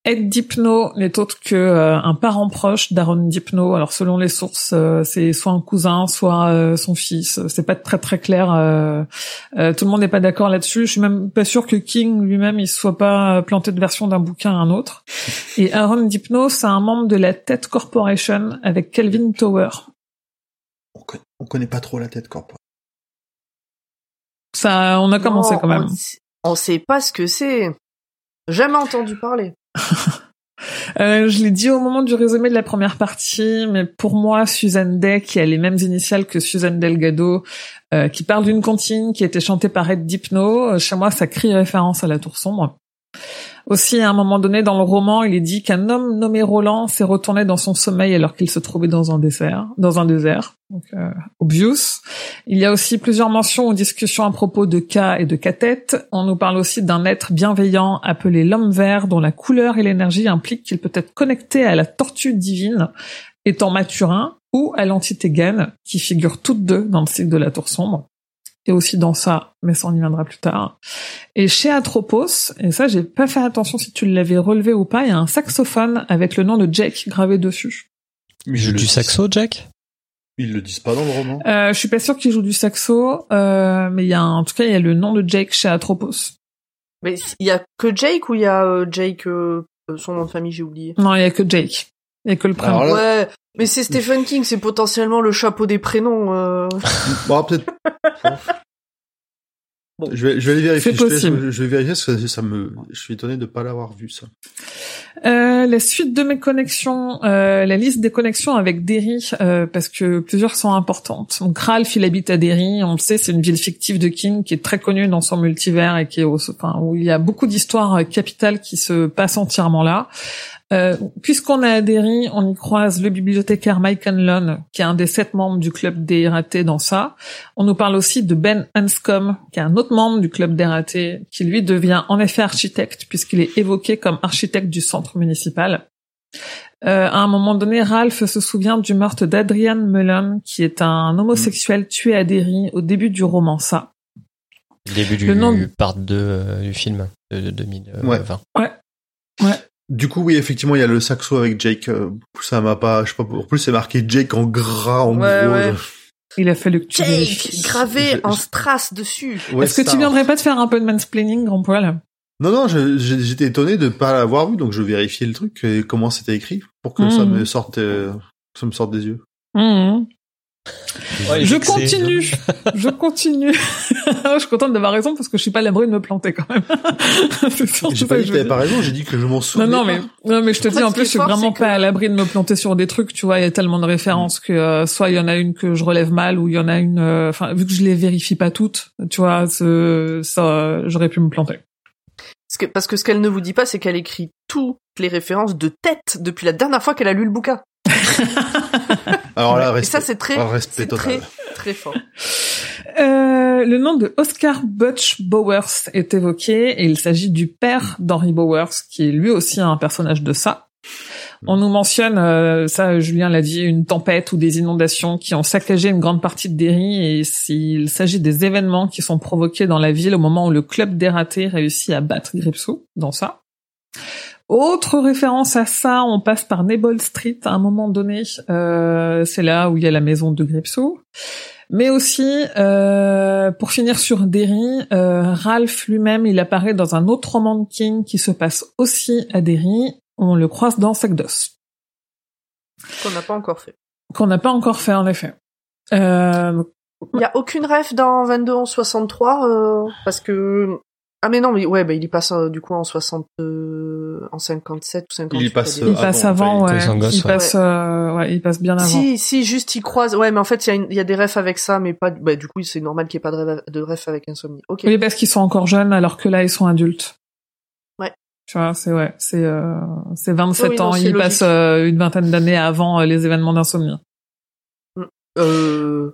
Ed Dipno n'est autre que euh, un parent proche d'Aaron Dipno. Alors selon les sources, euh, c'est soit un cousin, soit euh, son fils. C'est pas très très clair. euh, euh, tout le monde n'est pas d'accord là-dessus. Je suis même pas sûr que King lui-même il soit pas planté de version d'un bouquin à un autre. Et Aaron Dipno, c'est un membre de la Ted Corporation avec Kelvin Tower. On connaît, on connaît pas trop la tête corporelle. Ça, on a commencé Non, quand même. On sait pas ce que c'est. Jamais entendu parler. Euh, je l'ai dit au moment du résumé de la première partie, mais pour moi, Suzanne Day, qui a les mêmes initiales que Suzanne Delgado, euh, qui parle d'une comptine qui a été chantée par Ed Dipno, euh, chez moi, ça crie référence à la Tour Sombre. Aussi, à un moment donné dans le roman, il est dit qu'un homme nommé Roland s'est retourné dans son sommeil alors qu'il se trouvait dans un désert, dans un désert. Donc, euh. Il y a aussi plusieurs mentions ou discussions à propos de K et de Katet. On nous parle aussi d'un être bienveillant appelé l'homme vert dont la couleur et l'énergie impliquent qu'il peut être connecté à la tortue divine étant Mathurin ou à l'entité Gaine qui figurent toutes deux dans le cycle de la tour sombre. Et aussi dans ça, mais ça on y viendra plus tard. Et chez Atropos, et ça j'ai pas fait attention si tu l'avais relevé ou pas, il y a un saxophone avec le nom de Jake gravé dessus. Mais Il joue le du saxo, Jack Ils le disent pas dans le roman. Euh, je suis pas sûr qu'il joue du saxo, euh, mais il y a un- en tout cas il y a le nom de Jake chez Atropos. Mais il y a que Jake ou il y a euh, Jake, euh, son nom de famille, j'ai oublié? Non, il y a que Jake. Il y a que le prénom. Alors là- Ouais, mais c'est Stephen King, c'est potentiellement le chapeau des prénoms. euh. Bon, peut-être. Bon. Je vais, je vais aller vérifier. C'est Je, possible. je vais vérifier parce que ça me, je suis étonné de pas l'avoir vu, ça. Euh, la suite de mes connexions, euh, la liste des connexions avec Derry, euh, parce que plusieurs sont importantes. Donc Ralph, il habite à Derry, on le sait, c'est une ville fictive de King qui est très connue dans son multivers et qui est au, enfin, où il y a beaucoup d'histoires capitales qui se passent entièrement là. Euh, Puisqu'on est à Derry, on y croise le bibliothécaire Mike Hanlon, qui est un des sept membres du club des ratés dans ça. On nous parle aussi de Ben Hanscom, qui est un autre membre du club des ratés, qui lui devient en effet architecte, puisqu'il est évoqué comme architecte du centre municipal. Euh, à un moment donné, Ralph se souvient du meurtre d'Adrian Mullen, qui est un homosexuel tué à Derry au début du roman Ça. Début du Le nom de- part 2 euh, du film de, de 2020. Du coup, oui, effectivement, il y a le saxo avec Jake. euh, ça m'a pas, je sais pas, en plus, c'est marqué Jake en gras, en Ouais, gros. ouais. Il a fallu que tu Jake, vérifies. gravé Je- en strass dessus. Ouais, Est-ce que tu viendrais pas te faire un peu de mansplaining, grand poil Non, non, j'étais étonné de pas l'avoir vu, donc je vérifiais le truc et comment c'était écrit pour que ça Mhm. me sorte, euh, ça me sorte des yeux. Mhm. Ouais, Je continue, je continue. je suis contente d'avoir raison parce que je suis pas à l'abri de me planter quand même. J'ai pas dit je que t'avais pas raison, j'ai dit que je m'en Non, souvenais non, pas. mais, non, mais je te dis, en plus, je suis fort, vraiment pas que- à l'abri de me planter sur des trucs, tu vois, il y a tellement de références que, euh, soit il y en a une que je relève mal, ou il y en a une, euh, enfin, vu que je les vérifie pas toutes, tu vois, ce- ça, euh, j'aurais pu me planter. Parce que, parce que ce qu'elle ne vous dit pas, c'est qu'elle écrit toutes les références de tête depuis la dernière fois qu'elle a lu le bouquin. Alors là, Et respect. ça, c'est très, Ah, respect total. très, très fort. Euh, le nom de Oscar Butch Bowers est évoqué et il s'agit du père d'Henry Bowers, qui est lui aussi un personnage de ça. On nous mentionne, euh, ça Julien l'a dit, une tempête ou des inondations qui ont saccagé une grande partie de Derry et s'il s'agit des événements qui sont provoqués dans la ville au moment où le club des ratés réussit à battre Gripsou dans ça. Autre référence à ça, on passe par Nebel Street à un moment donné. Euh, c'est là où il y a la maison de Gripsou. Mais aussi, euh, pour finir sur Derry, euh, Ralph lui-même, il apparaît dans un autre roman de King qui se passe aussi à Derry. On le croise dans Sagdos, Qu'on n'a pas encore fait. qu'on n'a pas encore fait en effet. Euh, Il y a aucune ref dans 22 en 63, euh, parce que, ah mais non, mais ouais, bah, il y passe euh, du coup en 60, euh, en 57 ou 58. Il y passe, il des- il passe avant, ouais. il passe en gosse, il ouais. passe, euh, ouais, il passe bien avant. Si, si, juste il croise. Ouais, mais en fait, il y, a une- il y a des refs avec ça, mais pas. Bah, du coup, c'est normal qu'il n'y ait pas de ref, de ref avec Insomnie. Ok. Oui, parce qu'ils sont encore jeunes alors que là ils sont adultes. Ouais. Tu vois, c'est ouais, c'est euh, c'est 27 Oui, non, ans, ils logique. passent euh, une vingtaine d'années avant euh, les événements d'insomnie. Euh...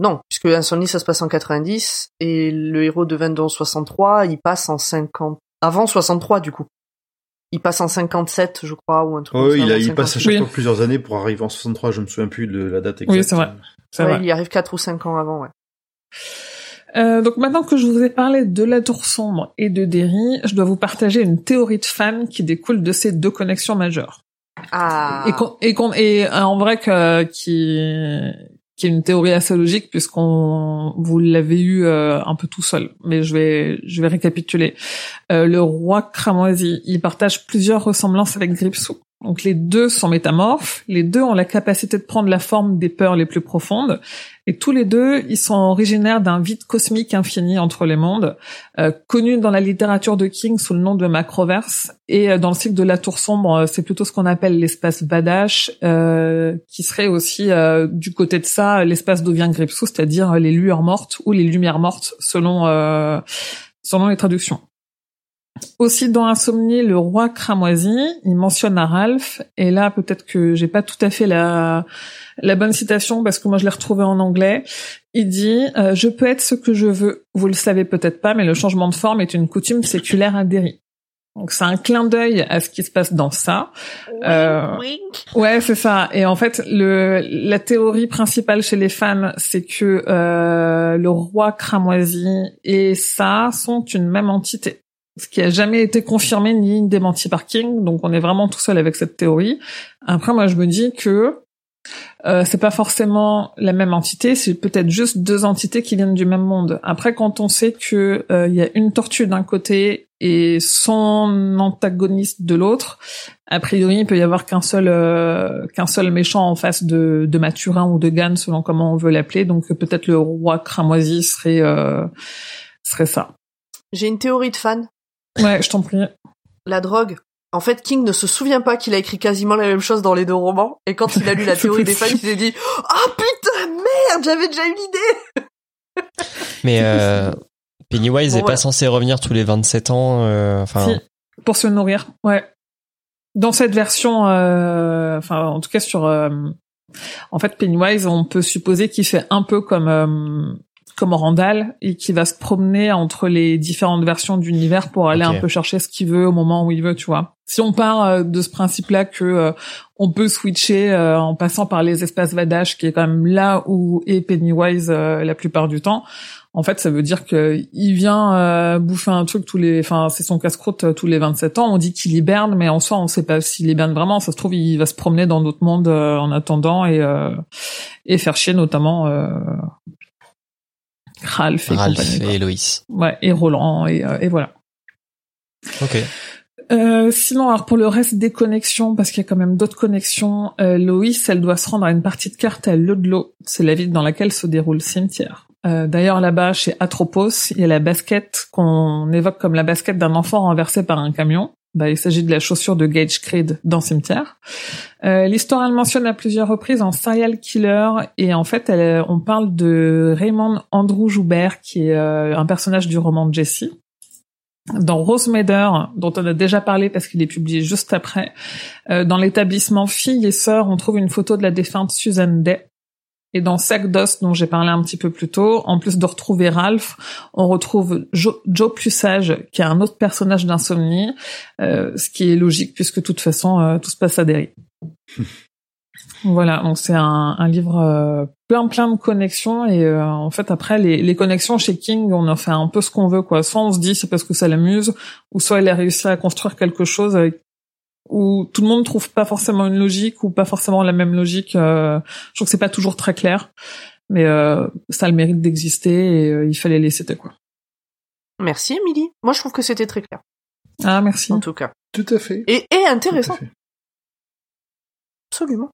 Non, puisque Insomnie, ça se passe en 90, et le héros de 22 en 63, il passe en 50... Avant 63, du coup. Il passe en 57, je crois, ou un truc Ouais, comme ça. il, a, il passe à 58. chaque Oui. fois plusieurs années pour arriver en 63, je me souviens plus de la date exacte. Oui, c'est vrai. C'est Ouais, vrai. il y arrive 4 ou 5 ans avant, ouais. Euh, donc maintenant que je vous ai parlé de la tour sombre et de Derry, je dois vous partager une théorie de fan qui découle de ces deux connexions majeures. Ah. Et, qu'on- et, qu'on- et euh, en vrai que, qui, qui est une théorie assez logique puisqu'on vous l'avez eu euh, un peu tout seul. Mais je vais je vais récapituler. Euh, le roi cramoisi, il partage plusieurs ressemblances avec Gripsou. Donc les deux sont métamorphes, les deux ont la capacité de prendre la forme des peurs les plus profondes, et tous les deux, ils sont originaires d'un vide cosmique infini entre les mondes, euh, connu dans la littérature de King sous le nom de Macroverse, et euh, dans le cycle de la Tour Sombre, euh, c'est plutôt ce qu'on appelle l'espace Vadash, euh, qui serait aussi du côté de ça l'espace d'où vient Gripsou, c'est-à-dire les lueurs mortes ou les lumières mortes selon selon les traductions. Aussi dans Insomnie, le roi cramoisi, il mentionne à Ralph, et là peut-être que j'ai pas tout à fait la la bonne citation parce que moi je l'ai retrouvée en anglais. Il dit euh, Je peux être ce que je veux. Vous le savez peut-être pas, mais le changement de forme est une coutume séculaire à Derry. Donc c'est un clin d'œil à ce qui se passe dans ça. Euh, Ouais, c'est ça. Et en fait, le la théorie principale chez les fans, c'est que euh, le roi cramoisi et ça sont une même entité. Ce qui a jamais été confirmé ni démenti par King, donc on est vraiment tout seul avec cette théorie. Après, moi, je me dis que euh, c'est pas forcément la même entité, c'est peut-être juste deux entités qui viennent du même monde. Après, quand on sait que euh, il y a une tortue d'un côté et son antagoniste de l'autre, a priori, il peut y avoir qu'un seul euh, qu'un seul méchant en face de, de Mathurin ou de Gann, selon comment on veut l'appeler. Donc peut-être le roi cramoisi serait euh, serait ça. J'ai une théorie de fan. Ouais, je t'en prie. La drogue. En fait, King ne se souvient pas qu'il a écrit quasiment la même chose dans les deux romans. Et quand il a lu la théorie des fans, il s'est dit Ah putain, merde, j'avais déjà eu l'idée Mais euh, Pennywise Bon, est pas censé revenir tous les 27 ans. euh, Si, pour se nourrir. Ouais. Dans cette version, euh, enfin en tout cas sur, euh, en fait Pennywise, on peut supposer qu'il fait un peu comme euh, comme Randall et qu'il va se promener entre les différentes versions d'univers pour aller un peu chercher ce qu'il veut au moment où il veut, tu vois. Si on part euh, de ce principe-là que euh, on peut switcher euh, en passant par les espaces Vadash, qui est quand même là où est Pennywise euh, la plupart du temps, en fait, ça veut dire que il vient euh, bouffer un truc tous les, enfin, c'est son casse-croûte euh, tous les 27 ans. On dit qu'il hiberne, mais en soi, on sait pas s'il hiberne vraiment. Ça se trouve, il va se promener dans d'autres mondes euh, en attendant et euh, et faire chier notamment euh, Ralph et Ralph compagnie. et Loïs. Ouais, et Roland et, euh, et voilà. Ok. Euh, sinon, alors pour le reste des connexions, parce qu'il y a quand même d'autres connexions, euh, Loïs, elle doit se rendre à une partie de carte à Ludlow. C'est la ville dans laquelle se déroule le cimetière. Euh, D'ailleurs, là-bas, chez Atropos, il y a la basket qu'on évoque comme la basket d'un enfant renversé par un camion. Bah, il s'agit de la chaussure de Gage Creed dans Cimetière. Euh, L'histoire, elle mentionne à plusieurs reprises un serial killer et en fait, elle, on parle de Raymond Andrew Joubert, qui est euh, un personnage du roman de Jesse dans Rosemader, dont on a déjà parlé parce qu'il est publié juste après, euh, dans l'établissement filles et sœurs, on trouve une photo de la défunte Susan Day. Et dans Sac d'os, dont j'ai parlé un petit peu plus tôt, en plus de retrouver Ralph, on retrouve Joe, Joe Plussage, qui est un autre personnage d'insomnie, euh, ce qui est logique puisque de toute façon, euh, tout se passe à Derry. Voilà, donc c'est un, un livre euh, plein plein de connexions et euh, en fait après les, les connexions chez King, on en fait un peu ce qu'on veut quoi. Soit on se dit c'est parce que ça l'amuse, ou soit il a réussi à construire quelque chose avec- où tout le monde trouve pas forcément une logique ou pas forcément la même logique. euh, je trouve que c'est pas toujours très clair, mais euh, ça a le mérite d'exister et euh, il fallait les citer quoi. Merci, Emily. Moi, je trouve que c'était très clair, Ah merci. en tout cas. Tout à fait. Et, et intéressant, Tout à fait. absolument.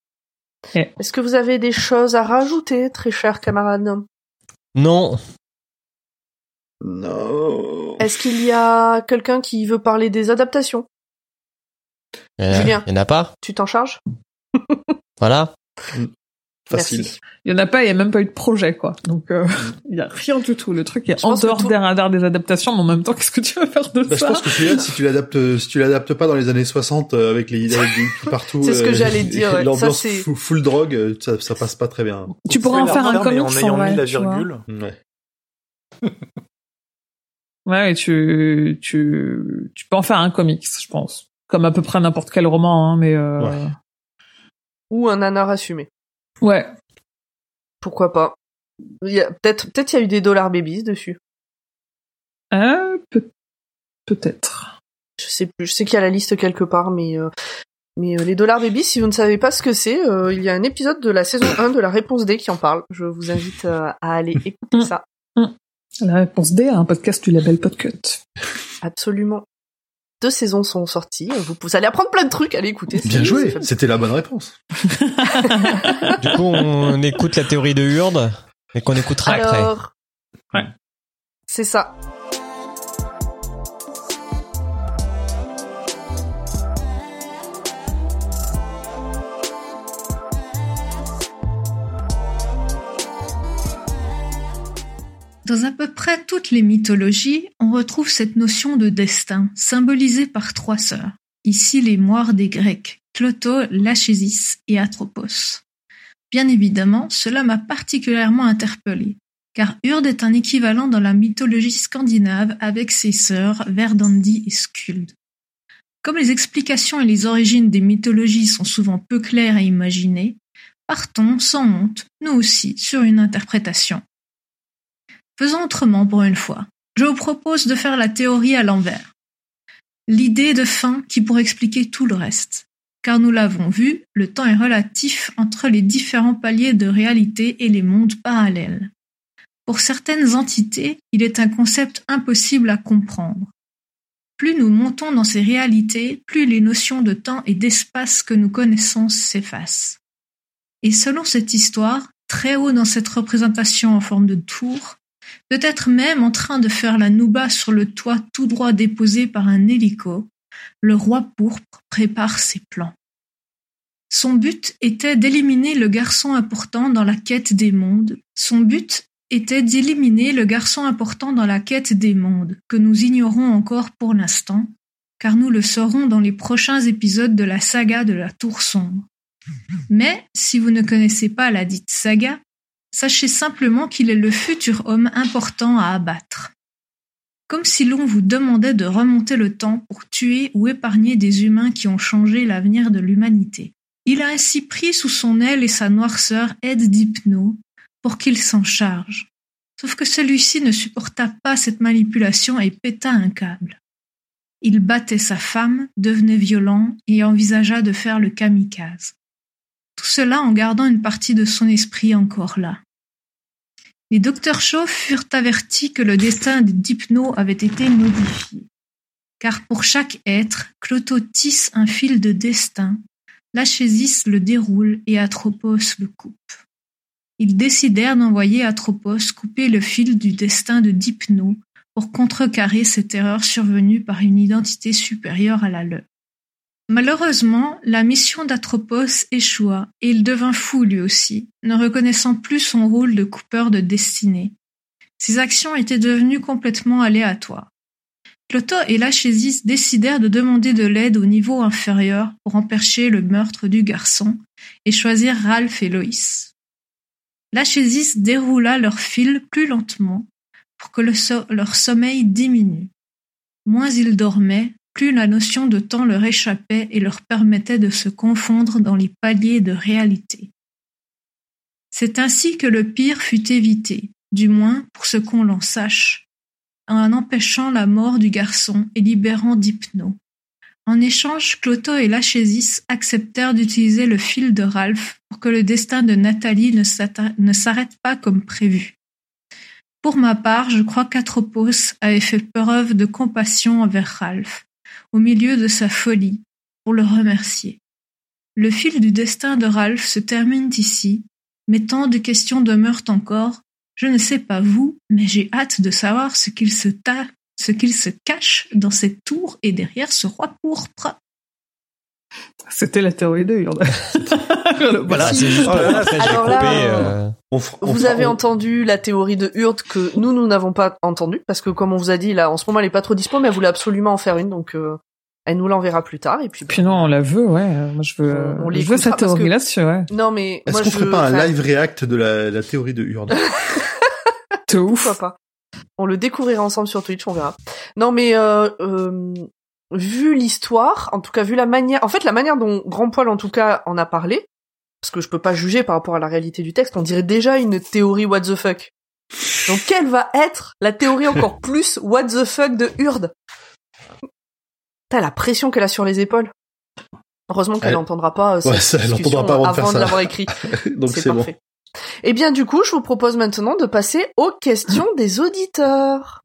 Et- Est-ce que vous avez des choses à rajouter, très chers camarades? Non. Non. Est-ce qu'il y a quelqu'un qui veut parler des adaptations? Il y en a- Julien. il y en a pas? Tu t'en charges? Voilà. Facile. Merci. Il y en a pas, il y a même pas eu de projet quoi. Donc euh, il y a rien du tout. Le truc est Je en dehors tout- des radars des adaptations, mais en même temps, qu'est-ce que tu vas faire de Bah, je ça pense que celui-là, si tu l'adaptes, si tu l'adaptes pas dans les années 60 euh, avec les avec des hippies partout, C'est ce que euh, j'allais dire, ouais. Ça, c'est- full, full drogue, euh, ça, ça passe pas très bien. Tu pourrais en faire un comics en ayant mis la virgule. Ouais. Ouais, tu, tu, tu peux en faire un comics, je pense. Comme à peu près n'importe quel roman, hein, mais euh... Ouais. Ou un nanar assumé ouais. Pourquoi pas Il y a peut-être peut-être il y a eu des dollars babies dessus. Euh, peut- peut-être. Je sais plus. Je sais qu'il y a la liste quelque part, mais euh, mais euh, les dollars babies, si vous ne savez pas ce que c'est, euh, il y a un épisode de la saison 1 de la réponse D qui en parle. Je vous invite euh, à aller écouter ça. La réponse D à un podcast du label Podcut. Absolument. Deux saisons sont sorties. Vous, vous allez apprendre plein de trucs. Allez écouter. Bien joué, c'était la bonne réponse. Du coup, on écoute la théorie de Hurde et qu'on écoutera après. Alors. Ouais. C'est ça. Dans à peu près toutes les mythologies, on retrouve cette notion de destin, symbolisée par trois sœurs. Ici les moires des Grecs, Cloto, Lachésis et Atropos. Bien évidemment, cela m'a particulièrement interpellée, car Urde est un équivalent dans la mythologie scandinave avec ses sœurs Verdandi et Skuld. Comme les explications et les origines des mythologies sont souvent peu claires à imaginer, partons sans honte, nous aussi, sur une interprétation. Faisons autrement pour une fois. Je vous propose de faire la théorie à l'envers. L'idée de fin qui pourrait expliquer tout le reste. Car nous l'avons vu, le temps est relatif entre les différents paliers de réalité et les mondes parallèles. Pour certaines entités, il est un concept impossible à comprendre. Plus nous montons dans ces réalités, plus les notions de temps et d'espace que nous connaissons s'effacent. Et selon cette histoire, très haut dans cette représentation en forme de tour, peut-être même en train de faire la nouba sur le toit tout droit déposé par un hélico, le roi pourpre prépare ses plans. Son but était d'éliminer le garçon important dans la quête des mondes. Son but était d'éliminer le garçon important dans la quête des mondes, que nous ignorons encore pour l'instant, car nous le saurons dans les prochains épisodes de la saga de la Tour Sombre. Mais, si vous ne connaissez pas la dite saga, sachez simplement qu'il est le futur homme important à abattre. Comme si l'on vous demandait de remonter le temps pour tuer ou épargner des humains qui ont changé l'avenir de l'humanité. Il a ainsi pris sous son aile et sa noirceur Ed d'Hypno pour qu'il s'en charge. Sauf que celui-ci ne supporta pas cette manipulation et péta un câble. Il battait sa femme, devenait violent et envisagea de faire le kamikaze. Tout cela en gardant une partie de son esprit encore là. Les docteurs Shaw furent avertis que le destin d'Hypno avait été modifié. Car pour chaque être, Cloto tisse un fil de destin, Lachésis le déroule et Atropos le coupe. Ils décidèrent d'envoyer Atropos couper le fil du destin de Dipno pour contrecarrer cette erreur survenue par une identité supérieure à la leur. Malheureusement, la mission d'Atropos échoua et il devint fou lui aussi, ne reconnaissant plus son rôle de coupeur de destinée. Ses actions étaient devenues complètement aléatoires. Cloto et Lachésis décidèrent de demander de l'aide au niveau inférieur pour empêcher le meurtre du garçon et choisir Ralph et Loïs. Lachésis déroula leur fil plus lentement pour que leur sommeil diminue. Moins ils dormaient, plus la notion de temps leur échappait et leur permettait de se confondre dans les paliers de réalité. C'est ainsi que le pire fut évité, du moins pour ce qu'on l'en sache, en empêchant la mort du garçon et libérant Dipno. En échange, Cloto et Lachésis acceptèrent d'utiliser le fil de Ralph pour que le destin de Nathalie ne s'arrête pas comme prévu. Pour ma part, je crois qu'Atropos avait fait preuve de compassion envers Ralph, au milieu de sa folie, pour le remercier. Le fil du destin de Ralph se termine ici, mais tant de questions demeurent encore. Je ne sais pas vous, mais j'ai hâte de savoir ce qu'il se ce se cache dans cette tour et derrière ce roi pourpre. C'était la théorie de Hurde. Voilà, c'est juste Oh là là, après j'ai alors coupé. là, euh, On f- on Vous avez on- entendu la théorie de Hurde que nous, nous n'avons pas entendue, parce que comme on vous a dit, là, en ce moment, elle est pas trop dispo, mais elle voulait absolument en faire une, donc euh, elle nous l'enverra plus tard, et puis... Puis non, on la veut, ouais. Moi, je veux, On- on je veux parce théorie que- là-dessus, ouais. Non, mais Est-ce moi, qu'on ferait pas un live react de la, la théorie de Hurde C'est ouf. Pourquoi pas On le découvrira ensemble sur Twitch, on verra. Non, mais euh, euh, vu l'histoire, en tout cas vu la manière, en fait la manière dont Grand Poil en tout cas en a parlé, parce que je peux pas juger par rapport à la réalité du texte, on dirait déjà une théorie what the fuck. Donc quelle va être la théorie encore plus what the fuck de Urde? T'as la pression qu'elle a sur les épaules. Heureusement qu'elle Elle- n'entendra pas euh, cette Ouais, ça, elle discussion entendra pas avant de l'avoir écrit. Donc c'est bon. Eh bien, du coup, je vous propose maintenant de passer aux questions des auditeurs.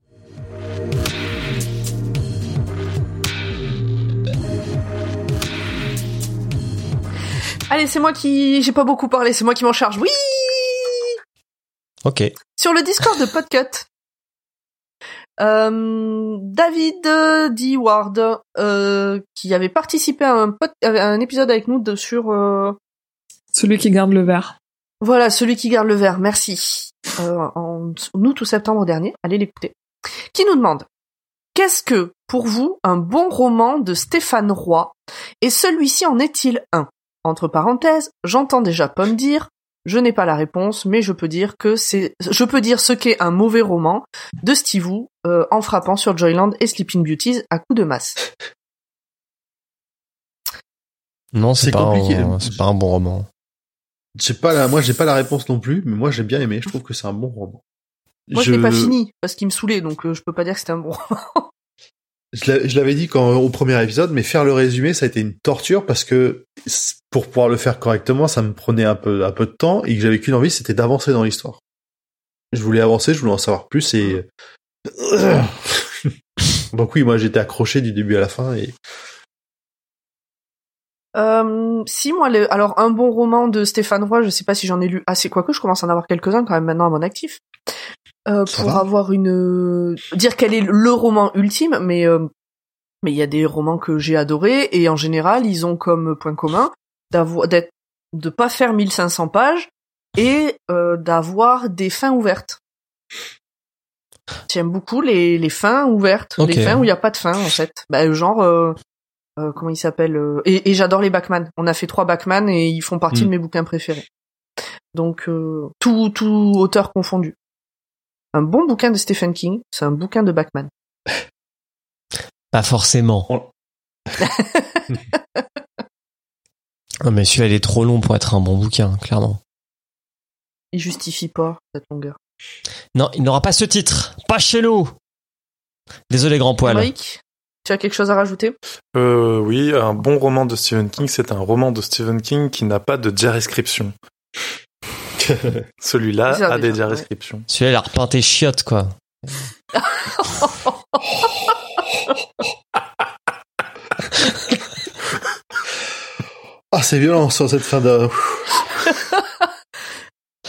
Allez, c'est moi qui... J'ai pas beaucoup parlé, c'est moi qui m'en charge. Oui Ok. Sur le Discord de Podcut. Euh, David euh, D. Ward, euh, qui avait participé à un, pod- à un épisode avec nous de, sur... euh, Celui qui garde le verre. Voilà, celui qui garde le verre, merci. Euh, en août ou septembre dernier, allez l'écouter. Qui nous demande Qu'est-ce que, pour vous, un bon roman de Stéphane Roy? Et celui-ci en est-il un? Entre parenthèses, j'entends déjà Pomme dire je n'ai pas la réponse, mais je peux dire que c'est, je peux dire ce qu'est un mauvais roman de Steve Wu, euh, en frappant sur Joyland et Sleeping Beauties à coups de masse. Non, c'est pas, compliqué. un- c'est pas un bon roman. J'ai pas la, moi j'ai pas la réponse non plus, mais moi j'ai bien aimé. Je trouve que c'est un bon roman. Moi, je l'ai pas fini parce qu'il me saoulait, donc euh, je peux pas dire que c'était un bon. L'a- je l'avais dit quand au premier épisode, mais faire le résumé, ça a été une torture parce que pour pouvoir le faire correctement, ça me prenait un peu de temps et que j'avais qu'une envie, c'était d'avancer dans l'histoire. Je voulais avancer, je voulais en savoir plus et donc oui, moi j'étais accroché du début à la fin et Euh, si moi, alors un bon roman de Stéphane Roy, je sais pas si j'en ai lu assez, quoique je commence à en avoir quelques-uns quand même maintenant à mon actif, euh, pour va. avoir une dire quel est le roman ultime, mais euh, mais il y a des romans que j'ai adorés et en général ils ont comme point commun d'avoir d'être de pas faire 1500 pages et euh, d'avoir des fins ouvertes. J'aime beaucoup les, les fins ouvertes, les fins où il n'y a pas de fin en fait. Bah, genre euh, euh, comment il s'appelle euh, Et, et j'adore les Backman. On a fait trois Backman et ils font partie Mm. de mes bouquins préférés. Donc euh, tout tout auteur confondu. Un bon bouquin de Stephen King, c'est un bouquin de Backman. Pas forcément. Non, mais celui-là, il est trop long pour être un bon bouquin, clairement. Il justifie pas cette longueur. Non, il n'aura pas ce titre. Pas chez nous. Désolé, grand poil. Emric, tu as quelque chose à rajouter? Euh, oui, un bon roman de Stephen King, c'est un roman de Stephen King qui n'a pas de diarescription. Celui-là Ça, a déjà, des diarescriptions. Celui-là, il a repeint tes chiottes, quoi. ah c'est violent sur cette fin de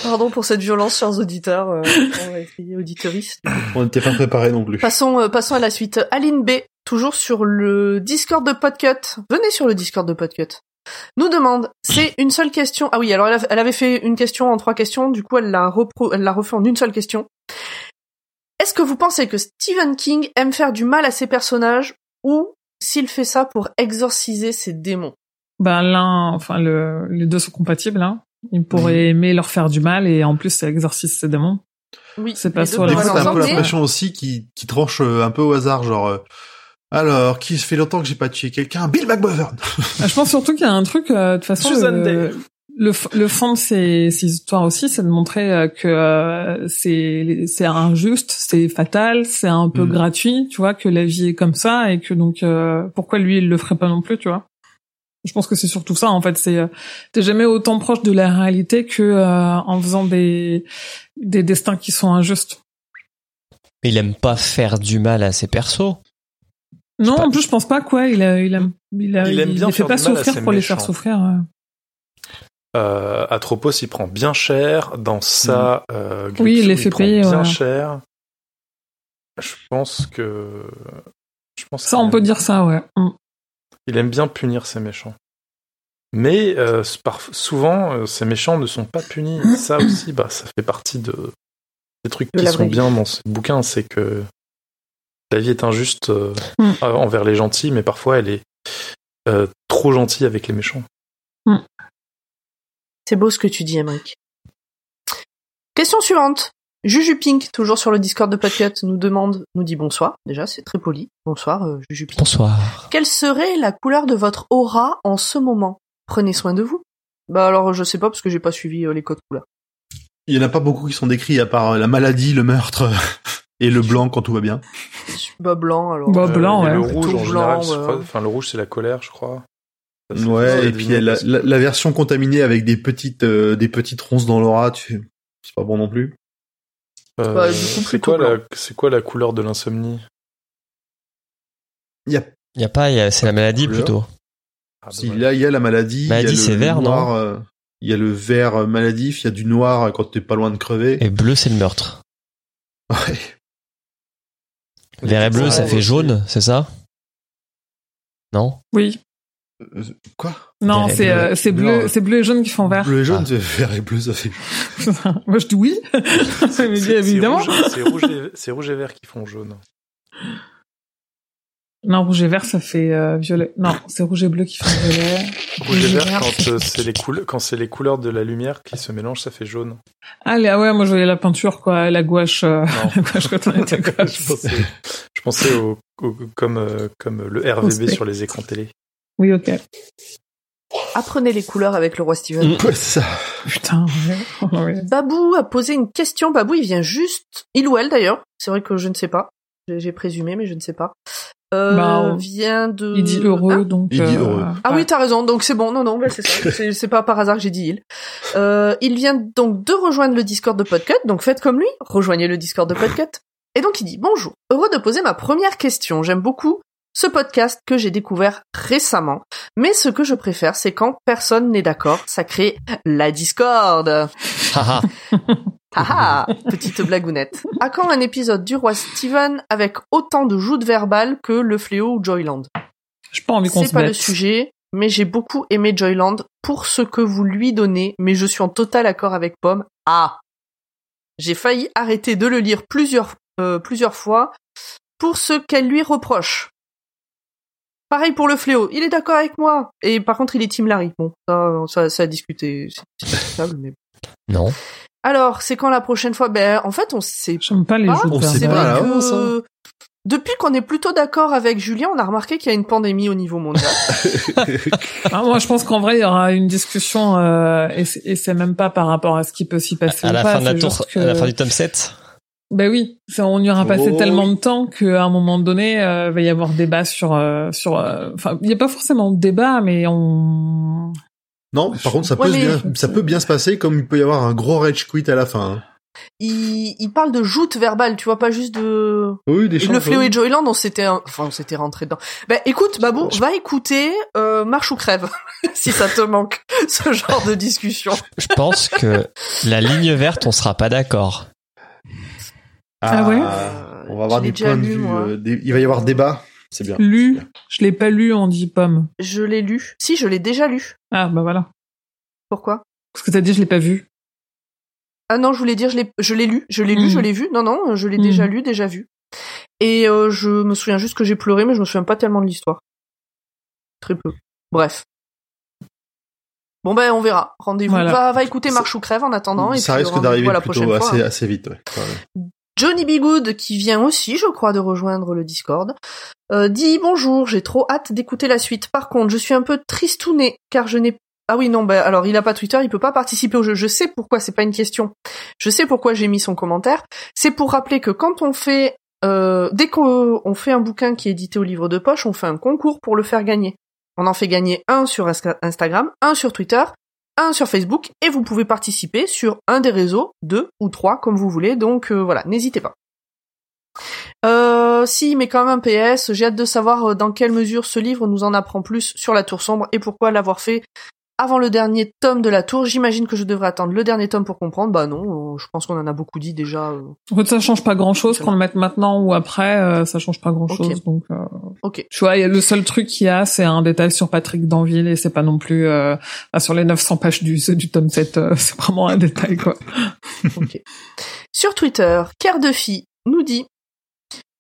Pardon pour cette violence, chers auditeurs. euh, on va essayer auditeuristes. on n'était pas préparé non plus. Passons, euh, passons à la suite. Aline B, toujours sur le Discord de Podcut. Venez sur le Discord de Podcut. Nous demande, c'est une seule question. Ah oui, alors elle, a- elle avait fait une question en trois questions, du coup elle l'a repro- elle l'a refait en une seule question. Est-ce que vous pensez que Stephen King aime faire du mal à ses personnages ou s'il fait ça pour exorciser ses démons? Ben l'un, enfin le, les deux sont compatibles. Hein. Il pourrait aimer leur faire du mal et en plus ça exorcise ses démons. Oui, C'est pas les deux sur Des fois, t'as un peu l'impression aussi qu'il qu'il tranche euh, un peu au hasard, genre. Euh, alors, qui se fait longtemps que j'ai pas tué quelqu'un? Bill McBovern. Ah, Je pense surtout qu'il y a un truc, euh, de toute façon, Susan le, Dale. le, le fond de ces, ces histoires aussi, c'est de montrer euh, que euh, c'est c'est injuste, c'est fatal, c'est un peu Mm. gratuit, tu vois, que la vie est comme ça et que donc euh, pourquoi lui il le ferait pas non plus, tu vois. Je pense que c'est surtout ça en fait, c'est euh, t'es jamais autant proche de la réalité que euh, en faisant des des destins qui sont injustes. Mais il aime pas faire du mal à ses persos. Non, pas- en plus je pense pas quoi, il a, il aime il, a, Il aime bien les fait pas souffrir pour les faire souffrir. euh. Euh, Atropos, il prend bien cher dans ça. Euh, Mm. Oui, il les fait prend payer, bien ouais. cher. Je pense que. Je pense Ça on peut dire ça, ouais. Mm. Il aime bien punir ses méchants. Mais euh, par- souvent, euh, ces méchants ne sont pas punis. Ça aussi, bah, ça fait partie de des trucs De qui sont bien dans ce bouquin, c'est que la vie est injuste euh, Mm. envers les gentils, mais parfois elle est euh, trop gentille avec les méchants. C'est beau ce que tu dis, Emric. Question suivante. Juju Pink, toujours sur le Discord de Podcut, nous demande, nous dit bonsoir. Déjà, c'est très poli. Bonsoir, euh, Juju Pink. Bonsoir. Quelle serait la couleur de votre aura en ce moment? Prenez soin de vous. Bah alors je sais pas parce que j'ai pas suivi euh, les codes couleurs. Il y en a pas beaucoup qui sont décrits à part la maladie, le meurtre et le blanc quand tout va bien. Bah blanc alors. Bah, blanc, ouais. Le rouge, en blanc, général, enfin, le rouge, c'est la colère, je crois. Ouais, et puis la, la- la version contaminée avec des petites euh, des petites ronces dans l'aura, tu c'est pas bon non plus. Euh, Bah, c'est quoi la, c'est quoi la couleur de l'insomnie? Il y a y a pas, c'est la maladie Couleur. plutôt. Ah, si, là il y a la maladie, Maladie, c'est vert, non euh, il y a le vert maladif, il y a du noir quand t'es pas loin de crever. Et bleu, c'est le meurtre. Ouais. Vert et bleu, ça fait jaune, c'est ça? Non? Oui. Euh, Quoi? Non, c'est bleu. euh, c'est bleu, c'est bleu et jaune qui font vert. Bleu et jaune, Ah. c'est vert et bleu, ça fait. Moi je dis oui. C'est- évidemment. rouge- C'est rouge, rouge et vert qui font jaune. Non, rouge et vert ça fait euh, violet. Non, c'est rouge et bleu qui font violet. Rouge et vert, vert, quand euh, c'est les couleurs, quand c'est les couleurs de la lumière qui se mélangent, ça fait jaune. Ah, ah ouais, moi je voyais la peinture quoi, la gouache, euh, la gouache quand on était gosse. je pensais, je pensais au, au- comme, euh, comme le RVB sur les écrans télé. Oui, ok. Apprenez les couleurs avec le roi Steven. Mm. C'est ça. Putain. ouais. Oh. Babou a posé une question. Babou, il vient juste, il ou elle d'ailleurs. C'est vrai que je ne sais pas. J'ai présumé, mais je ne sais pas. Euh, Bah, vient de. Il dit heureux, Hein donc. Il dit euh, heureux. Ah ouais. oui, t'as raison. Donc c'est bon. Non, non, bah, c'est ça. C'est- C'est pas par hasard que j'ai dit il. Euh, il vient donc de rejoindre le Discord de Podcut. Donc faites comme lui. Rejoignez le Discord de Podcut. Et donc il dit bonjour. Heureux de poser ma première question. J'aime beaucoup ce podcast que j'ai découvert récemment. Mais ce que je préfère, c'est quand personne n'est d'accord. Ça crée la Discord. Haha. Haha, petite blagounette. À quand un épisode du roi Steven avec autant de joutes verbales que le fléau ou Joyland? J'ai pas envie qu'on C'est pas le sujet, mais j'ai beaucoup aimé Joyland pour ce que vous lui donnez, mais je suis en total accord avec Pomme. Ah J'ai failli arrêter de le lire plusieurs, euh, plusieurs fois pour ce qu'elle lui reproche. Pareil pour le fléau, il est d'accord avec moi. Et par contre, il est Team Larry. Bon, ça, ça, ça a discuté. C'est discutable, mais Non. Alors, c'est quand la prochaine fois? Ben, en fait, on sait J'aime pas les sait c'est pas, vrai là, que depuis qu'on est plutôt d'accord avec Julien, on a remarqué qu'il y a une pandémie au niveau mondial. Ah, moi, je pense qu'en vrai, il y aura une discussion, euh, et c'est et c'est même pas par rapport à ce qui peut s'y passer À ou la pas. fin de la tour, que- à la fin du tome 7. Ben oui, c'est- on y aura passé Oh, tellement de temps qu'à un moment donné, euh, va y avoir débat sur euh, sur. euh, Enfin, il y a pas forcément de débat, mais on. Non, par contre, ça peut, Ouais, se mais- bien, ça peut bien se passer comme il peut y avoir un gros rage quit à la fin. hein. il, il parle de joute verbale, tu vois, pas juste de... Oui, des le fléau et Joyland, on s'était, enfin, on s'était rentré dedans. Ben, écoute, Babou, va écouter euh, Marche ou crève, si ça te manque, ce genre de discussion. Je pense que la ligne verte, on sera pas d'accord. Ah ouais On va avoir Je des points de vue. euh, des- Il va y avoir débat. C'est bien. Lu, je l'ai pas lu, on dit pomme. Je l'ai lu. Si, je l'ai déjà lu. Ah bah voilà. Pourquoi? Parce que t'as dit je l'ai pas vu. Ah non, je voulais dire, je l'ai, je l'ai lu, je l'ai lu, Mm. je l'ai vu. Non, non, je l'ai déjà lu, déjà vu. Et euh, je me souviens juste que j'ai pleuré, mais je me souviens pas tellement de l'histoire. Très peu. Bref. Bon ben, on verra. Rendez-vous. Voilà. Va, va écouter Marche ou crève en attendant. Et ça puis risque d'arriver à la plutôt prochaine fois. assez, assez vite. Ouais. Ouais. Johnny B. Good, qui vient aussi, je crois, de rejoindre le Discord, euh, dit bonjour, j'ai trop hâte d'écouter la suite. Par contre, je suis un peu tristouné, car je n'ai ah oui non bah alors il a pas Twitter, il peut pas participer au jeu. Je sais pourquoi, c'est pas une question. Je sais pourquoi j'ai mis son commentaire. C'est pour rappeler que quand on fait euh, dès qu'on on fait un bouquin qui est édité au livre de poche, on fait un concours pour le faire gagner. On en fait gagner un sur Insta- Instagram, un sur Twitter, un sur Facebook, et vous pouvez participer sur un des réseaux, deux ou trois comme vous voulez. Donc euh, voilà, n'hésitez pas. Euh, si, mais quand même un PS, j'ai hâte de savoir euh, dans quelle mesure ce livre nous en apprend plus sur la Tour Sombre et pourquoi l'avoir fait avant le dernier tome de la Tour. J'imagine que je devrais attendre le dernier tome pour comprendre. Bah non, euh, je pense qu'on en a beaucoup dit déjà. euh. En fait, ça change pas grand chose qu'on le mette maintenant ou après, euh, ça change pas grand chose. Ok. Donc, euh, Ok. tu vois, il y a le seul truc qu'il y a, c'est un détail sur Patrick Danville et c'est pas non plus euh, sur les 900 pages du du tome 7, euh, c'est vraiment un détail quoi. Ok. Sur Twitter, Cœur de Fille nous dit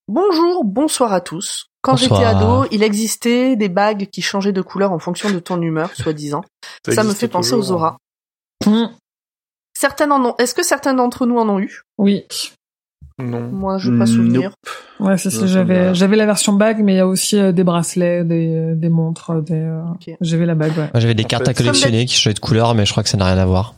Bonjour, bonsoir à tous. Quand j'étais ado, il existait des bagues qui changeaient de couleur en fonction de ton humeur, soi-disant. Ça, me fait penser toujours, aux auras. Hum, Certaines en ont. Est-ce que certains d'entre nous en ont eu? Oui. Non. Moi, je n'ai pas souvenir. Ouais, si, ça j'avais, la version bague, mais il y a aussi euh, des bracelets, des, euh, des montres, des, euh, j'avais la bague, ouais. J'avais des En cartes fait, à collectionner qui changeaient de couleur, mais je crois que ça n'a rien à voir.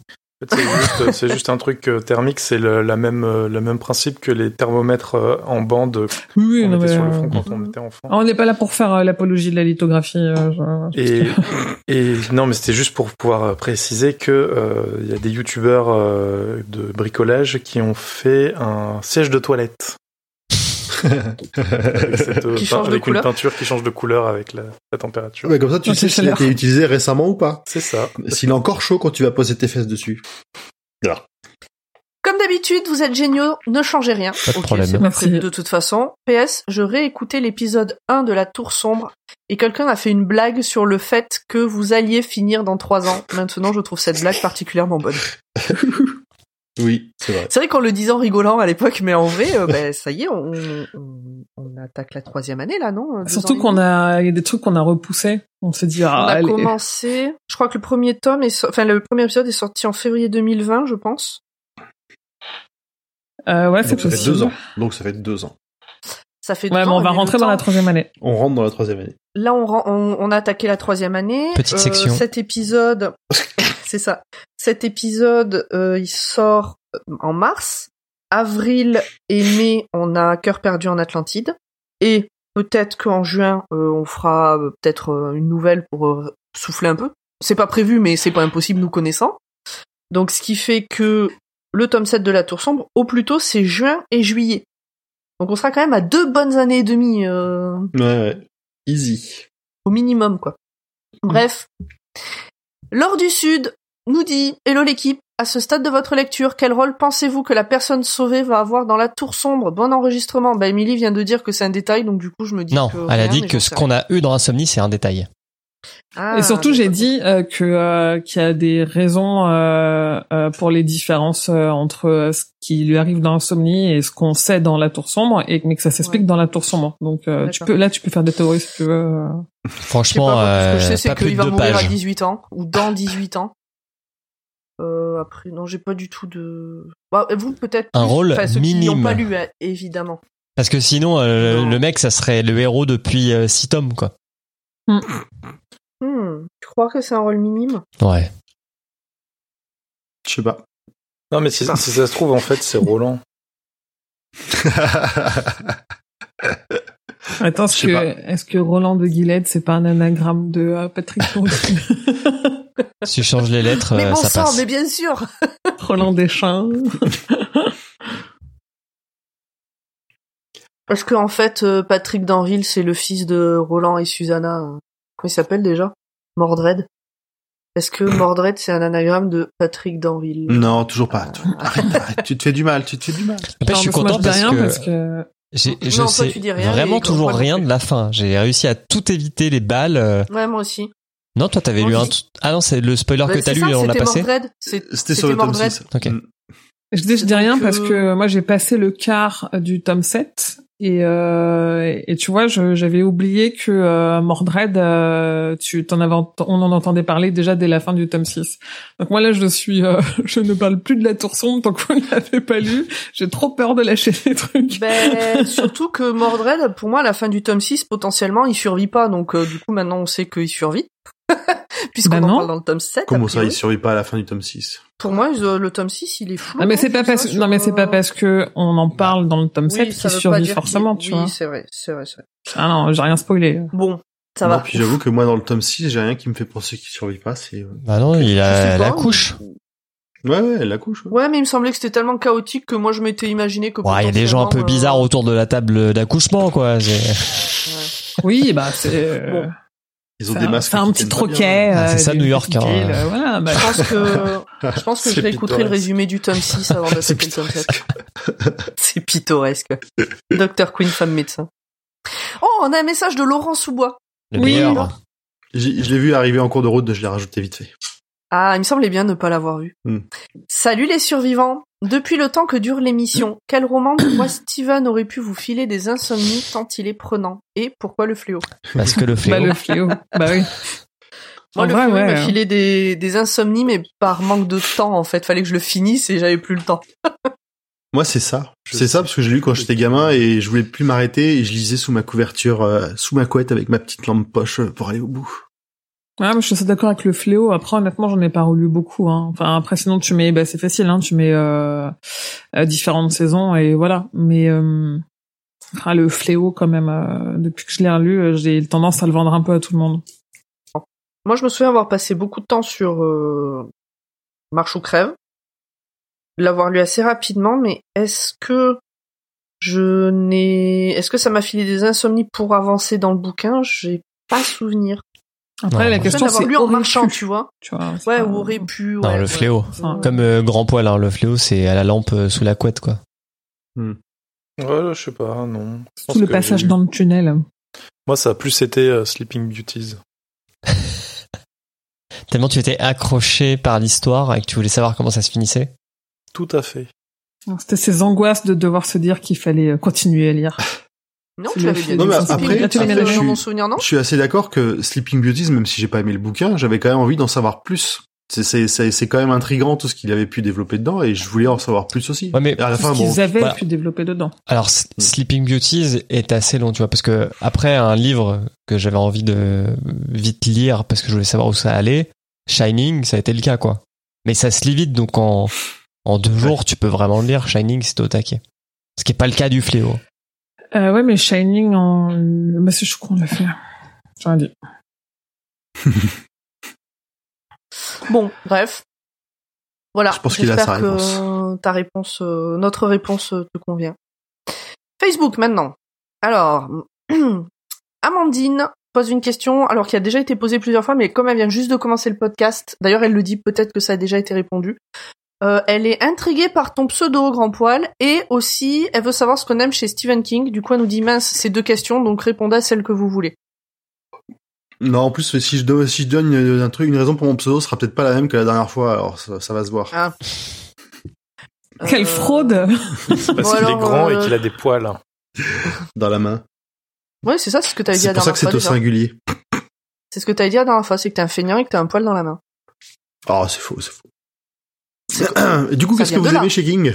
Fait, c'est juste, un truc euh, thermique, c'est le, la même, euh, le même principe que les thermomètres euh, en bande Oui, qu'on mettait sur le front quand on était enfant. on n'est pas là pour faire l'apologie de la lithographie. je- Et, et non, mais c'était juste pour pouvoir préciser que euh, il y a des youtubeurs euh, de bricolage qui ont fait un siège de toilette avec, cette, euh, Qui change de avec une couleur. peinture qui change de couleur avec la, la température. Ouais, comme ça, tu Ouais, sais s'il a été utilisé récemment ou pas. C'est ça. S'il est encore chaud quand tu vas poser tes fesses dessus. Comme d'habitude, vous êtes géniaux, ne changez rien. Pas de problème. pas prévu de toute façon. PS, je réécoutais l'épisode 1 de La Tour Sombre et quelqu'un a fait une blague sur le fait que vous alliez finir dans 3 ans. Maintenant, je trouve cette blague particulièrement bonne. Oui, c'est vrai. C'est vrai qu'en le disant rigolant à l'époque, mais en vrai, euh, ben, ça y est, on, on, on attaque la troisième année là, non Deux Surtout qu'on a, il y a des trucs qu'on a repoussés. On s'est dit, On ah, a allez. commencé. Je crois que le premier tome est, so- enfin le premier épisode est sorti en février 2020, je pense. Euh, ouais, c'est Donc ça fait possible. deux ans. Donc ça fait deux ans. Ça fait deux Ouais, mais on va rentrer dans la troisième année. On rentre dans la troisième année. Là, on, on, on a attaqué la troisième année. Euh, Petite section. Cet épisode, c'est ça. Cet épisode, euh, il sort en mars. Avril et mai, on a Cœur perdu en Atlantide. Et peut-être qu'en juin, euh, on fera euh, peut-être euh, une nouvelle pour euh, souffler un peu. C'est pas prévu, mais c'est pas impossible nous connaissant. Donc, ce qui fait que le tome 7 de la Tour Sombre, au plus tôt, c'est juin et juillet. Donc, on sera quand même à deux bonnes années et demie. Euh, Ouais, ouais. Easy. au minimum quoi. Bref, Laure du Sud nous dit Hello l'équipe, à ce stade de votre lecture, quel rôle pensez-vous que la personne sauvée va avoir dans la tour sombre? Bon enregistrement. Bah Émilie vient de dire que c'est un détail, donc du coup je me dis Non, que elle a dit que ce qu'on a eu dans Insomnie, c'est un détail. rien. Et surtout, Ah, j'ai dit euh, que euh, qu'il y a des raisons euh, euh, pour les différences euh, entre euh, ce qui lui arrive dans Insomnie et ce qu'on sait dans la Tour sombre, et mais que ça s'explique Ouais. dans la Tour sombre. Donc, euh, tu peux là, tu peux faire des théories si tu veux. euh. Je sais Franchement, pas, ce que je sais, c'est qu'il va mourir à pages. 18 ans, ou dans 18 ans. Euh, après, non, j'ai pas du tout de... Bah, vous, peut-être... Un plus, rôle enfin, ceux qui n'ont minime. pas lu, hein, évidemment. Parce que sinon, euh, le mec, ça serait le héros depuis euh, six tomes, quoi. Hmm, tu crois que c'est un rôle minime? Ouais. Je sais pas. Non, mais si, si ça se trouve, en fait, c'est Roland. Attends, est-ce que, Roland de Guilette, c'est pas un anagramme de euh, Patrick Si je change les lettres, Mais euh, bon ça sang, passe. mais bien sûr Roland Deschamps. Parce que en fait, euh, Patrick Danville, c'est le fils de Roland et Susanna. euh, Comment il s'appelle déjà? Mordred. Est-ce que Mordred, c'est un anagramme de Patrick Danville non, toujours pas. Arrête, arrête, tu te fais du mal, tu te fais du mal. Après, je suis content parce rien que, parce que j'ai- je Non, toi, sais tu dis rien, vraiment toujours rien de la fin. J'ai réussi à tout éviter les balles. Ouais, moi aussi. Non, toi, t'avais lu un. Ah non, c'est le spoiler Bah, que t'as lu ça, et on l'a passé. C'était sur le tome Mordred. 6. Ok. Mm. je dis, je dis rien euh, parce que moi j'ai passé le quart du tome 7 et euh, et tu vois, j'avais oublié que euh, Mordred, euh, tu t'en avais, on en entendait parler déjà dès la fin du tome 6. Donc moi là, je suis, euh, je ne parle plus de la tour sombre tant qu'on ne l'avait pas lu. J'ai trop peur de lâcher des trucs. Ben, surtout que Mordred, pour moi, à la fin du tome 6, potentiellement, il survit pas. Donc, euh, du coup, maintenant, on sait qu'il survit. Puisqu'on Bah en non. parle dans le tome 7. a Comment ça, il survit pas à la fin du tome 6 Pour moi, le tome 6, il est flou. Ah mais hein, c'est pas parce non mais c'est pas euh, parce que on en parle dans le tome oui, 7 ça qu'il survit forcément, qu'il- tu oui, vois. c'est vrai, c'est vrai, c'est vrai. Ah non, j'ai rien spoilé. Bon, ça non, va. puis j'avoue que moi, dans le tome 6, j'ai rien qui me fait penser qu'il survit pas. C'est. euh, Bah non, il a la couche. Ouais, ouais, elle la couche. ouais. Ouais, mais il me semblait que c'était tellement chaotique que moi, je m'étais imaginé que. Ouais, il y a des gens un peu bizarres euh, autour de la table d'accouchement, quoi. C'est- ouais. Oui, bah c'est Ils ont faire- des masques. faire un petit troquet. Ah, c'est euh, ça, des New York, hein. euh, voilà, bah, Je pense que, je pense que je C'est réécouterai le pittoresque. résumé du tome 6 avant C'est d'attaquer le tome 7. C'est pittoresque. Docteur Queen, femme médecin. Oh, on a un message de Laurent Sous-Bois. Le Oui. Je l'ai vu arriver en cours de route, je l'ai rajouté vite fait. Ah, il me semblait bien ne pas l'avoir vu. Hmm. Salut les survivants. Depuis le temps que dure l'émission, quel roman de moi Steven aurait pu vous filer des insomnies tant il est prenant? Et pourquoi le fléau? Parce que le bah, fléau. le fléau. bah oui. Moi, En le vrai, fléau il m'a filé des, des insomnies, mais par manque de temps, en fait. Fallait que je le finisse et j'avais plus le temps. Moi, c'est ça. C'est ça parce que j'ai lu quand j'étais gamin et je voulais plus m'arrêter et je lisais sous ma couverture, euh, sous ma couette avec ma petite lampe poche euh, pour aller au bout. Ouais, mais je suis assez d'accord avec le fléau. Après, honnêtement, j'en ai pas relu beaucoup. Hein. Enfin, après, sinon, tu mets, bah, c'est facile, hein. Tu mets euh, euh, différentes saisons et voilà. Mais euh, ah, le fléau, quand même, euh, depuis que je l'ai relu, euh, j'ai tendance à le vendre un peu à tout le monde. Moi, je me souviens avoir passé beaucoup de temps sur euh, Marche ou crève, l'avoir lu assez rapidement, mais est-ce que je n'ai, est-ce que ça m'a filé des insomnies pour avancer dans le bouquin? J'ai pas souvenir. Après, Non, la question, c'est lu en marchant, tu vois. tu vois. Ouais, pas- ou aurait pu. Non, ouais, le ouais. fléau. Comme euh, grand poil, hein, le fléau, c'est à la lampe euh, sous la couette, quoi. Ouais, je sais pas, non. Tout le passage dans le tunnel. Moi, ça a plus été euh, Sleeping Beauties. Tellement tu étais accroché par l'histoire et que tu voulais savoir comment ça se finissait. Tout à fait. C'était ces angoisses de devoir se dire qu'il fallait continuer à lire. Non, tu l'avais bien. Non, mais Sleeping après- Beauty, après, je dans suis- mon souvenir, non Je suis assez d'accord que Sleeping Beauties, même si j'ai pas aimé le bouquin, j'avais quand même envie d'en savoir plus. C'est c'est c'est c'est quand même intriguant tout ce qu'il avait pu développer dedans et je voulais en savoir plus aussi. Ouais, mais à la fin, ce bon, qu'ils avaient voilà. pu développer dedans. Alors, S- Sleeping Beauties est assez long, tu vois, parce que après un livre que j'avais envie de vite lire parce que je voulais savoir où ça allait, Shining, ça a été le cas, quoi. Mais ça se lit vite, donc en, en deux jours, tu peux vraiment le lire. Shining, c'est au taquet. Ce qui est pas le cas du fléau. Euh, ouais, mais Shining en... Monsieur Choucron l'a fait. J'aurais dit. Bon, bref. Voilà. Je pense qu'il a sa J'espère que ta réponse, euh, notre réponse euh, te convient. Facebook maintenant. Alors, Amandine pose une question, alors qui a déjà été posée plusieurs fois, mais comme elle vient juste de commencer le podcast, d'ailleurs elle le dit, peut-être que ça a déjà été répondu. Euh, elle est intriguée par ton pseudo grand poil et aussi elle veut savoir ce qu'on aime chez Stephen King. Du coup, elle nous dit mince, c'est deux questions, donc répondez à celle que vous voulez. non, en plus, si je donne, si je donne une- un truc, une raison pour mon pseudo, ce sera peut-être pas la même que la dernière fois, alors ça, ça va se voir. Ah. Quelle Euh, fraude Parce Bon, qu'il est grand et euh, qu'il a des poils. Dans la main. Ouais, c'est ça, c'est ce que t'avais dit la C'est pour ça dernière que c'est au déjà. singulier. C'est ce que t'avais dit la dernière fois, c'est que t'es un feignant et que t'as un poil dans la main. Oh, c'est faux, c'est faux. Du coup, qu'est-ce que vous là. aimez chez King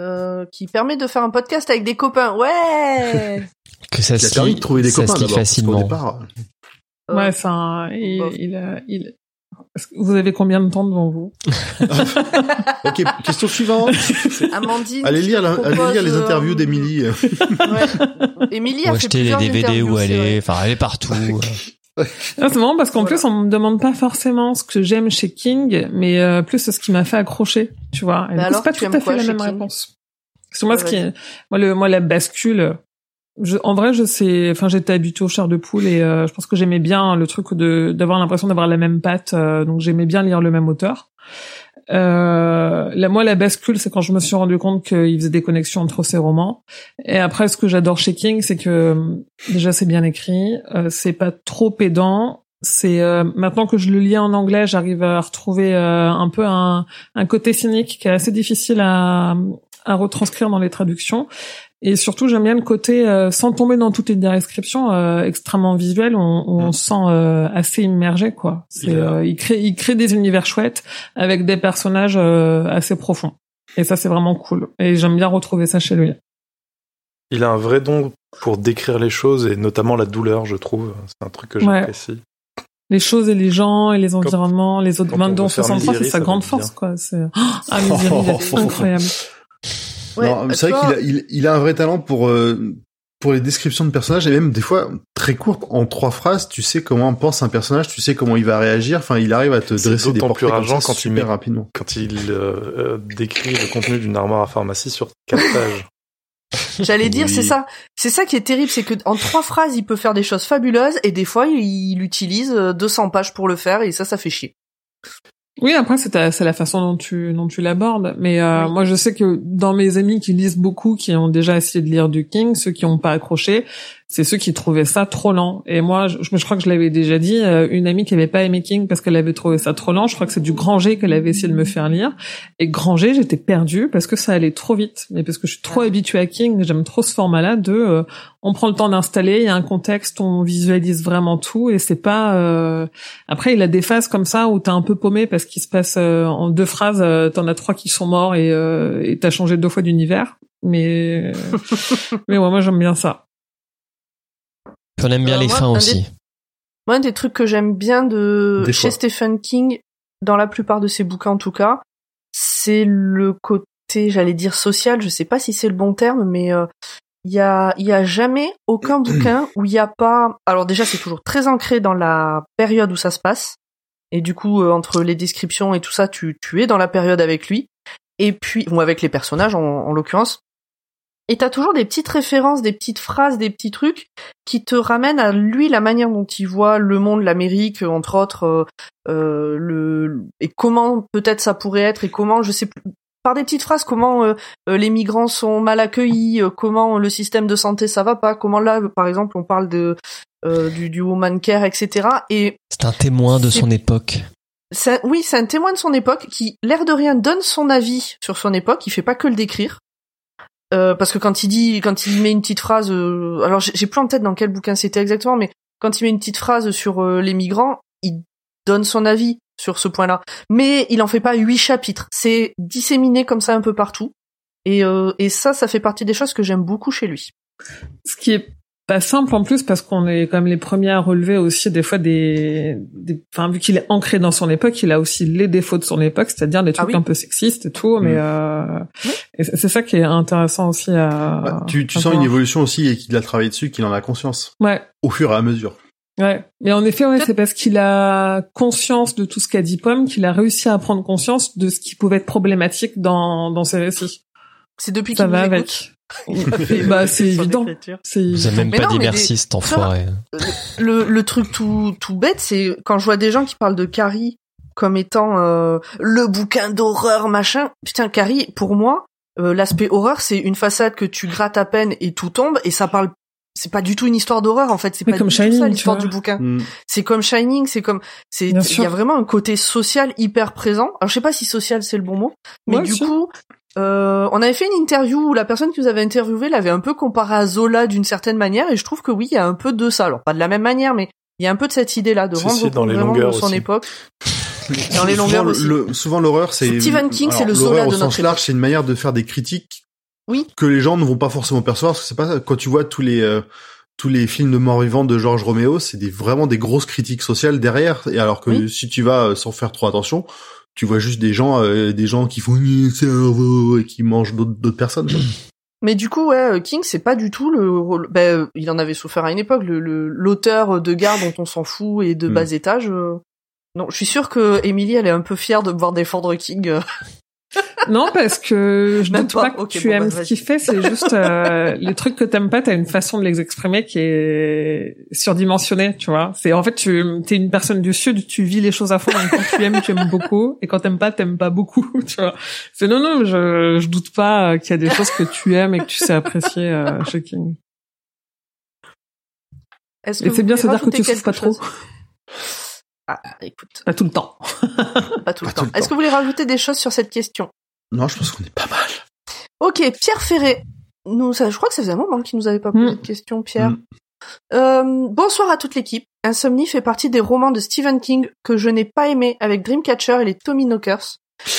Euh, qui permet de faire un podcast avec des copains. Ouais. Que ça se permis lit, de trouver des copains d'abord. facilement. départ, Euh, Ouais, enfin, il, il a... Vous avez combien de temps devant vous? Ok, question suivante. Amandine. Allez lire, te la- allez propose, lire les euh, interviews d'Emily. Ouais. Émilie Ou a fait acheter les DVD où elle est, enfin, elle est partout. C'est marrant parce qu'en Voilà. plus, on me demande pas forcément ce que j'aime chez King, mais euh, plus ce qui m'a fait accrocher, tu vois. Et Bah c'est pas tout à fait la même King? réponse. Parce que moi, Ouais, ce qui est, moi, le, moi, la bascule, je, en vrai, je sais, enfin, j'étais habituée au chair de poule et euh, je pense que j'aimais bien le truc de d'avoir l'impression d'avoir la même patte, euh, donc j'aimais bien lire le même auteur. Euh, moi, la bascule, c'est quand je me suis rendu compte qu'il faisait des connexions entre ses romans. Et après, ce que j'adore chez King, c'est que euh, déjà c'est bien écrit, euh, c'est pas trop pédant. C'est euh, maintenant que je le lis en anglais, j'arrive à retrouver euh, un peu un, un côté cynique qui est assez difficile à, à retranscrire dans les traductions. Et surtout, j'aime bien le côté, euh, sans tomber dans toutes les descriptions, euh, extrêmement visuel, on, on se sent euh, assez immergé, quoi. C'est, Il euh, il, crée, il crée des univers chouettes avec des personnages euh, assez profonds. Et ça, c'est vraiment cool. Et j'aime bien retrouver ça chez lui. Il a un vrai don pour décrire les choses et notamment la douleur, je trouve. C'est un truc que Ouais. j'apprécie. Les choses et les gens et les environnements, les autres. quand on veut Dans faire 63, Misery, c'est sa grande force, bien. quoi. C'est, ah, est incroyable. Ouais, non, mais c'est tu vrai qu'il a, il, il a un vrai talent pour euh, pour les descriptions de personnages et même des fois très courtes en trois phrases. Tu sais comment pense un personnage, tu sais comment il va réagir. Enfin, il arrive à te dresser des d'autant portraits plus comme rageant ça quand il super met- rapidement. Quand il euh, euh, décrit le contenu d'une armoire à pharmacie sur quatre pages. J'allais dire, Oui. c'est ça. C'est ça qui est terrible, c'est que en trois phrases, il peut faire des choses fabuleuses et des fois, il, il utilise euh, 200 pages pour le faire et ça, ça fait chier. Oui, après c'est la façon dont tu dont tu l'abordes. Mais euh, Oui. moi, je sais que dans mes amis qui lisent beaucoup, qui ont déjà essayé de lire du King, ceux qui n'ont pas accroché, c'est ceux qui trouvaient ça trop lent. Et moi, je, je crois que je l'avais déjà dit, euh, une amie qui avait pas aimé King parce qu'elle avait trouvé ça trop lent. Je crois que c'est du Granger qu'elle avait essayé de me faire lire. Et Granger, j'étais perdue parce que ça allait trop vite, mais parce que je suis trop habituée à King, j'aime trop ce format-là de euh, on prend le temps d'installer, il y a un contexte, on visualise vraiment tout et c'est pas. euh, Après, il a des phases comme ça où t'es un peu paumé parce qu'il se passe euh, en deux phrases, euh, t'en as trois qui sont morts et euh, et t'as changé deux fois d'univers. Mais mais ouais, moi j'aime bien ça. Puis on aime bien Euh, les moi, fins un des- aussi. Moi, un des trucs que j'aime bien de Des chez fois. Stephen King, dans la plupart de ses bouquins en tout cas, c'est le côté, j'allais dire social. Je sais pas si c'est le bon terme, mais euh, il y a, il y a jamais aucun bouquin où il y a pas. Alors déjà, c'est toujours très ancré dans la période où ça se passe, et du coup, euh, entre les descriptions et tout ça, tu, tu es dans la période avec lui, et puis ou avec les personnages en, en l'occurrence. Et t'as toujours des petites références, des petites phrases, des petits trucs qui te ramènent à lui la manière dont il voit le monde, l'Amérique, entre autres, euh, euh, le et comment peut-être ça pourrait être et comment je sais plus par des petites phrases comment euh, euh, les migrants sont mal accueillis, euh, comment le système de santé ça va pas, comment là par exemple on parle de euh, du, du woman care etc. Et C'est un témoin de son époque. c'est- oui, c'est un témoin de son époque qui, l'air de rien, donne son avis sur son époque. Il fait pas que le décrire. Euh, parce que quand il dit, quand il met une petite phrase, euh, alors j'ai plus en tête dans quel bouquin c'était exactement, mais quand il met une petite phrase sur euh, les migrants, il donne son avis sur ce point-là. Mais il en fait pas huit chapitres. C'est disséminé comme ça un peu partout. Et, et ça, ça fait partie des choses que j'aime beaucoup chez lui. Ce pas simple en plus parce qu'on est quand même les premiers à relever aussi des fois des, des enfin vu qu'il est ancré dans son époque, il a aussi les défauts de son époque, c'est-à-dire des trucs oui. un peu sexistes et tout, mais Mm. euh, Oui. c'est ça qui est intéressant aussi à. Bah, tu tu à sens voir. une évolution aussi et qu'il a travaillé dessus, qu'il en a conscience Ouais. au fur et à mesure. Ouais, mais en effet, ouais, c'est parce qu'il a conscience de tout ce qu'a dit Pomme qu'il a réussi à prendre conscience de ce qui pouvait être problématique dans dans ses récits. C'est depuis Ça qu'il va nous écoute? avec. bah c'est évident. C'est Vous avez même Mais pas non, dit merci, des- cet enfoiré. le, le truc tout, tout bête, c'est quand je vois des gens qui parlent de Carrie comme étant euh, le bouquin d'horreur, machin. Putain, Carrie, pour moi, euh, l'aspect horreur, c'est une façade que tu grattes à peine et tout tombe, et ça parle. C'est pas du tout une histoire d'horreur en fait, c'est pas comme du tout Shining, ça tu l'histoire du bouquin. Mm. C'est comme Shining, c'est comme c'est il y a vraiment un côté social hyper présent. Alors je sais pas si social c'est le bon mot, mais Ouais, du coup euh, on avait fait une interview où la personne qui nous avait interviewé l'avait un peu comparé à Zola d'une certaine manière et je trouve que oui, il y a un peu de ça. Alors pas de la même manière mais il y a un peu de cette idée là de rendre dans les longueurs de son aussi. époque. Dans les Souvent, longueurs le- aussi. le- souvent l'horreur, c'est Stephen King, c'est le Zola de au notre sens large, c'est une manière de faire des critiques Oui. que les gens ne vont pas forcément percevoir. Parce que c'est pas quand tu vois tous les euh, tous les films de mort vivant de Georges Romeo, c'est des vraiment des grosses critiques sociales derrière. Et alors que Oui. si tu vas euh, sans faire trop attention, tu vois juste des gens euh, des gens qui font et qui mangent d'autres personnes. quoi. Mais du coup, ouais, euh, King, c'est pas du tout le rôle. Ben, il en avait souffert à une époque, le le- l'auteur de gare dont on s'en fout et de Mm. bas étage. euh, Non, je suis sûre que Emily, elle est un peu fière de me voir défendre King. Non, parce que je doute pas. pas, que tu bon, aimes bah, ce qu'il fait, c'est juste euh, les trucs que t'aimes pas, t'as une façon de les exprimer qui est surdimensionnée, tu vois. C'est en fait, tu es une personne du sud, tu vis les choses à fond. Donc quand tu aimes, tu aimes beaucoup, et quand t'aimes pas, t'aimes pas beaucoup, tu vois. C'est non, non, je, je doute pas qu'il y a des choses que tu aimes et que tu sais apprécier euh, chez King. Est-ce Et vous c'est bien, c'est-à-dire que tu souffres pas trop. Ah, écoute, Pas tout le temps. pas tout le Pas temps. Est-ce que vous voulez rajouter des choses sur cette question? Non, je pense qu'on est pas mal. Ok, Pierre Ferré. Nous, ça, je crois que ça faisait un moment qu'il nous avait pas posé Mm. de questions, Pierre. Mm. Euh, bonsoir à toute l'équipe. Insomnie fait partie des romans de Stephen King que je n'ai pas aimé avec Dreamcatcher et les Tommy Knockers.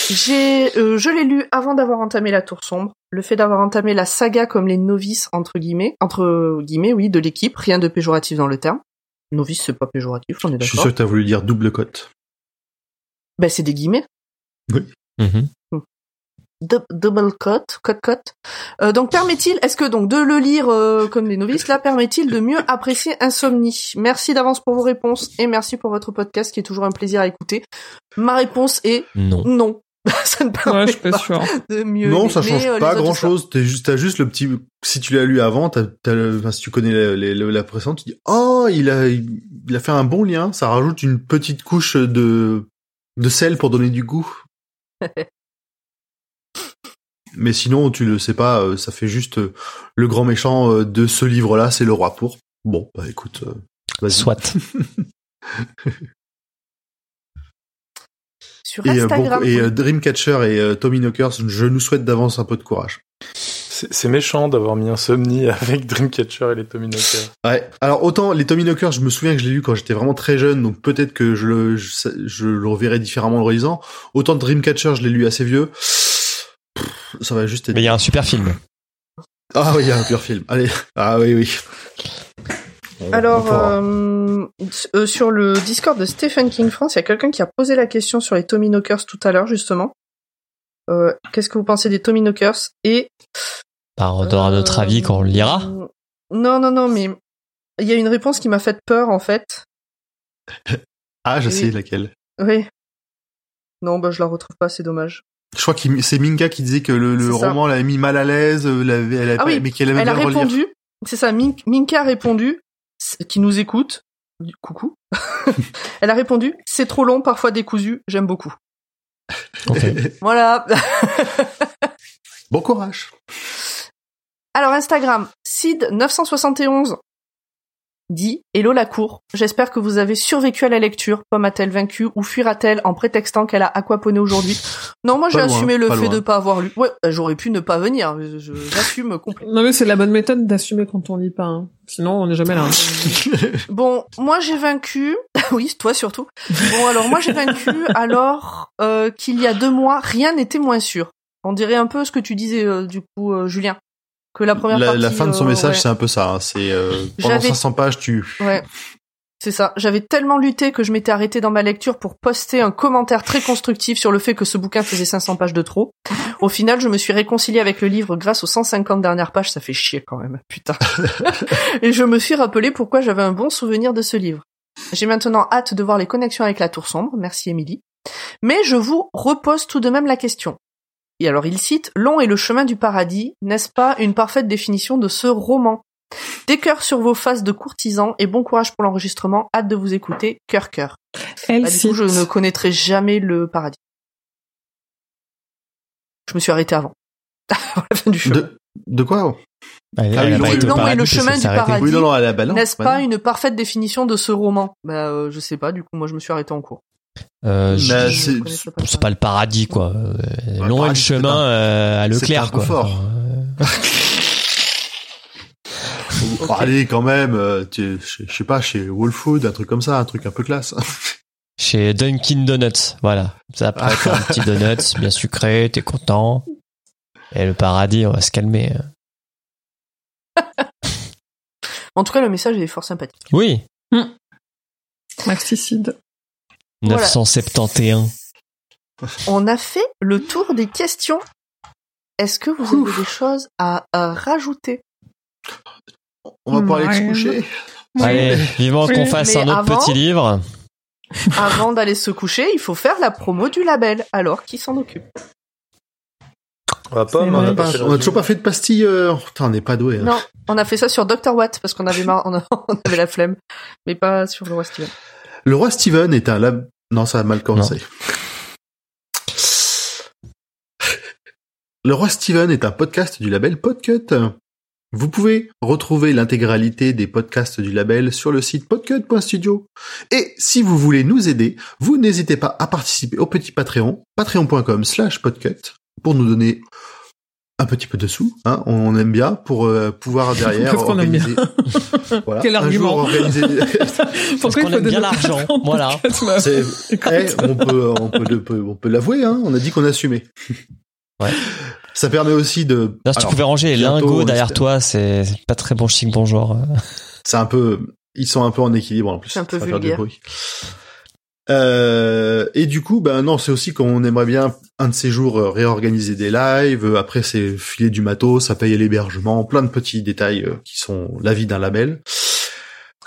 J'ai, euh, je l'ai lu avant d'avoir entamé La Tour Sombre. Le fait d'avoir entamé la saga comme les novices entre guillemets, entre guillemets, oui, de l'équipe, rien de péjoratif dans le terme. Novice, c'est pas péjoratif, on est Je suis d'accord. sûr que t'as voulu dire double cote. Ben, c'est des guillemets. Mhm. Dou- double cote, cote cote. Euh, donc permet-il, est-ce que donc de le lire euh, comme les novices là permet-il de mieux apprécier Insomnie? Merci d'avance pour vos réponses et merci pour votre podcast qui est toujours un plaisir à écouter. Ma réponse est Non. non. ça ne permet Ouais, je suis pas sûre. de mieux. Non, ça change Mais, euh, pas grand chose. T'as juste, t'as juste le petit, si tu l'as lu avant, t'as, t'as le- enfin, si tu connais la, la, la précédente, tu dis, oh, il a, il a fait un bon lien. Ça rajoute une petite couche de, de sel pour donner du goût. Mais sinon, tu le sais pas, euh, ça fait juste euh, le grand méchant de ce livre-là, c'est le roi pour. Bon, bah écoute, vas-y. Soit. Sur Et, euh, Instagram. bon, et euh, Dreamcatcher et euh, Tommy Knockers, je nous souhaite d'avance un peu de courage. C'est c'est méchant d'avoir mis Insomnie avec Dreamcatcher et les Tommy Knockers. Ouais. Alors autant les Tommy Knockers, je me souviens que je l'ai lu quand j'étais vraiment très jeune, donc peut-être que je le je, je le reverrai différemment en le relisant. Autant Dreamcatcher, je l'ai lu assez vieux. Pff, Ça va juste être. Mais il y a un super film. Ah oui, il y a un pur film. Allez. Ah oui, oui. Alors, euh, euh, sur le Discord de Stephen King France, il y a quelqu'un qui a posé la question sur les Tommy Knockers tout à l'heure, justement. Euh, Qu'est-ce que vous pensez des Tommy Knockers Et Bah, on donnera notre avis quand on le lira. Euh, Non, non, non, mais il y a une réponse qui m'a fait peur, en fait. ah, je sais laquelle. Oui. Non, bah je la retrouve pas, c'est dommage. Je crois que c'est Minka qui disait que le, roman l'avait mis mal à l'aise, euh, elle avait Ah oui, mais qu'elle aimait Elle a bien répondu, c'est ça, Min- Minka a répondu, qui nous écoute. Coucou. Elle a répondu, c'est trop long, parfois décousu, j'aime beaucoup. Voilà. Bon courage. Alors Instagram, Sid971 dit Hello la cour, j'espère que vous avez survécu à la lecture. Pomme a-t-elle vaincu ou fuira-t-elle en prétextant qu'elle a aquaponé aujourd'hui? Non, moi j'ai assumé le fait loin. de pas avoir lu. Ouais, bah, j'aurais pu ne pas venir, j'assume complètement. Non mais c'est la bonne méthode d'assumer quand on lit pas. hein. Sinon on n'est jamais là. hein. Bon, moi j'ai vaincu. oui, toi surtout. Bon, alors moi j'ai vaincu alors euh, qu'il y a deux mois, rien n'était moins sûr. On dirait un peu ce que tu disais euh, du coup, euh, Julien, que la première La, partie. la fin de son euh, message, ouais. c'est un peu ça. hein. C'est euh, pendant J'avais- 500 pages, tu. Ouais. C'est ça. J'avais tellement lutté que je m'étais arrêté dans ma lecture pour poster un commentaire très constructif sur le fait que ce bouquin faisait 500 pages de trop. Au final, je me suis réconcilié avec le livre grâce aux 150 dernières pages. Ça fait chier quand même. Putain. Et je me suis rappelé pourquoi j'avais un bon souvenir de ce livre. J'ai maintenant hâte de voir les connexions avec la Tour Sombre. Merci Émilie. Mais je vous repose tout de même la question. Et alors il cite Long est le chemin du paradis, n'est-ce pas une parfaite définition de ce roman? Des cœurs sur vos faces de courtisans et bon courage pour l'enregistrement, hâte de vous écouter, cœur cœur. Elle Bah, du cite. coup, je ne connaîtrai jamais le paradis. Je me suis arrêté avant. à la fin du chemin. De, de quoi Elle, Ah oui, elle a non, oui, le chemin du paradis. Oui. N'est-ce bah pas non. une parfaite définition de ce roman? Bah, euh, je sais pas. Du coup, moi, je me suis arrêté en cours. Euh, Bah, c'est- pas le c'est pas le paradis quoi. Euh, Bah, long est le c'est chemin un- euh, à Leclerc quoi. confort. Enfin, euh, Oh, Allez, quand même, euh, je sais pas, chez Whole Food, un truc comme ça, un truc un peu classe. Chez Dunkin Donuts, voilà. Ça après un petit donut bien sucré, t'es content. Et le paradis, on va se calmer. En tout cas, le message est fort sympathique. Oui, Maxicide. Voilà. 971. On a fait le tour des questions. Est-ce que vous avez des choses à, à rajouter? On va pouvoir aller se coucher. Allez, vivement Oui, qu'on fasse mais un autre avant- petit livre. Avant d'aller se coucher, il faut faire la promo du label. Alors, qui s'en occupe? On va pas, on a pas fait On a toujours pas fait de pastilles. euh, Putain, on n'est pas doué. Non, on a fait ça sur Dr. Watt parce qu'on avait marre, on, a- on avait la flemme, mais pas sur le roi Steven. Le roi Steven est un lab. Non, ça a mal commencé. Le roi Steven est un podcast du label Podcut. Vous pouvez retrouver l'intégralité des podcasts du label sur le site podcut.studio. Et si vous voulez nous aider, vous n'hésitez pas à participer au petit Patreon, patreon.com slash podcut, pour nous donner un petit peu de sous, hein, on aime bien, pour euh, pouvoir derrière Parce qu'on aime bien. organiser... Voilà, Quel un argument. jour organiser... Pourquoi qu'on il faut aime bien l'argent, voilà. écoute. Eh, on peut, on peut, on peut l'avouer, hein. On a dit qu'on assumait. Ouais. Ça permet aussi de. Là, si tu Alors, pouvais ranger les lingots derrière toi, c'est c'est pas très bon chic bonjour. euh. C'est un peu, ils sont un peu en équilibre en plus. C'est un peu faire du vulgaire. bruit. Euh, et du coup, ben non, c'est aussi qu'on aimerait bien un de ces jours euh, réorganiser des lives. euh, Après, c'est filer du matos, ça paye l'hébergement, plein de petits détails euh, qui sont la vie d'un label.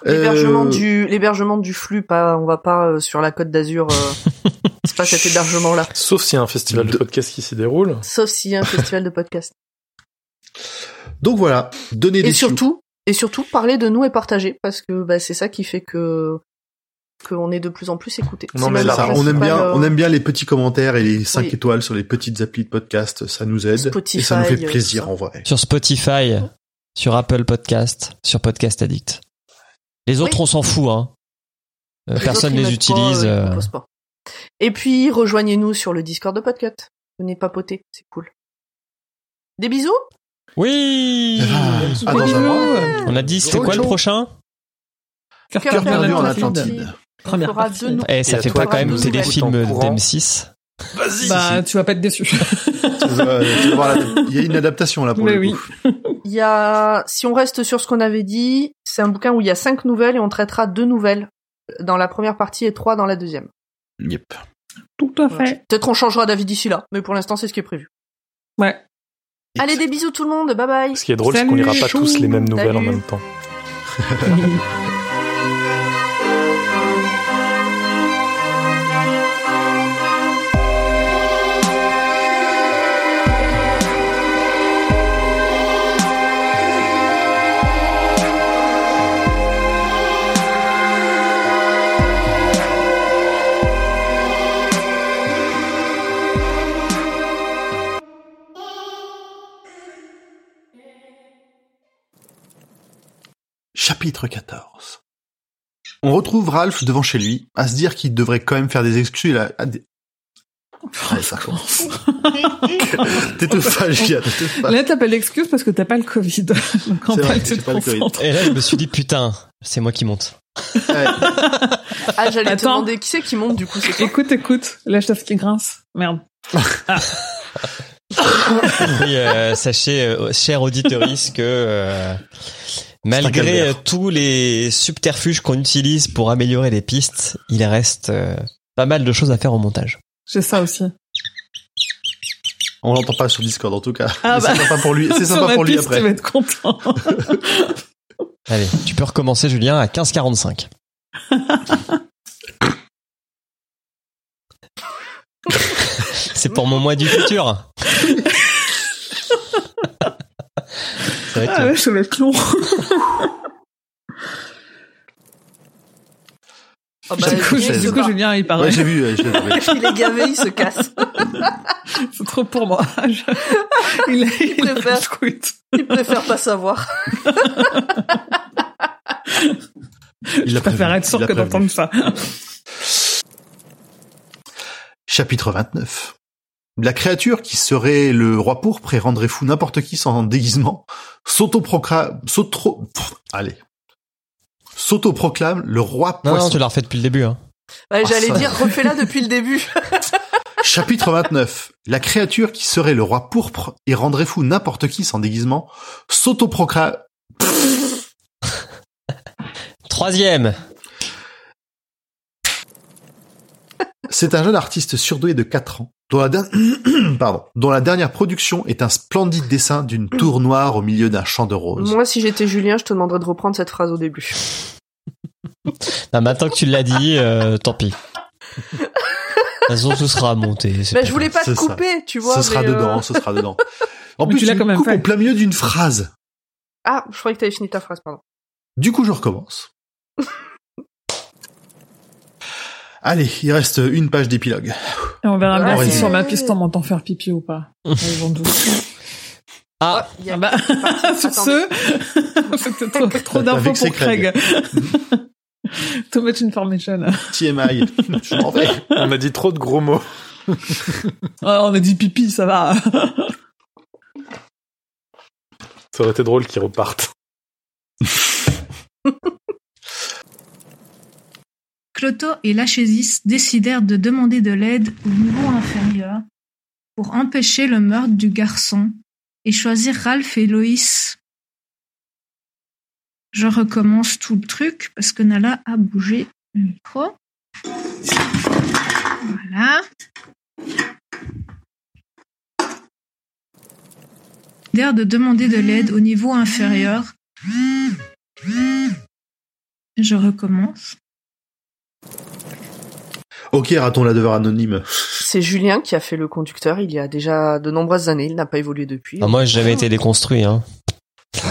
L'hébergement Euh, du, l'hébergement du flux, pas, on va pas euh, sur la côte d'Azur. Euh, c'est pas cet hébergement-là. Sauf s'il y a un festival de De- podcast qui s'y déroule. Sauf s'il y a un festival de podcast. Donc voilà, donner des Et sous. surtout, et surtout, parler de nous et partager, parce que bah, c'est ça qui fait que qu'on est de plus en plus écouté. Non, mais là, on aime bien, principale, on aime bien les petits commentaires et les 5 Oui. étoiles sur les petites applis de podcast. Ça nous aide Spotify, et ça nous fait euh, plaisir en vrai. Sur Spotify, sur Apple Podcast, sur Podcast Addict. Les autres, Oui. on s'en fout, hein. Euh, Les personne autres, ils les pas, utilise. euh, pas. Et puis, rejoignez-nous sur le Discord de Podcut. Venez papoter, c'est cool. Des bisous Oui Ah, ah, bisous. mois. On a dit, c'était quoi le prochain? Cœur perdu en Atlantide. Première partie. deux nou- Eh, ça Et fait toi, pas quand même téléfilm t'es au courant. d'M6 Vas-y. Bah, tu vas pas être déçu. Tu vas- tu vas voir la- Il y a une adaptation là pour Mais le oui. coup. Il y a, si on reste sur ce qu'on avait dit, c'est un bouquin où il y a cinq nouvelles et on traitera deux nouvelles dans la première partie et trois dans la deuxième. Yep. Tout à fait. Peut-être on changera d'avis d'ici là, mais pour l'instant c'est ce qui est prévu. Ouais. Allez des bisous tout le monde, bye bye. Ce qui est drôle, c'est qu'on lira pas tous les mêmes nouvelles en même temps. Chapitre 14. On retrouve Ralph devant chez lui, à se dire qu'il devrait quand même faire des excuses. à- à des- Allez, ça commence. Tétophage, Gia, tétophage. Là, t'as pas l'excuse parce que t'as pas le Covid. Donc, en C'est vrai, tu te pas le Covid. Et là, je me suis dit, putain, c'est moi qui monte. Ouais. Ah j'allais te demander qui c'est qui monte du coup c'est toi. Écoute, écoute. Lâche ta ce qui grince. Merde. Oui, euh, sachez, euh, chers auditeurs, que euh, malgré euh, tous les subterfuges qu'on utilise pour améliorer les pistes, il reste euh, pas mal de choses à faire au montage. J'ai ça aussi. On l'entend pas sur Discord en tout cas. Ah Mais bah. C'est sympa pour lui. C'est sympa pour lui piste, après. Tu vas être content. Allez, tu peux recommencer, Julien, à 15h45. c'est pour mon mois du futur. Ça va être ah ouais, ça va être long. Ah bah, Du coup, je du c'est coup, Julien, il Ouais, paraît. j'ai vu. je vu. il est gavé, il se casse. c'est trop pour moi. Je- Il, il, il préfère. Il préfère pas savoir. Il Je préfère prévu, être sûr que d'entendre ça. Chapitre 29. La créature qui serait le roi pourpre et rendrait fou n'importe qui sans déguisement s'autoproclame, s'auto, pff, allez, s'autoproclame le roi Non, poisson. non, tu l'as refait depuis le début. Hein. Ouais, Ah, j'allais ça. dire refais-la depuis le début. Chapitre 29. La créature qui serait le roi pourpre et rendrait fou n'importe qui sans déguisement s'autoproclame, Troisième. C'est un jeune artiste surdoué de 4 ans, dont la, der- Pardon, dont la dernière production est un splendide dessin d'une tour noire au milieu d'un champ de roses. Moi, si j'étais Julien, je te demanderais de reprendre cette phrase au début. Non, maintenant que tu l'as dit, euh, tant pis. De toute façon, tout sera monté. pas je voulais pas te ça. couper, tu vois. ce sera euh, dedans, ce sera dedans. En Mais plus, tu l'as tu quand me même coupes fait. au plein milieu d'une phrase. Ah, je croyais que t'avais fini ta phrase, pardon. Du coup, je recommence. Allez, il reste une page d'épilogue. Et on verra bien si sur ma piste on m'entend faire pipi ou pas. Doute. Ah, il y a- Ah bah, sur ce, c'était trop, trop d'infos pour Craig. Too much information. TMI. je m'en vais. On m'a dit trop de gros mots. Ouais, on a dit pipi, ça va. Ça aurait été drôle qu'ils repartent. Cloto et Lachésis décidèrent de demander de l'aide au niveau inférieur pour empêcher le meurtre du garçon et choisir Ralph et Loïs. Je recommence tout le truc parce que Nala a bougé le micro. Voilà. Décidèrent de demander de l'aide au niveau inférieur. Je recommence. Ok, raton la devoir anonyme. C'est Julien qui a fait le conducteur il y a déjà de nombreuses années. Il n'a pas évolué depuis. Ah, moi, j'ai jamais été déconstruit. Hein.